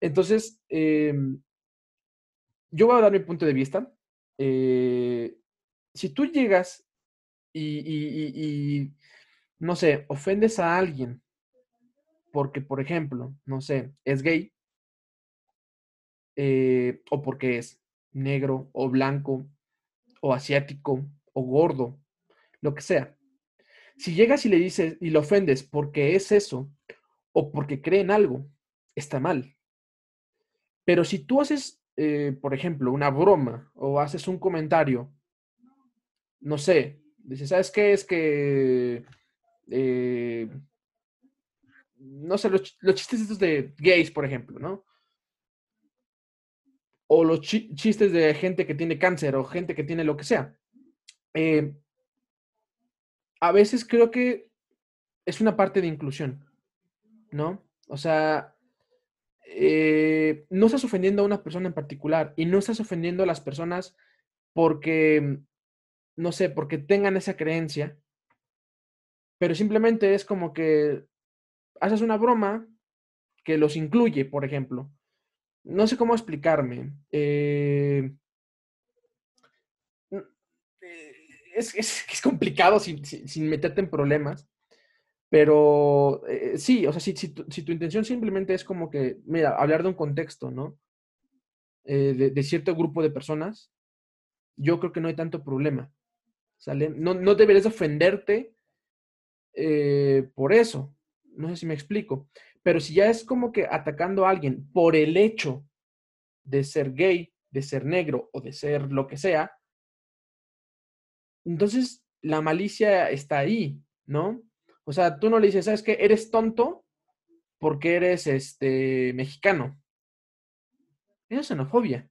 Entonces, em, yo voy a dar mi punto de vista. Eh, si tú llegas y, no sé, ofendes a alguien porque, por ejemplo, no sé, es gay, eh, o porque es negro, o blanco, o asiático, o gordo, lo que sea. Si llegas y le dices y lo ofendes porque es eso, o porque cree en algo, está mal. Pero si tú haces, eh, por ejemplo, una broma o haces un comentario, no sé, dices, ¿sabes qué? Es que, eh, no sé, los, chistes estos de gays, por ejemplo, ¿no? O los chistes de gente que tiene cáncer o gente que tiene lo que sea. Eh, a veces creo que es una parte de inclusión, ¿no? O sea, eh, no estás ofendiendo a una persona en particular y no estás ofendiendo a las personas porque, no sé, porque tengan esa creencia, pero simplemente es como que haces una broma que los incluye, por ejemplo. No sé cómo explicarme. Eh, eh, es, complicado sin, sin meterte en problemas, pero eh, sí, o sea, si, si, tu, intención simplemente es como que, mira, hablar de un contexto, ¿no? Eh, de, cierto grupo de personas, yo creo que no hay tanto problema. ¿Sale? No, no deberías ofenderte eh, por eso. No sé si me explico. Pero si ya es como que atacando a alguien por el hecho de ser gay, de ser negro o de ser lo que sea, entonces la malicia está ahí, ¿no? O sea, tú no le dices, ¿sabes qué? Eres tonto porque eres este mexicano. Eso es xenofobia.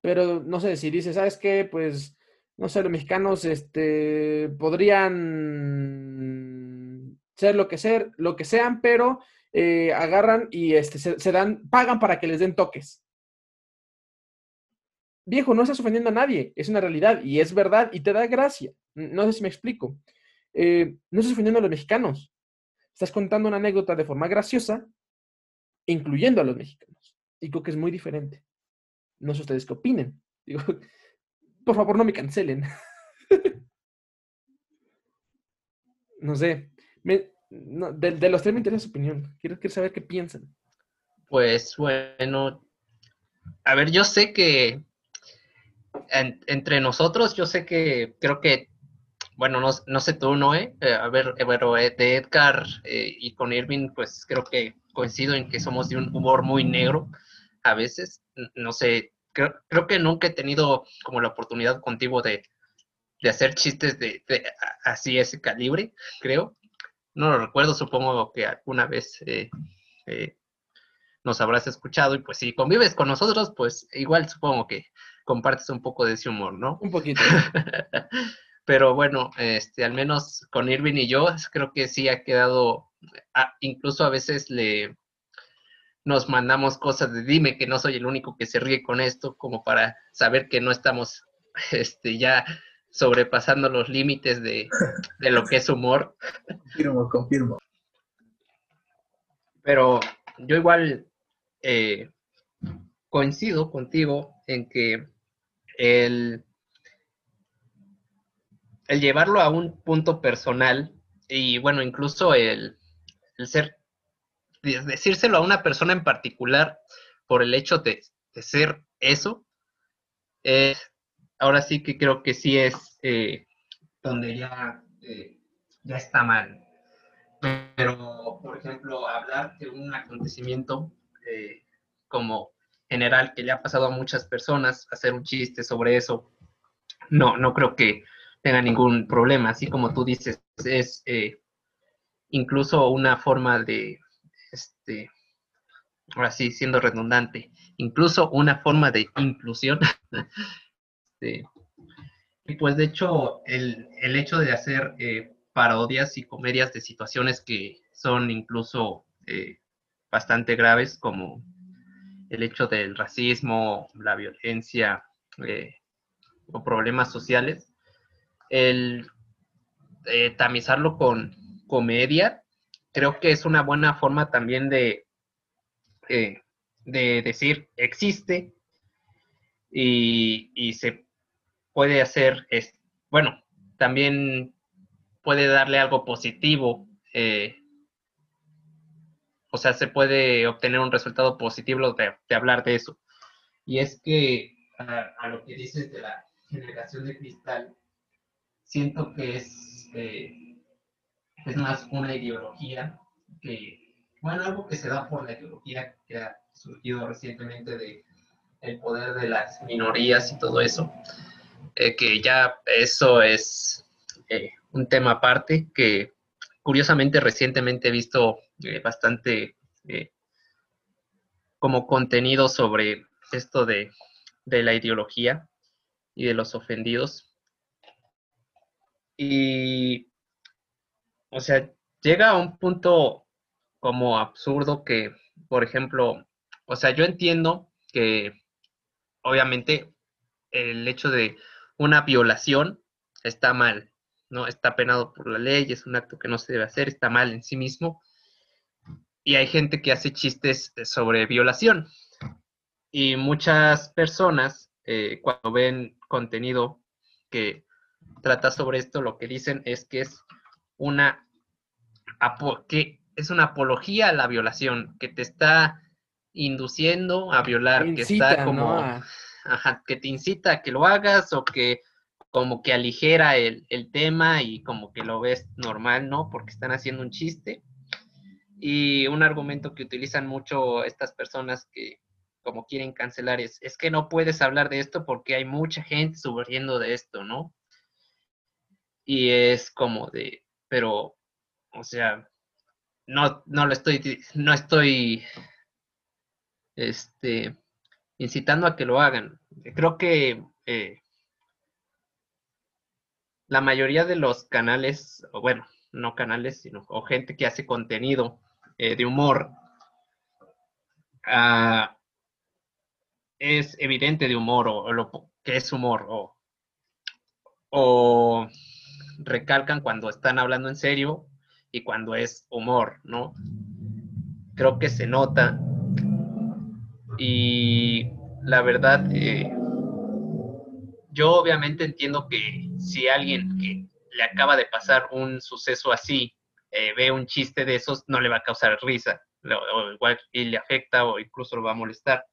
Pero no sé, si dices, ¿sabes qué? Pues, no sé, los mexicanos este, podrían ser lo que ser, lo que sean, pero eh, agarran y este, se, dan, pagan para que les den toques. Viejo, no estás ofendiendo a nadie, es una realidad y es verdad y te da gracia. No sé si me explico. Eh, no estás ofendiendo a los mexicanos. Estás contando una anécdota de forma graciosa, incluyendo a los mexicanos. Y creo que es muy diferente. No sé ustedes qué opinen. Digo, por favor, no me cancelen. no sé. de, los tres me interesa su opinión. Quiero, quiero saber qué piensan. Pues bueno, a ver, yo sé que entre nosotros, yo sé que creo que bueno, no, no sé tú, Noé, eh, a ver, eh, bueno, eh, de Edgar y con Irving, pues creo que coincido en que somos de un humor muy negro a veces, no sé, creo, creo que nunca he tenido como la oportunidad contigo de, de hacer chistes de, de, así ese calibre, creo. No lo recuerdo, supongo que alguna vez nos habrás escuchado y pues si convives con nosotros, pues igual supongo que compartes un poco de ese humor, ¿no? Un poquito. Pero bueno, este, al menos con Irving y yo, creo que sí ha quedado, ah, incluso a veces le nos mandamos cosas de dime que no soy el único que se ríe con esto, como para saber que no estamos este, ya sobrepasando los límites de, lo que es humor. Confirmo, confirmo. Pero yo igual eh, coincido contigo en que el el llevarlo a un punto personal y bueno, incluso el, ser, decírselo a una persona en particular por el hecho de, ser eso, ahora sí que creo que sí es eh, donde ya, eh, ya está mal. Pero, por ejemplo, hablar de un acontecimiento eh, como general que le ha pasado a muchas personas, hacer un chiste sobre eso, no, no creo que tenga ningún problema. Así como tú dices, es eh, incluso una forma de, este, ahora sí, siendo redundante, incluso una forma de inclusión. Este, y pues de hecho, el, hecho de hacer eh, parodias y comedias de situaciones que son incluso eh, bastante graves, como el hecho del racismo, la violencia o problemas sociales, el eh, tamizarlo con comedia, creo que es una buena forma también de, eh, de decir existe y, y, se puede hacer, es, bueno, también puede darle algo positivo. Eh, o sea, se puede obtener un resultado positivo de, de hablar de eso. Y es que a, lo que dices de la generación de cristal, siento que es, eh, es más una ideología que, bueno, algo que se da por la ideología que ha surgido recientemente de el poder de las minorías y todo eso, eh, que ya eso es eh, un tema aparte que curiosamente recientemente he visto bastante como contenido sobre esto de de la ideología y de los ofendidos. Y, o sea, llega a un punto como absurdo que, por ejemplo, o sea, yo entiendo que obviamente el hecho de una violación está mal, ¿no? Está penado por la ley, es un acto que no se debe hacer, está mal en sí mismo. Y hay gente que hace chistes sobre violación, y muchas personas, eh, cuando ven contenido que trata sobre esto, lo que dicen es que es una, que es una apología a la violación, que te está induciendo a violar, que está como, que te incita a que lo hagas o que como que aligera el, el, tema y como que lo ves normal, ¿no? Porque están haciendo un chiste. Y un argumento que utilizan mucho estas personas que como quieren cancelar es, es que no puedes hablar de esto porque hay mucha gente sufriendo de esto, ¿no? Y es como de, pero, o sea, no, no lo estoy, no estoy, este, incitando a que lo hagan. Creo que eh, la mayoría de los canales, bueno, no canales, sino o gente que hace contenido eh, de humor, uh, es evidente de humor o, lo que es humor o, o recalcan cuando están hablando en serio y cuando es humor, ¿no? Creo que se nota y la verdad, eh, yo obviamente entiendo que si alguien que le acaba de pasar un suceso así eh, ve un chiste de esos, no le va a causar risa, o igual y le afecta o incluso lo va a molestar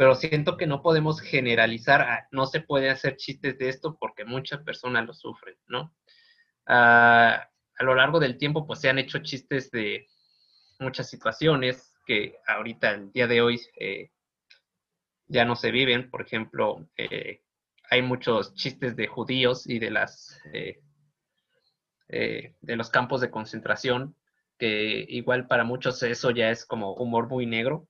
pero siento que no podemos generalizar, no se puede hacer chistes de esto porque muchas personas lo sufren, ¿no? Ah, a lo largo del tiempo, pues se han hecho chistes de muchas situaciones que ahorita, el día de hoy, eh, ya no se viven. Por ejemplo, eh, hay muchos chistes de judíos y de las eh, de los campos de concentración, que igual para muchos eso ya es como humor muy negro.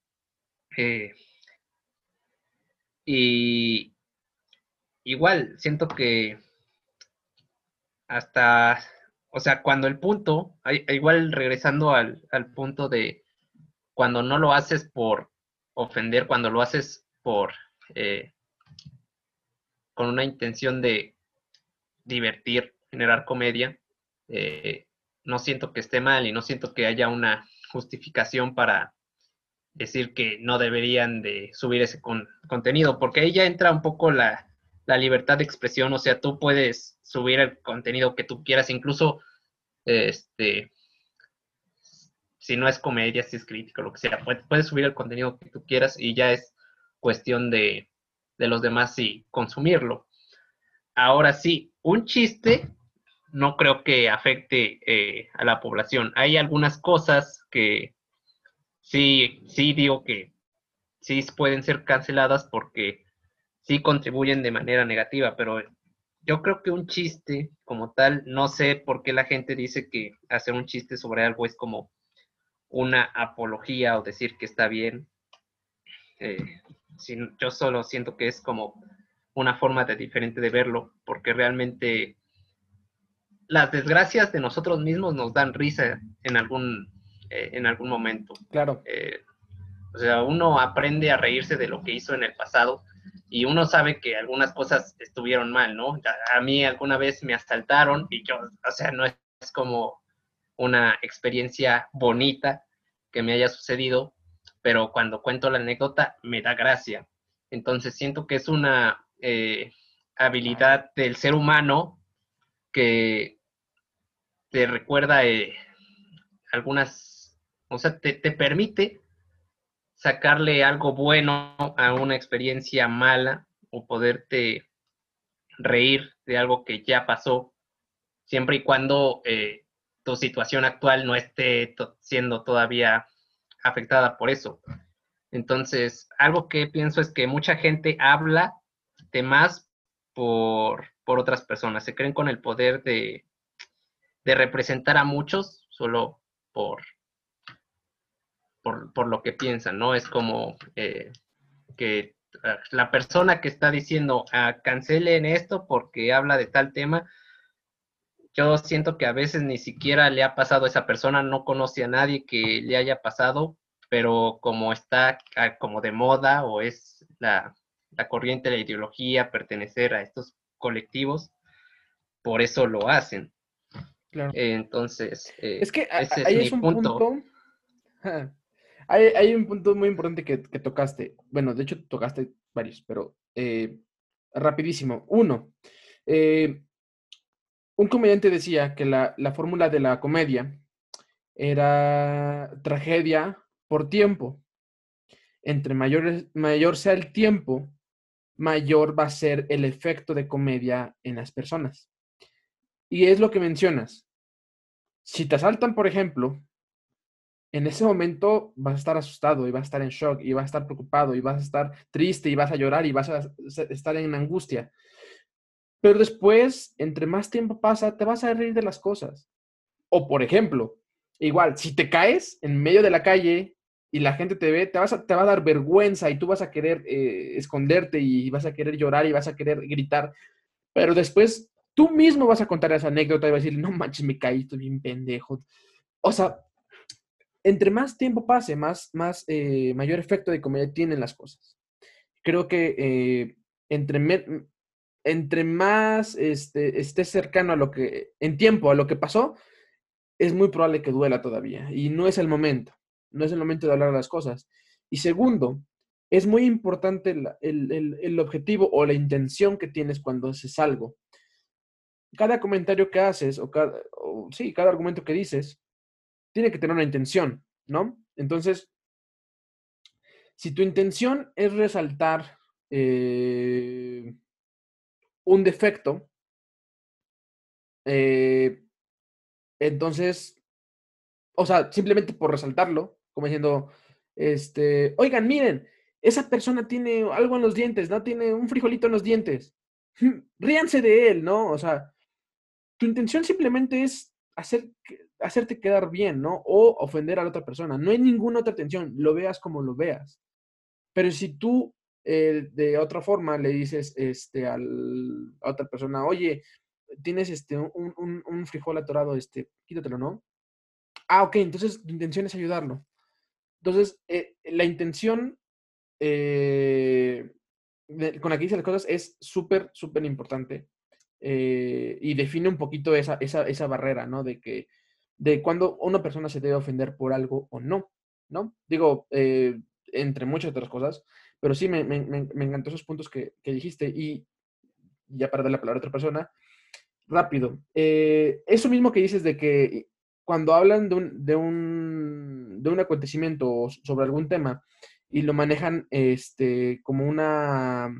Y igual, siento que hasta, o sea, cuando el punto, igual regresando al, punto de cuando no lo haces por ofender, cuando lo haces por, eh, con una intención de divertir, generar comedia, eh, no siento que esté mal y no siento que haya una justificación para decir que no deberían de subir ese contenido, porque ahí ya entra un poco la, libertad de expresión, o sea, tú puedes subir el contenido que tú quieras, incluso, este, si no es comedia, si es crítico, lo que sea, puedes, subir el contenido que tú quieras y ya es cuestión de, los demás y consumirlo. Ahora sí, un chiste no creo que afecte eh, a la población. Hay algunas cosas que sí, sí digo que sí pueden ser canceladas porque sí contribuyen de manera negativa, pero yo creo que un chiste como tal, no sé por qué la gente dice que hacer un chiste sobre algo es como una apología o decir que está bien. Eh, yo solo siento que es como una forma de diferente de verlo, porque realmente las desgracias de nosotros mismos nos dan risa en algún eh, en algún momento. Claro. Eh, o sea, uno aprende a reírse de lo que hizo en el pasado y uno sabe que algunas cosas estuvieron mal, ¿no? A, mí alguna vez me asaltaron y yo, o sea, no es como una experiencia bonita que me haya sucedido, pero cuando cuento la anécdota me da gracia. Entonces siento que es una eh, habilidad del ser humano que te recuerda eh, algunas, o sea, te, te permite sacarle algo bueno a una experiencia mala o poderte reír de algo que ya pasó, siempre y cuando eh, tu situación actual no esté siendo todavía afectada por eso. Entonces, algo que pienso es que mucha gente habla de más por, por otras personas, se creen con el poder de, de representar a muchos solo por, por, lo que piensan, ¿no? Es como eh, que ah, la persona que está diciendo ah, cancelen esto porque habla de tal tema, yo siento que a veces ni siquiera le ha pasado a esa persona, no conoce a nadie que le haya pasado, pero como está ah, como de moda o es la, corriente de la ideología pertenecer a estos colectivos, por eso lo hacen. entonces, eh, es que ese es, mi punto. Hay, un punto muy importante que, tocaste. Bueno, de hecho tocaste varios, pero eh, rapidísimo. Uno, eh, un comediante decía que la, fórmula de la comedia era tragedia por tiempo. Entre mayor, mayor sea el tiempo, mayor va a ser el efecto de comedia en las personas. Y es lo que mencionas. Si te asaltan, por ejemplo, en ese momento vas a estar asustado y vas a estar en shock y vas a estar preocupado y vas a estar triste y vas a llorar y vas a estar en angustia. Pero después, entre más tiempo pasa, te vas a reír de las cosas. O por ejemplo, igual, si te caes en medio de la calle y la gente te ve, te, vas a, te va a dar vergüenza y tú vas a querer eh, esconderte y vas a querer llorar y vas a querer gritar. Pero después tú mismo vas a contar esa anécdota y vas a decir, no manches, me caí, estoy bien pendejo. O sea, entre más tiempo pase, más, más eh, mayor efecto de comedia tienen las cosas. Creo que eh, entre, entre más este, esté cercano a lo que, en tiempo, a lo que pasó, es muy probable que duela todavía. Y no es el momento, no es el momento de hablar de las cosas. Y segundo, es muy importante el, objetivo o la intención que tienes cuando haces algo. Cada comentario que haces, o, cada, sí, cada argumento que dices, tiene que tener una intención, ¿no? Entonces, si tu intención es resaltar eh, un defecto, eh, entonces, o sea, simplemente por resaltarlo, como diciendo, este, oigan, miren, esa persona tiene algo en los dientes, ¿no? Tiene un frijolito en los dientes. Ríanse de él, ¿no? O sea, tu intención simplemente es hacer hacerte quedar bien, ¿no? O ofender a la otra persona. No hay ninguna otra intención, lo veas como lo veas. Pero si tú eh, de otra forma le dices este, a otra persona, oye, tienes este, un, frijol atorado, este, quítatelo, ¿no? Ah, ok, entonces tu intención es ayudarlo. Entonces, eh, la intención eh, con la que dice las cosas es súper, súper importante. Y define un poquito esa, esa, esa barrera, ¿no? De que de cuando una persona se debe ofender por algo o no, ¿no? Digo, eh, entre muchas otras cosas, pero sí me, me, me encantó esos puntos que, que, dijiste y ya para dar la palabra a otra persona, rápido. Eh, eso mismo que dices de que cuando hablan de un, de un, de un acontecimiento sobre algún tema y lo manejan este, como una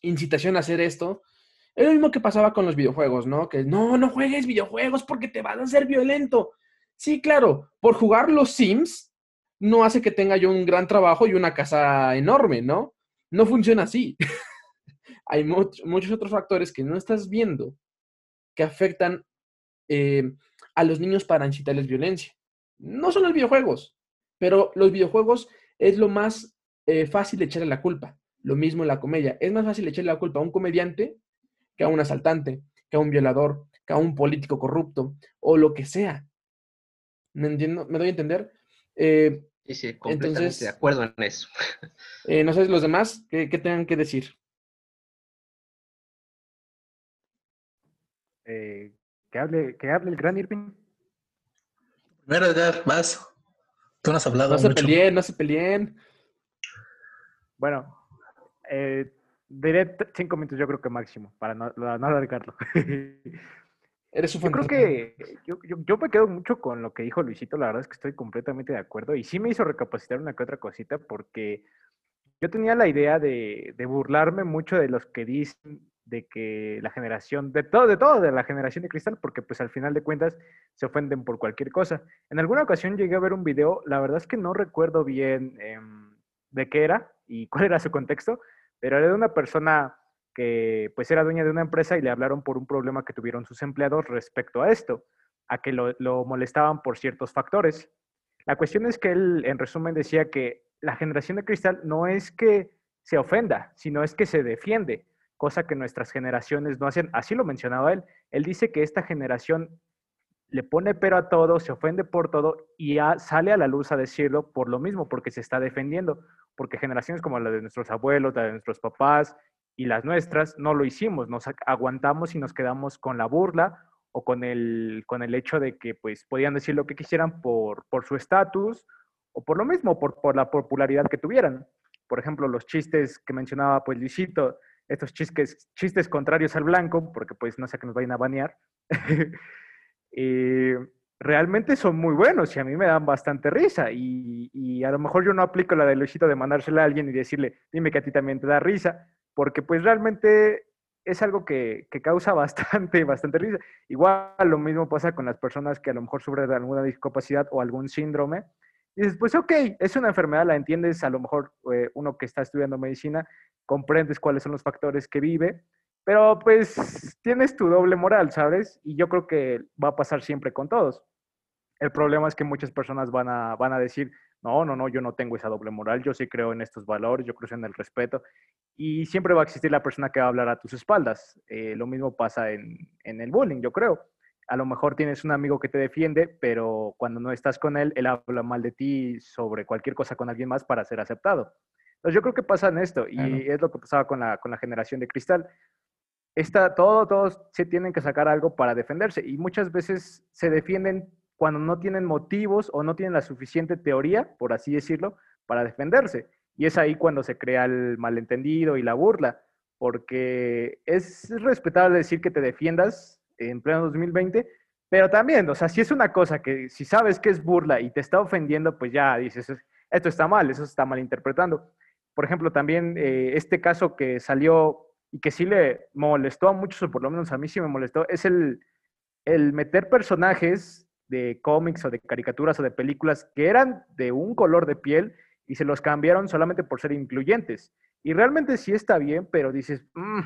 incitación a hacer esto, es lo mismo que pasaba con los videojuegos, ¿no? Que no, no juegues videojuegos porque te vas a hacer violento. Sí, claro, por jugar los Sims no hace que tenga yo un gran trabajo y una casa enorme, ¿no? No funciona así. Hay muchos otros factores que no estás viendo que afectan eh, a los niños para incitarles violencia. No son los videojuegos, pero los videojuegos es lo más eh, fácil de echarle la culpa. Lo mismo en la comedia. Es más fácil echarle la culpa a un comediante que a un asaltante, que a un violador, que a un político corrupto o lo que sea. ¿Me entiendo? ¿Me doy a entender? Eh, Sí, sí, completamente de acuerdo en eso. Eh, no sé, los demás, ¿qué, tengan que decir? Eh, que, hable, que hable el gran Irving. Primero, Edgar, vas. Tú no has hablado No se peleen, no se peleen. Bueno, eh, diré cinco minutos yo creo que máximo, para no, no alargarlo. Eres un Yo creo que yo, yo, me quedo mucho con lo que dijo Luisito, la verdad es que estoy completamente de acuerdo y sí me hizo recapacitar una que otra cosita porque yo tenía la idea de, de burlarme mucho de los que dicen de que la generación, de todo, de todo, de la generación de cristal, porque pues al final de cuentas se ofenden por cualquier cosa. En alguna ocasión llegué a ver un video, la verdad es que no recuerdo bien em, de qué era y cuál era su contexto, pero era de una persona que pues era dueña de una empresa y le hablaron por un problema que tuvieron sus empleados respecto a esto, a que lo, molestaban por ciertos factores. La cuestión es que él, en resumen, decía que la generación de cristal no es que se ofenda, sino es que se defiende, cosa que nuestras generaciones no hacen. Así lo mencionaba él. Él dice que esta generación le pone pero a todo, se ofende por todo y sale a la luz a decirlo por lo mismo, porque se está defendiendo, porque generaciones como la de nuestros abuelos, la de nuestros papás y las nuestras, no lo hicimos, nos aguantamos y nos quedamos con la burla o con el, con el hecho de que pues podían decir lo que quisieran por, por su estatus o por lo mismo, por, por la popularidad que tuvieran. Por ejemplo, los chistes que mencionaba pues Luisito, estos chistes, chistes contrarios al blanco, porque pues no sé que nos vayan a banear, eh, realmente son muy buenos y a mí me dan bastante risa. Y, y, a lo mejor yo no aplico la de Luisito de mandársela a alguien y decirle, dime que a ti también te da risa, porque pues realmente es algo que, causa bastante, bastante risa. Igual lo mismo pasa con las personas que a lo mejor sufren de alguna discapacidad o algún síndrome. Y dices, pues ok, es una enfermedad, la entiendes, a lo mejor eh, uno que está estudiando medicina, comprendes cuáles son los factores que vive, pero pues tienes tu doble moral, ¿sabes? Y yo creo que va a pasar siempre con todos. El problema es que muchas personas van a, van a decir, no, no, no, yo no tengo esa doble moral, yo sí creo en estos valores, yo creo en el respeto y siempre va a existir la persona que va a hablar a tus espaldas. Eh, lo mismo pasa en, en, el bullying, yo creo. A lo mejor tienes un amigo que te defiende, pero cuando no estás con él, él habla mal de ti sobre cualquier cosa con alguien más para ser aceptado. Entonces yo creo que pasa en esto y es lo que pasaba con la, con la generación de cristal. Está, todo, todos se tienen que sacar algo para defenderse y muchas veces se defienden cuando no tienen motivos o no tienen la suficiente teoría, por así decirlo, para defenderse. Y es ahí cuando se crea el malentendido y la burla, porque es respetable decir que te defiendas en pleno 2020, pero también, o sea, si es una cosa que si sabes que es burla y te está ofendiendo, pues ya dices, esto está mal, eso está malinterpretando. Por ejemplo, también eh, este caso que salió y que sí le molestó a muchos, o por lo menos a mí sí me molestó, es el, el meter personajes de cómics o de caricaturas o de películas que eran de un color de piel y se los cambiaron solamente por ser incluyentes. Y realmente sí está bien, pero dices, mm,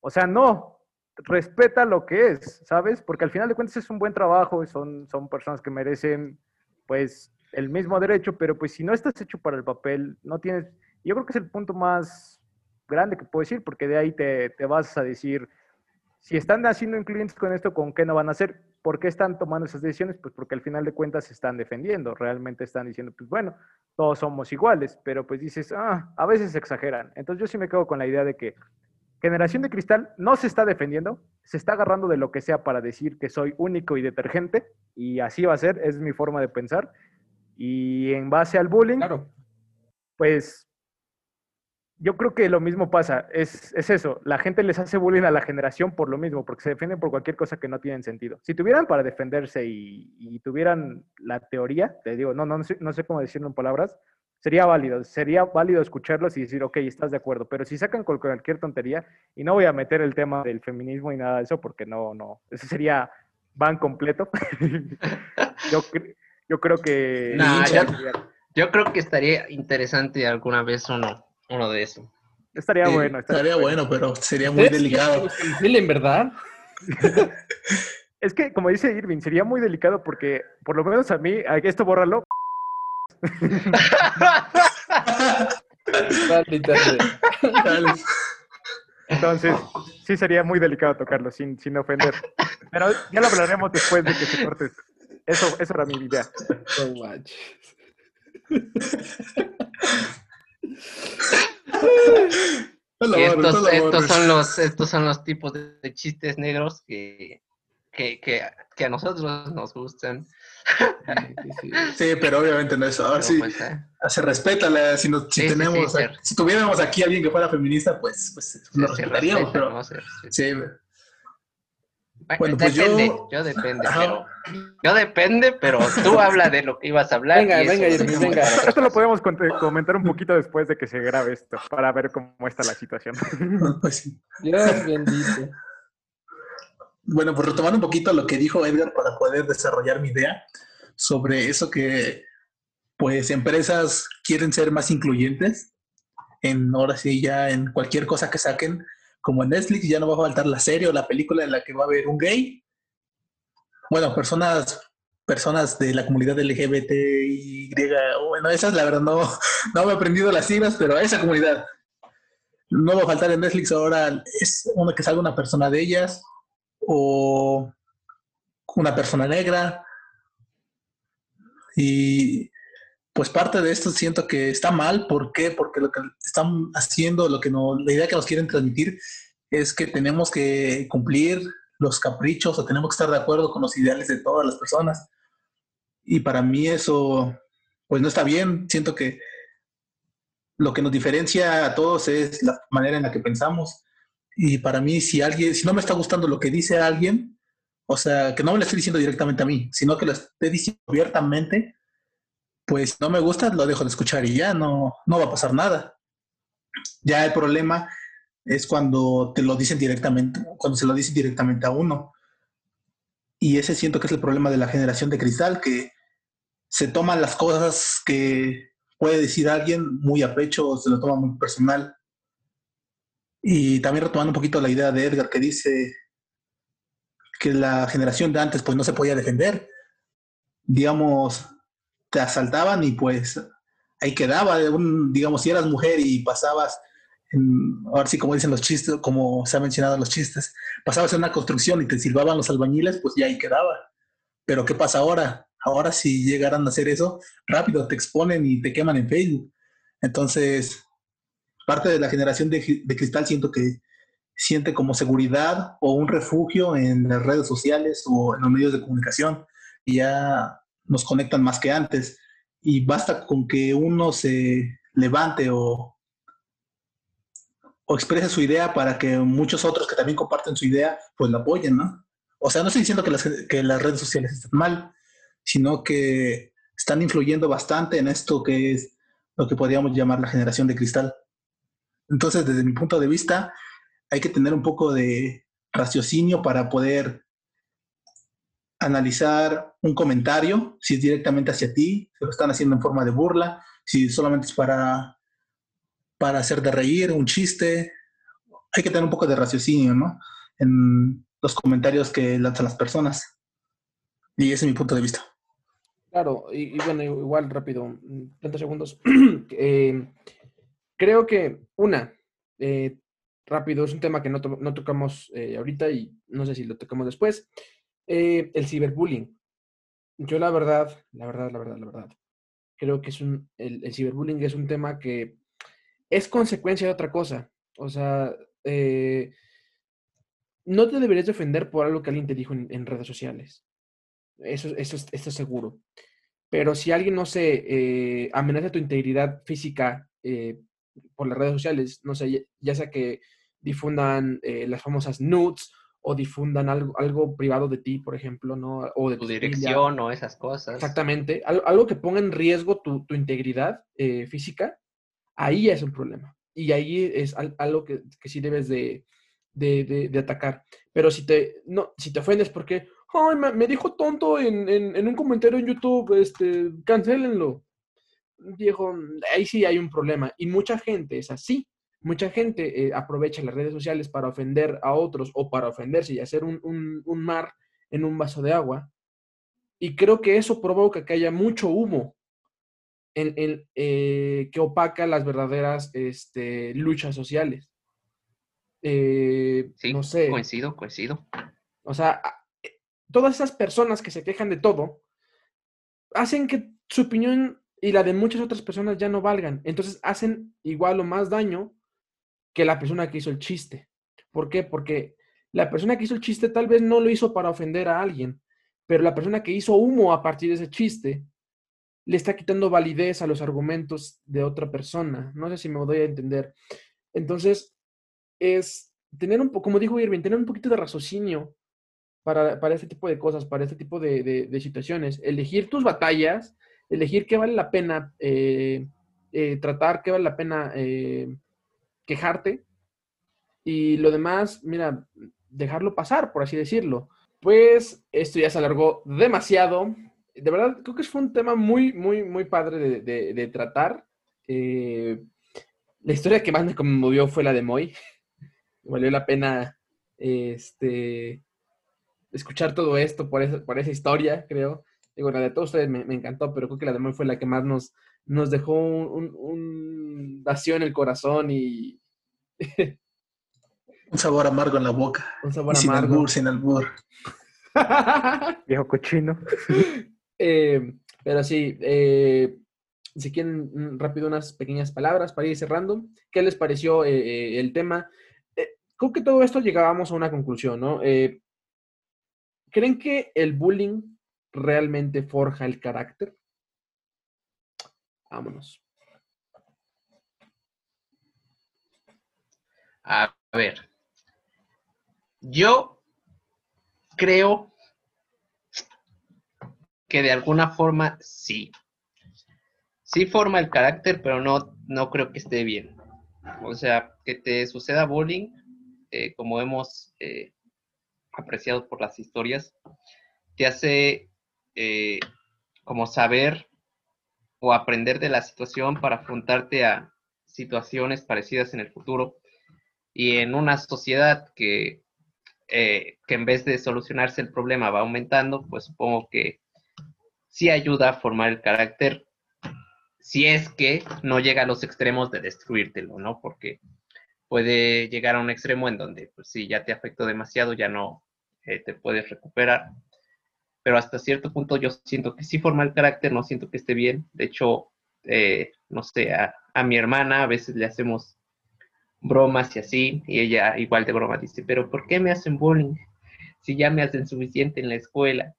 o sea, no, respeta lo que es, ¿sabes? Porque al final de cuentas es un buen trabajo, son, son personas que merecen pues el mismo derecho, pero pues si no estás hecho para el papel, no tienes, yo creo que es el punto más grande que puedo decir, porque de ahí te, te vas a decir, si están haciendo incluyentes con esto, ¿con qué no van a hacer? ¿Por qué están tomando esas decisiones? Pues porque al final de cuentas se están defendiendo, realmente están diciendo, pues bueno, todos somos iguales, pero pues dices, ah, a veces exageran. Entonces yo sí me quedo con la idea de que Generación de Cristal no se está defendiendo, se está agarrando de lo que sea para decir que soy único y detergente, y así va a ser, es mi forma de pensar. Y en base al bullying, pues yo creo que lo mismo pasa, es, eso, la gente les hace bullying a la generación por lo mismo, porque se defienden por cualquier cosa que no tiene sentido. Si tuvieran para defenderse y, tuvieran la teoría, te digo, no, no, no sé, no sé cómo decirlo en palabras, sería válido, sería válido escucharlos y decir, ok, estás de acuerdo, pero si sacan cualquier tontería, y no voy a meter el tema del feminismo y nada de eso, porque no, no, eso sería van completo. yo, yo creo que... yo creo que estaría interesante alguna vez uno uno de eso. Estaría bueno. Estaría, bueno, pero sería muy delicado. en verdad. es que, como dice Irving, sería muy delicado porque, por lo menos a mí, esto bórralo. Entonces, sí sería muy delicado tocarlo sin, sin ofender. Pero ya lo hablaremos después de que se corte. Eso, eso era mi idea. y estos, estos, son los, estos son los tipos de, chistes negros que, que, que, a nosotros nos gustan. Sí, pero obviamente no es eso. Ahora sí, pues, eh. se respeta. Si, si tenemos, si tuviéramos aquí a alguien que fuera feminista, pues, pues lo respetaríamos. Pero, sí, bueno, pues depende, yo... yo depende, pero yo depende, pero tú habla de lo que ibas a hablar. Venga, venga, venga. Esto lo podemos comentar un poquito después de que se grabe esto, para ver cómo está la situación. Pues Dios bendito. Bueno, pues retomando un poquito lo que dijo Edgar para poder desarrollar mi idea sobre eso que, pues, empresas quieren ser más incluyentes en, ahora sí, ya en cualquier cosa que saquen, como en Netflix ya no va a faltar la serie o la película en la que va a haber un gay. Bueno, personas personas de la comunidad LGBTY, bueno, esas la verdad no, no me he aprendido las siglas, pero esa comunidad. No va a faltar en Netflix ahora es una que salga una persona de ellas o una persona negra. Y pues parte de esto siento que está mal. ¿Por qué? Porque lo que están haciendo, lo que no, la idea que nos quieren transmitir es que tenemos que cumplir los caprichos o tenemos que estar de acuerdo con los ideales de todas las personas. Y para mí eso, pues no está bien. Siento que lo que nos diferencia a todos es la manera en la que pensamos. Y para mí, si alguien, si no me está gustando lo que dice alguien, o sea, que no me lo esté diciendo directamente a mí, sino que lo esté diciendo abiertamente, pues no me gusta, lo dejo de escuchar y ya no, no va a pasar nada. Ya el problema es cuando te lo dicen directamente, cuando se lo dicen directamente a uno. Y ese siento que es el problema de la generación de cristal, que se toman las cosas que puede decir alguien muy a pecho o se lo toma muy personal. Y también retomando un poquito la idea de Edgar que dice que la generación de antes pues no se podía defender. Digamos, te asaltaban y pues ahí quedaba, un, digamos, si eras mujer y pasabas, en, ahora sí como dicen los chistes, como se ha mencionado los chistes, pasabas en una construcción y te silbaban los albañiles, pues ya ahí quedaba. Pero ¿qué pasa ahora? Ahora si llegaran a hacer eso, rápido te exponen y te queman en Facebook. Entonces, parte de la generación de, de cristal siento que siente como seguridad o un refugio en las redes sociales o en los medios de comunicación. Y ya nos conectan más que antes. Y basta con que uno se levante o, o exprese su idea para que muchos otros que también comparten su idea, pues la apoyen, ¿no? O sea, no estoy diciendo que las, que las redes sociales están mal, sino que están influyendo bastante en esto que es lo que podríamos llamar la generación de cristal. Entonces, desde mi punto de vista, hay que tener un poco de raciocinio para poder analizar un comentario, si es directamente hacia ti, si lo están haciendo en forma de burla, si solamente es para, para hacer de reír, un chiste. Hay que tener un poco de raciocinio, ¿no? En los comentarios que lanzan las personas. Y ese es mi punto de vista. Claro, y, bueno, igual rápido, 30 segundos. Eh, creo que, una, eh, rápido, es un tema que no, tocamos eh, ahorita y no sé si lo tocamos después. Eh, el ciberbullying. Yo la verdad, la verdad, la verdad, la verdad, creo que es un, el, ciberbullying es un tema que es consecuencia de otra cosa. O sea, eh, no te deberías defender por algo que alguien te dijo en, redes sociales. Eso, eso, es, seguro. Pero si alguien, no sé, eh, amenaza tu integridad física por las redes sociales, no sé, ya, sea que difundan las famosas nudes o difundan algo, algo privado de ti, por ejemplo, ¿no? O de tu, dirección o esas cosas. Exactamente. algo que ponga en riesgo tu, integridad eh, física, ahí es un problema. Y ahí es algo que, sí debes de, atacar. Pero si te, no, si te ofendes porque, ay, me, dijo tonto en, un comentario en YouTube, este, cancélenlo. Viejo, ahí sí hay un problema. Y mucha gente es así. Mucha gente eh, aprovecha las redes sociales para ofender a otros o para ofenderse y hacer un, mar en un vaso de agua. Y creo que eso provoca que haya mucho humo en, eh, que opaca las verdaderas este, luchas sociales. Eh, sí, no sé. Coincido, coincido. O sea, todas esas personas que se quejan de todo hacen que su opinión y la de muchas otras personas ya no valgan. Entonces hacen igual o más daño que la persona que hizo el chiste. ¿Por qué? Porque la persona que hizo el chiste tal vez no lo hizo para ofender a alguien, pero la persona que hizo humo a partir de ese chiste le está quitando validez a los argumentos de otra persona. No sé si me doy a entender. Entonces, es tener un poco, como dijo Irving, tener un poquito de raciocinio para, para este tipo de cosas, para este tipo de, situaciones. Elegir tus batallas, elegir qué vale la pena eh, eh, tratar, qué vale la pena eh, quejarte. Y lo demás, mira, dejarlo pasar, por así decirlo. Pues esto ya se alargó demasiado de verdad, creo que fue un tema muy, muy, muy padre de, tratar. Eh, la historia que más me conmovió fue la de Moy. Valió la pena este, escuchar todo esto por esa, por esa historia, creo. Digo, la de todos ustedes me, encantó, pero creo que la de Moy fue la que más nos, nos dejó un, vacío en el corazón y... un sabor amargo en la boca. Un sabor amargo. Sin albur, sin albur. Viejo cochino. Eh, pero sí, eh, si quieren mm, rápido unas pequeñas palabras para ir cerrando, ¿qué les pareció eh, el tema? creo que todo esto llegábamos a una conclusión, ¿no? ¿Creen que el bullying realmente forja el carácter? Vámonos. A ver, yo creo que de alguna forma sí. Sí forma el carácter, pero no, no creo que esté bien. O sea, que te suceda bullying, eh, como hemos eh, apreciado por las historias, te hace eh, como saber o aprender de la situación para afrontarte a situaciones parecidas en el futuro. Y en una sociedad que, que en vez de solucionarse el problema va aumentando, pues supongo que sí ayuda a formar el carácter si es que no llega a los extremos de destruírtelo, ¿no? Porque puede llegar a un extremo en donde, pues si ya te afectó demasiado, ya no eh, te puedes recuperar. Pero hasta cierto punto yo siento que sí forma el carácter, no siento que esté bien. De hecho, eh, no sé, a, a, mi hermana a veces le hacemos bromas y así, y ella igual de broma dice, pero ¿por qué me hacen bullying? Si ya me hacen suficiente en la escuela.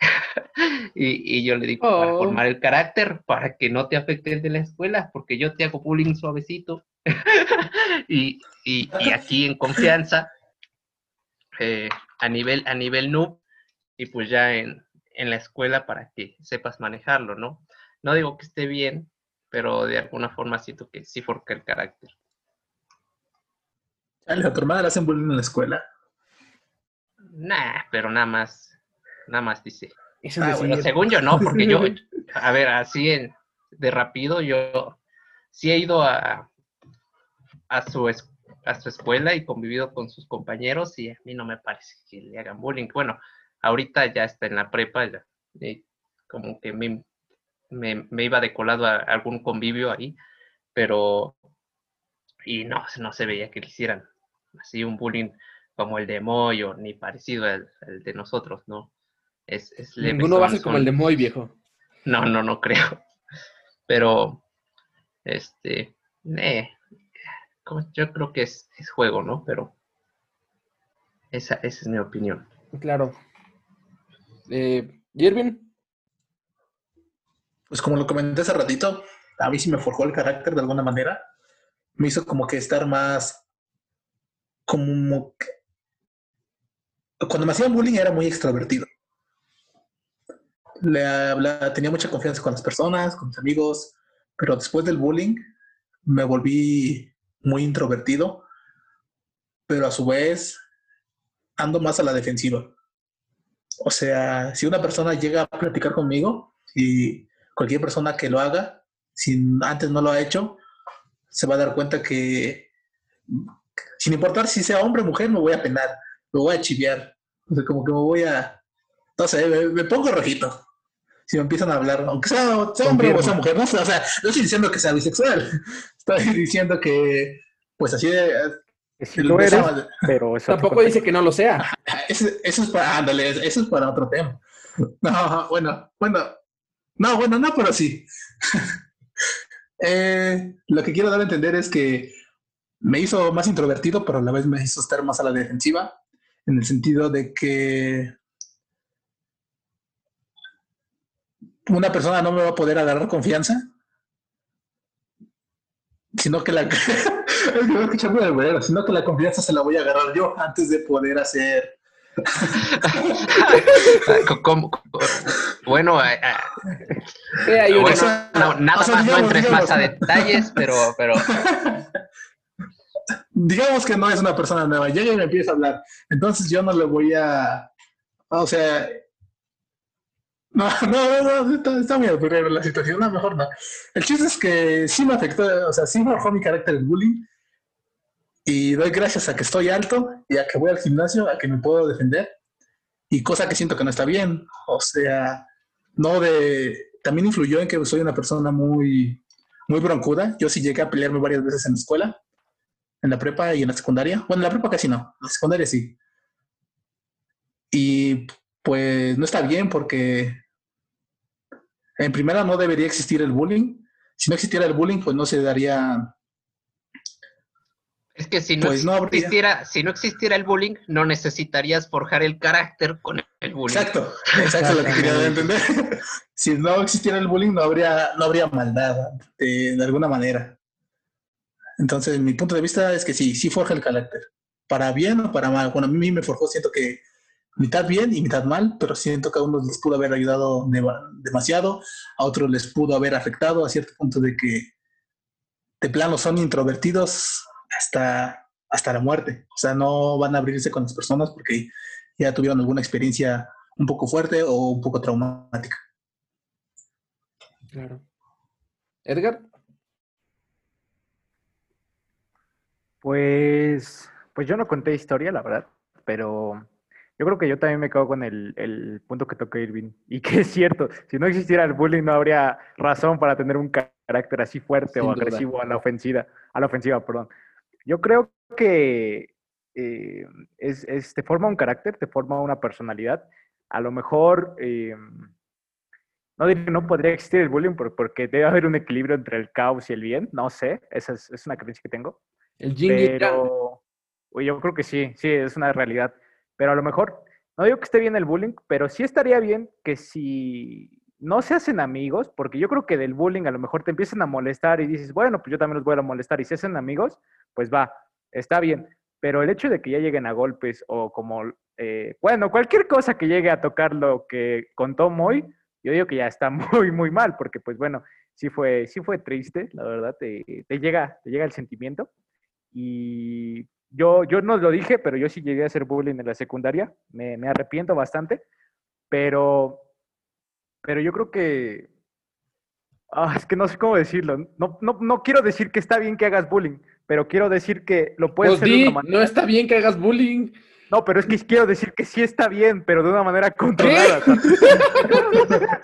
y, yo le digo, para oh. formar el carácter, para que no te afecte de la escuela, porque yo te hago bullying suavecito. y, aquí en confianza, eh, a nivel, a nivel noob, y pues ya en, la escuela para que sepas manejarlo, ¿no? No digo que esté bien, pero de alguna forma siento que sí forca el carácter. ¿A tu hermana le hacen bullying en la escuela? Nah, pero nada más nada más dice. Ah, según yo no, porque yo, a ver, así de rápido, yo sí he ido a, a, su, a su escuela y convivido con sus compañeros y a mí no me parece que le hagan bullying. Bueno, ahorita ya está en la prepa, ya, como que me, me, iba de colado a algún convivio ahí, pero y no, no se veía que le hicieran así un bullying como el de Moyo, ni parecido al de nosotros, ¿no? Es, es Ninguno va a ser como el de Moy, viejo. No, no, no creo. Pero, este, eh, yo creo que es, juego, ¿no? Pero esa, es mi opinión. Claro. Eh, ¿Irvin? Pues como lo comenté hace ratito, a mí sí me forjó el carácter de alguna manera. Me hizo como que estar más como cuando me hacían bullying era muy extrovertido le, tenía mucha confianza con las personas, con mis amigos, pero después del bullying me volví muy introvertido, pero a su vez ando más a la defensiva. O sea, si una persona llega a platicar conmigo y cualquier persona que lo haga, si antes no lo ha hecho, se va a dar cuenta que sin importar si sea hombre o mujer, me voy a penar, me voy a chiviar. O sea, como que me voy a, no sé, me pongo rojito si me empiezan a hablar, aunque sea, hombre o sea mujer, no, o sea, no estoy diciendo que sea bisexual, estoy diciendo que, pues así de... lo eres, pero tampoco dice que no lo sea. Eso, es para, ándale, eso es para otro tema. No, bueno, bueno, No, bueno, no, pero sí. Eh, lo que quiero dar a entender es que me hizo más introvertido, pero a la vez me hizo estar más a la defensiva, en el sentido de que una persona no me va a poder agarrar confianza, sino que la sino que la confianza se la voy a agarrar yo antes de poder hacer. Bueno, nada más no entres más a detalles, pero, pero. Digamos que no es una persona nueva, ya ya me empieza a hablar. Entonces yo no le voy a. O sea. No, no, no, está, está bien, pero la situación, no, mejor no. El chiste es que sí me afectó, o sea, sí bajó mi carácter el bullying, y doy gracias a que estoy alto y a que voy al gimnasio, a que me puedo defender. Y cosa que siento que no está bien. O sea, no de... También influyó en que soy una persona muy, muy broncuda. Yo sí llegué a pelearme varias veces en la escuela, en la prepa y en la secundaria. Bueno, en la prepa casi no, en la secundaria sí. Y pues no está bien porque en primera no debería existir el bullying. Si no existiera el bullying, pues no se daría es que si no, pues existiera, si no existiera el bullying, no necesitarías forjar el carácter con el bullying. Exacto, exacto lo que quería entender. si no existiera el bullying, no habría, no habría maldad de, alguna manera. Entonces, mi punto de vista es que sí, sí forja el carácter. Para bien o para mal. Bueno, a mí me forjó, siento que mitad bien y mitad mal, pero siento que a unos les pudo haber ayudado demasiado, a otros les pudo haber afectado a cierto punto de que de plano son introvertidos hasta, hasta la muerte. O sea, no van a abrirse con las personas porque ya tuvieron alguna experiencia un poco fuerte o un poco traumática. Claro. Edgar. Pues, pues yo no conté historia, la verdad, pero yo creo que yo también me quedo con el, el punto que toca Irving. Y que es cierto, si no existiera el bullying no habría razón para tener un carácter así fuerte o agresivo a la ofensiva, a la ofensiva, perdón. Yo creo que eh, es, te forma un carácter, te forma una personalidad. A lo mejor, eh, no que no podría existir el bullying porque debe haber un equilibrio entre el caos y el bien, no sé, esa es, una creencia que tengo. El yin pero, yo creo que sí, sí, es una realidad. Pero a lo mejor, no digo que esté bien el bullying, pero sí estaría bien que si no se hacen amigos, porque yo creo que del bullying a lo mejor te empiezan a molestar y dices, bueno, pues yo también los voy a molestar y se hacen amigos, pues va, está bien. Pero el hecho de que ya lleguen a golpes o como, eh, bueno, cualquier cosa que llegue a tocar lo que contó Moy, yo digo que ya está muy, muy mal, porque pues bueno, sí fue, sí fue triste, la verdad, te, llega, te llega el sentimiento. Y yo, yo no lo dije, pero yo sí llegué a hacer bullying en la secundaria, me, me arrepiento bastante, pero pero yo creo que... Ah, es que no sé cómo decirlo. No, no, no quiero decir que está bien que hagas bullying, pero quiero decir que lo puedes pues hacer de una manera. No está bien que hagas bullying. No, pero es que quiero decir que sí está bien, pero de una manera controlada.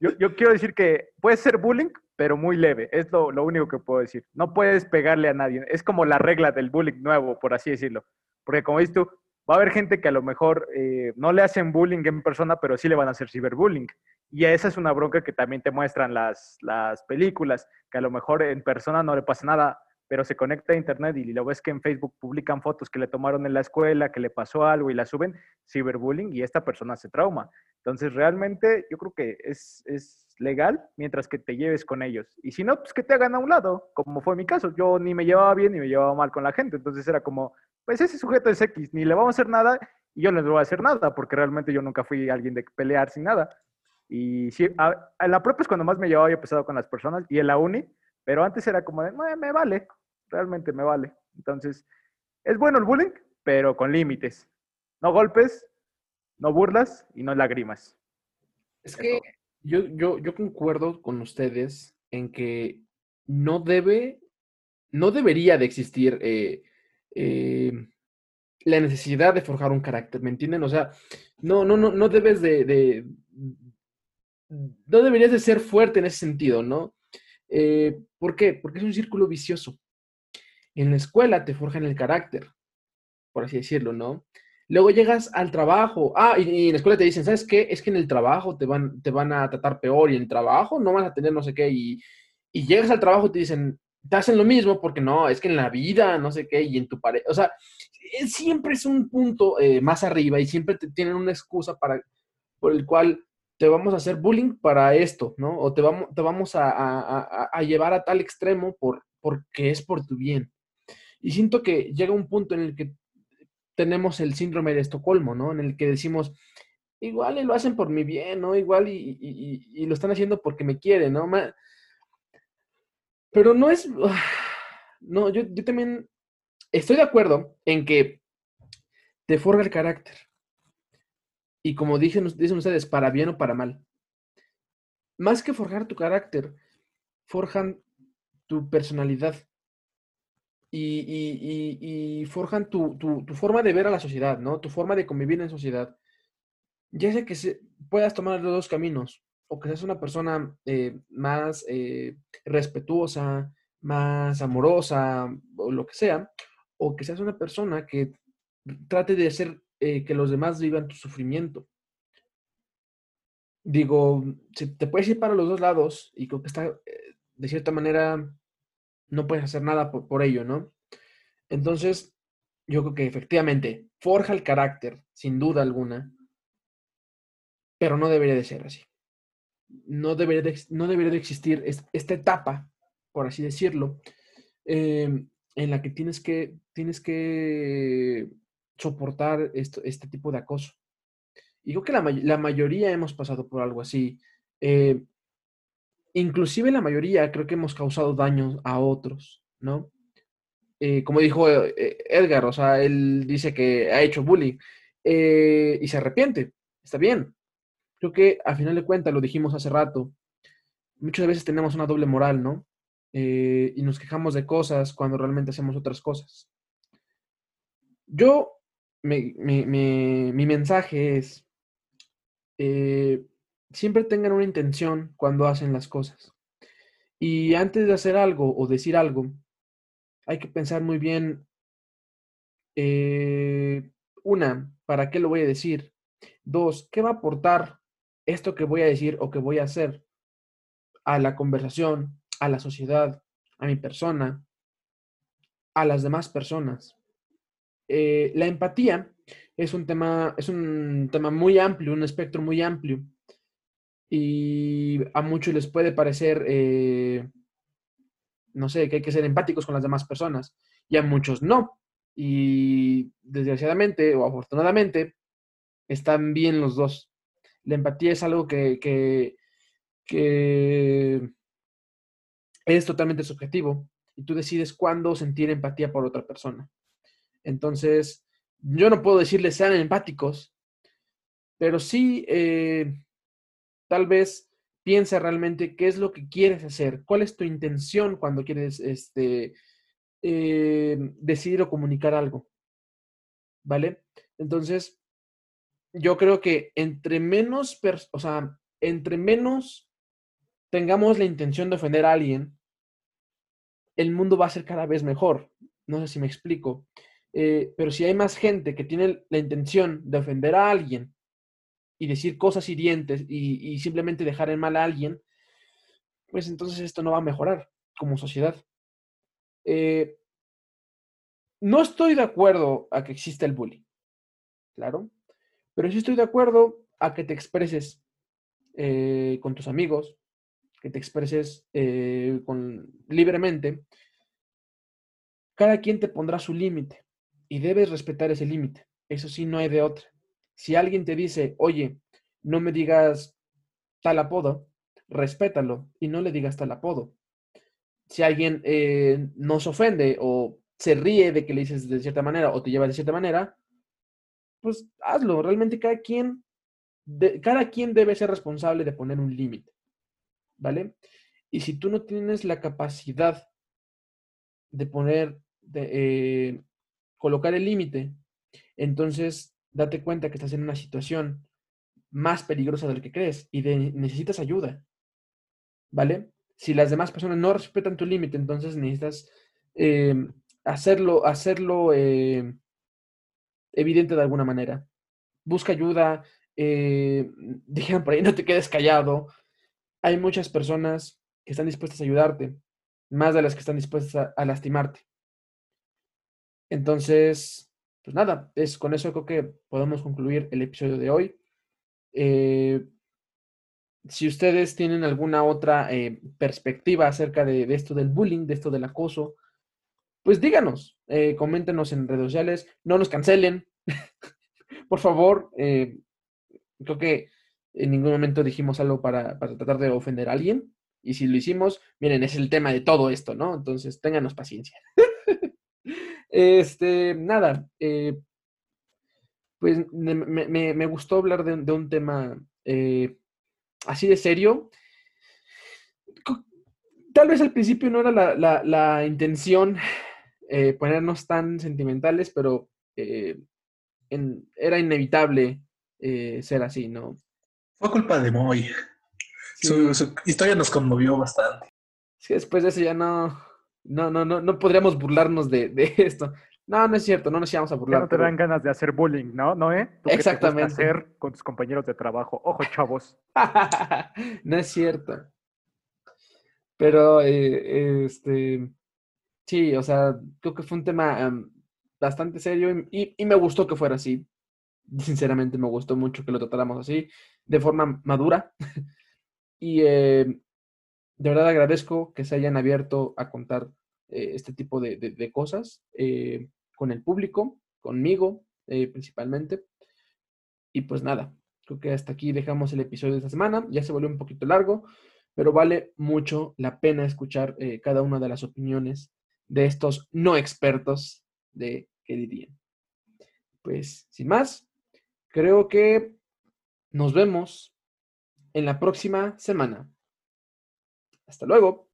yo, yo, quiero decir que puede ser bullying, pero muy leve. Es lo, lo, único que puedo decir. No puedes pegarle a nadie. Es como la regla del bullying nuevo, por así decirlo. Porque como dices tú, va a haber gente que a lo mejor eh, no le hacen bullying en persona, pero sí le van a hacer ciberbullying. Y esa es una bronca que también te muestran las, las películas, que a lo mejor en persona no le pasa nada, pero se conecta a internet y lo ves que en Facebook publican fotos que le tomaron en la escuela, que le pasó algo y la suben, ciberbullying y esta persona se trauma. Entonces, realmente yo creo que es, es legal mientras que te lleves con ellos. Y si no, pues que te hagan a un lado, como fue mi caso. Yo ni me llevaba bien ni me llevaba mal con la gente. Entonces era como, pues ese sujeto es X, ni le vamos a hacer nada y yo no le voy a hacer nada, porque realmente yo nunca fui alguien de pelear sin nada. Y sí, a, la propia es cuando más me llevaba yo pesado con las personas y en la uni, pero antes era como de, me vale, realmente me vale. Entonces, es bueno el bullying, pero con límites. No golpes, no burlas y no lágrimas. Es que yo, yo, yo concuerdo con ustedes en que no debe, no debería de existir eh, eh, la necesidad de forjar un carácter, ¿me entienden? O sea, no, no, no, no debes de, no deberías de ser fuerte en ese sentido, ¿no? Eh, ¿Por qué? Porque es un círculo vicioso. En la escuela te forjan el carácter, por así decirlo, ¿no? Luego llegas al trabajo. Ah, y, en la escuela te dicen, ¿sabes qué? Es que en el trabajo te van, te van a tratar peor y en el trabajo no vas a tener no sé qué. Y, y llegas al trabajo y te dicen, te hacen lo mismo porque no, es que en la vida, no sé qué, y en tu pareja. O sea, siempre es un punto eh, más arriba y siempre te tienen una excusa para, por el cual te vamos a hacer bullying para esto, ¿no? O te vamos, te vamos a, llevar a tal extremo por, porque es por tu bien. Y siento que llega un punto en el que tenemos el síndrome de Estocolmo, ¿no? En el que decimos, igual y lo hacen por mi bien, ¿no? Igual y, lo están haciendo porque me quieren, ¿no? Pero no es... No, yo, yo también estoy de acuerdo en que te forja el carácter. Y como dicen, ustedes, para bien o para mal. Más que forjar tu carácter, forjan tu personalidad y, forjan tu, forma de ver a la sociedad, ¿no? Tu forma de convivir en sociedad. Ya sea que se, puedas tomar los dos caminos, o que seas una persona eh, más eh, respetuosa, más amorosa, o lo que sea, o que seas una persona que trate de hacer eh, que los demás vivan tu sufrimiento. Digo, te puedes ir para los dos lados y creo que está, de cierta manera, no puedes hacer nada por, ello, ¿no? Entonces, yo creo que efectivamente forja el carácter, sin duda alguna, pero no debería de ser así. No debería de, no debería de existir esta etapa, por así decirlo, em, en la que tienes que, tienes que soportar esto, este tipo de acoso. Y creo que la, la mayoría hemos pasado por algo así. Eh, inclusive la mayoría creo que hemos causado daños a otros, ¿no? Eh, como dijo eh, Edgar, o sea, él dice que ha hecho bullying eh, y se arrepiente, está bien. Creo que al final de cuentas, lo dijimos hace rato, muchas veces tenemos una doble moral, ¿no? y nos quejamos de cosas cuando realmente hacemos otras cosas. Yo, mi, mi mensaje es, siempre tengan una intención cuando hacen las cosas. Y antes de hacer algo o decir algo, hay que pensar muy bien, eh, una, ¿para qué lo voy a decir? Dos, ¿qué va a aportar esto que voy a decir o que voy a hacer a la conversación, a la sociedad, a mi persona, a las demás personas? Eh, la empatía es un tema, es un tema muy amplio, un espectro muy amplio y a muchos les puede parecer, eh, no sé, que hay que ser empáticos con las demás personas y a muchos no. Y desgraciadamente o afortunadamente están bien los dos. La empatía es algo que, es totalmente subjetivo y tú decides cuándo sentir empatía por otra persona. Entonces, yo no puedo decirles sean empáticos, pero sí eh, Tal vez piensa realmente qué es lo que quieres hacer, cuál es tu intención cuando quieres este, eh, decidir o comunicar algo. ¿Vale? Entonces, yo creo que entre menos, o sea, entre menos tengamos la intención de ofender a alguien, el mundo va a ser cada vez mejor. No sé si me explico. Eh, pero si hay más gente que tiene la intención de ofender a alguien y decir cosas hirientes y, simplemente dejar en mal a alguien, pues entonces esto no va a mejorar como sociedad. Eh, no estoy de acuerdo a que exista el bullying, claro, pero sí estoy de acuerdo a que te expreses eh, con tus amigos, que te expreses con, libremente. Cada quien te pondrá su límite y debes respetar ese límite. Eso sí, no hay de otra. Si alguien te dice, oye, no me digas tal apodo, respétalo y no le digas tal apodo. Si alguien eh, no se ofende o se ríe de que le dices de cierta manera o te lleva de cierta manera, pues hazlo. Realmente cada quien, cada quien debe ser responsable de poner un límite. ¿Vale? Y si tú no tienes la capacidad de poner, eh, colocar el límite, entonces date cuenta que estás en una situación más peligrosa de lo que crees y necesitas ayuda. ¿Vale? Si las demás personas no respetan tu límite, entonces necesitas em, hacerlo, hacerlo, em, evidente de alguna manera. Busca ayuda, eh, dijeron por ahí, no te quedes callado. Hay muchas personas que están dispuestas a ayudarte, más de las que están dispuestas a, lastimarte. Entonces, pues nada, es con eso creo que podemos concluir el episodio de hoy. Eh, si ustedes tienen alguna otra eh, perspectiva acerca de, esto del bullying, de esto del acoso, pues díganos, eh, coméntenos en redes sociales, no nos cancelen, por favor. Creo que en ningún momento dijimos algo para, tratar de ofender a alguien. Y si lo hicimos, miren, es el tema de todo esto, ¿no? Entonces, ténganos paciencia. este, nada, pues me, gustó hablar de, un tema así de serio. Tal vez al principio no era la, intención eh, ponernos tan sentimentales, pero eh, era inevitable eh, ser así, ¿no? Fue culpa de Moy. Su, historia nos conmovió bastante. Sí, después de eso ya no, no, no, no, no podríamos burlarnos de, de esto. No, no es cierto, no nos íbamos a burlar. Ya no te dan ganas de hacer bullying, ¿no? ¿No, eh? Exactamente. hacer con tus compañeros de trabajo. Ojo, chavos. no es cierto. Pero, eh, este, sí, o sea, creo que fue un tema bastante serio y, me gustó que fuera así. Sinceramente, me gustó mucho que lo tratáramos así, de forma madura. y eh, de verdad agradezco que se hayan abierto a contar eh, este tipo de, de cosas con el público, conmigo eh, principalmente. Y pues nada, creo que hasta aquí dejamos el episodio de esta semana. Ya se volvió un poquito largo, pero vale mucho la pena escuchar eh, cada una de las opiniones de estos no expertos de qué dirían. Pues sin más, creo que nos vemos en la próxima semana. Hasta luego.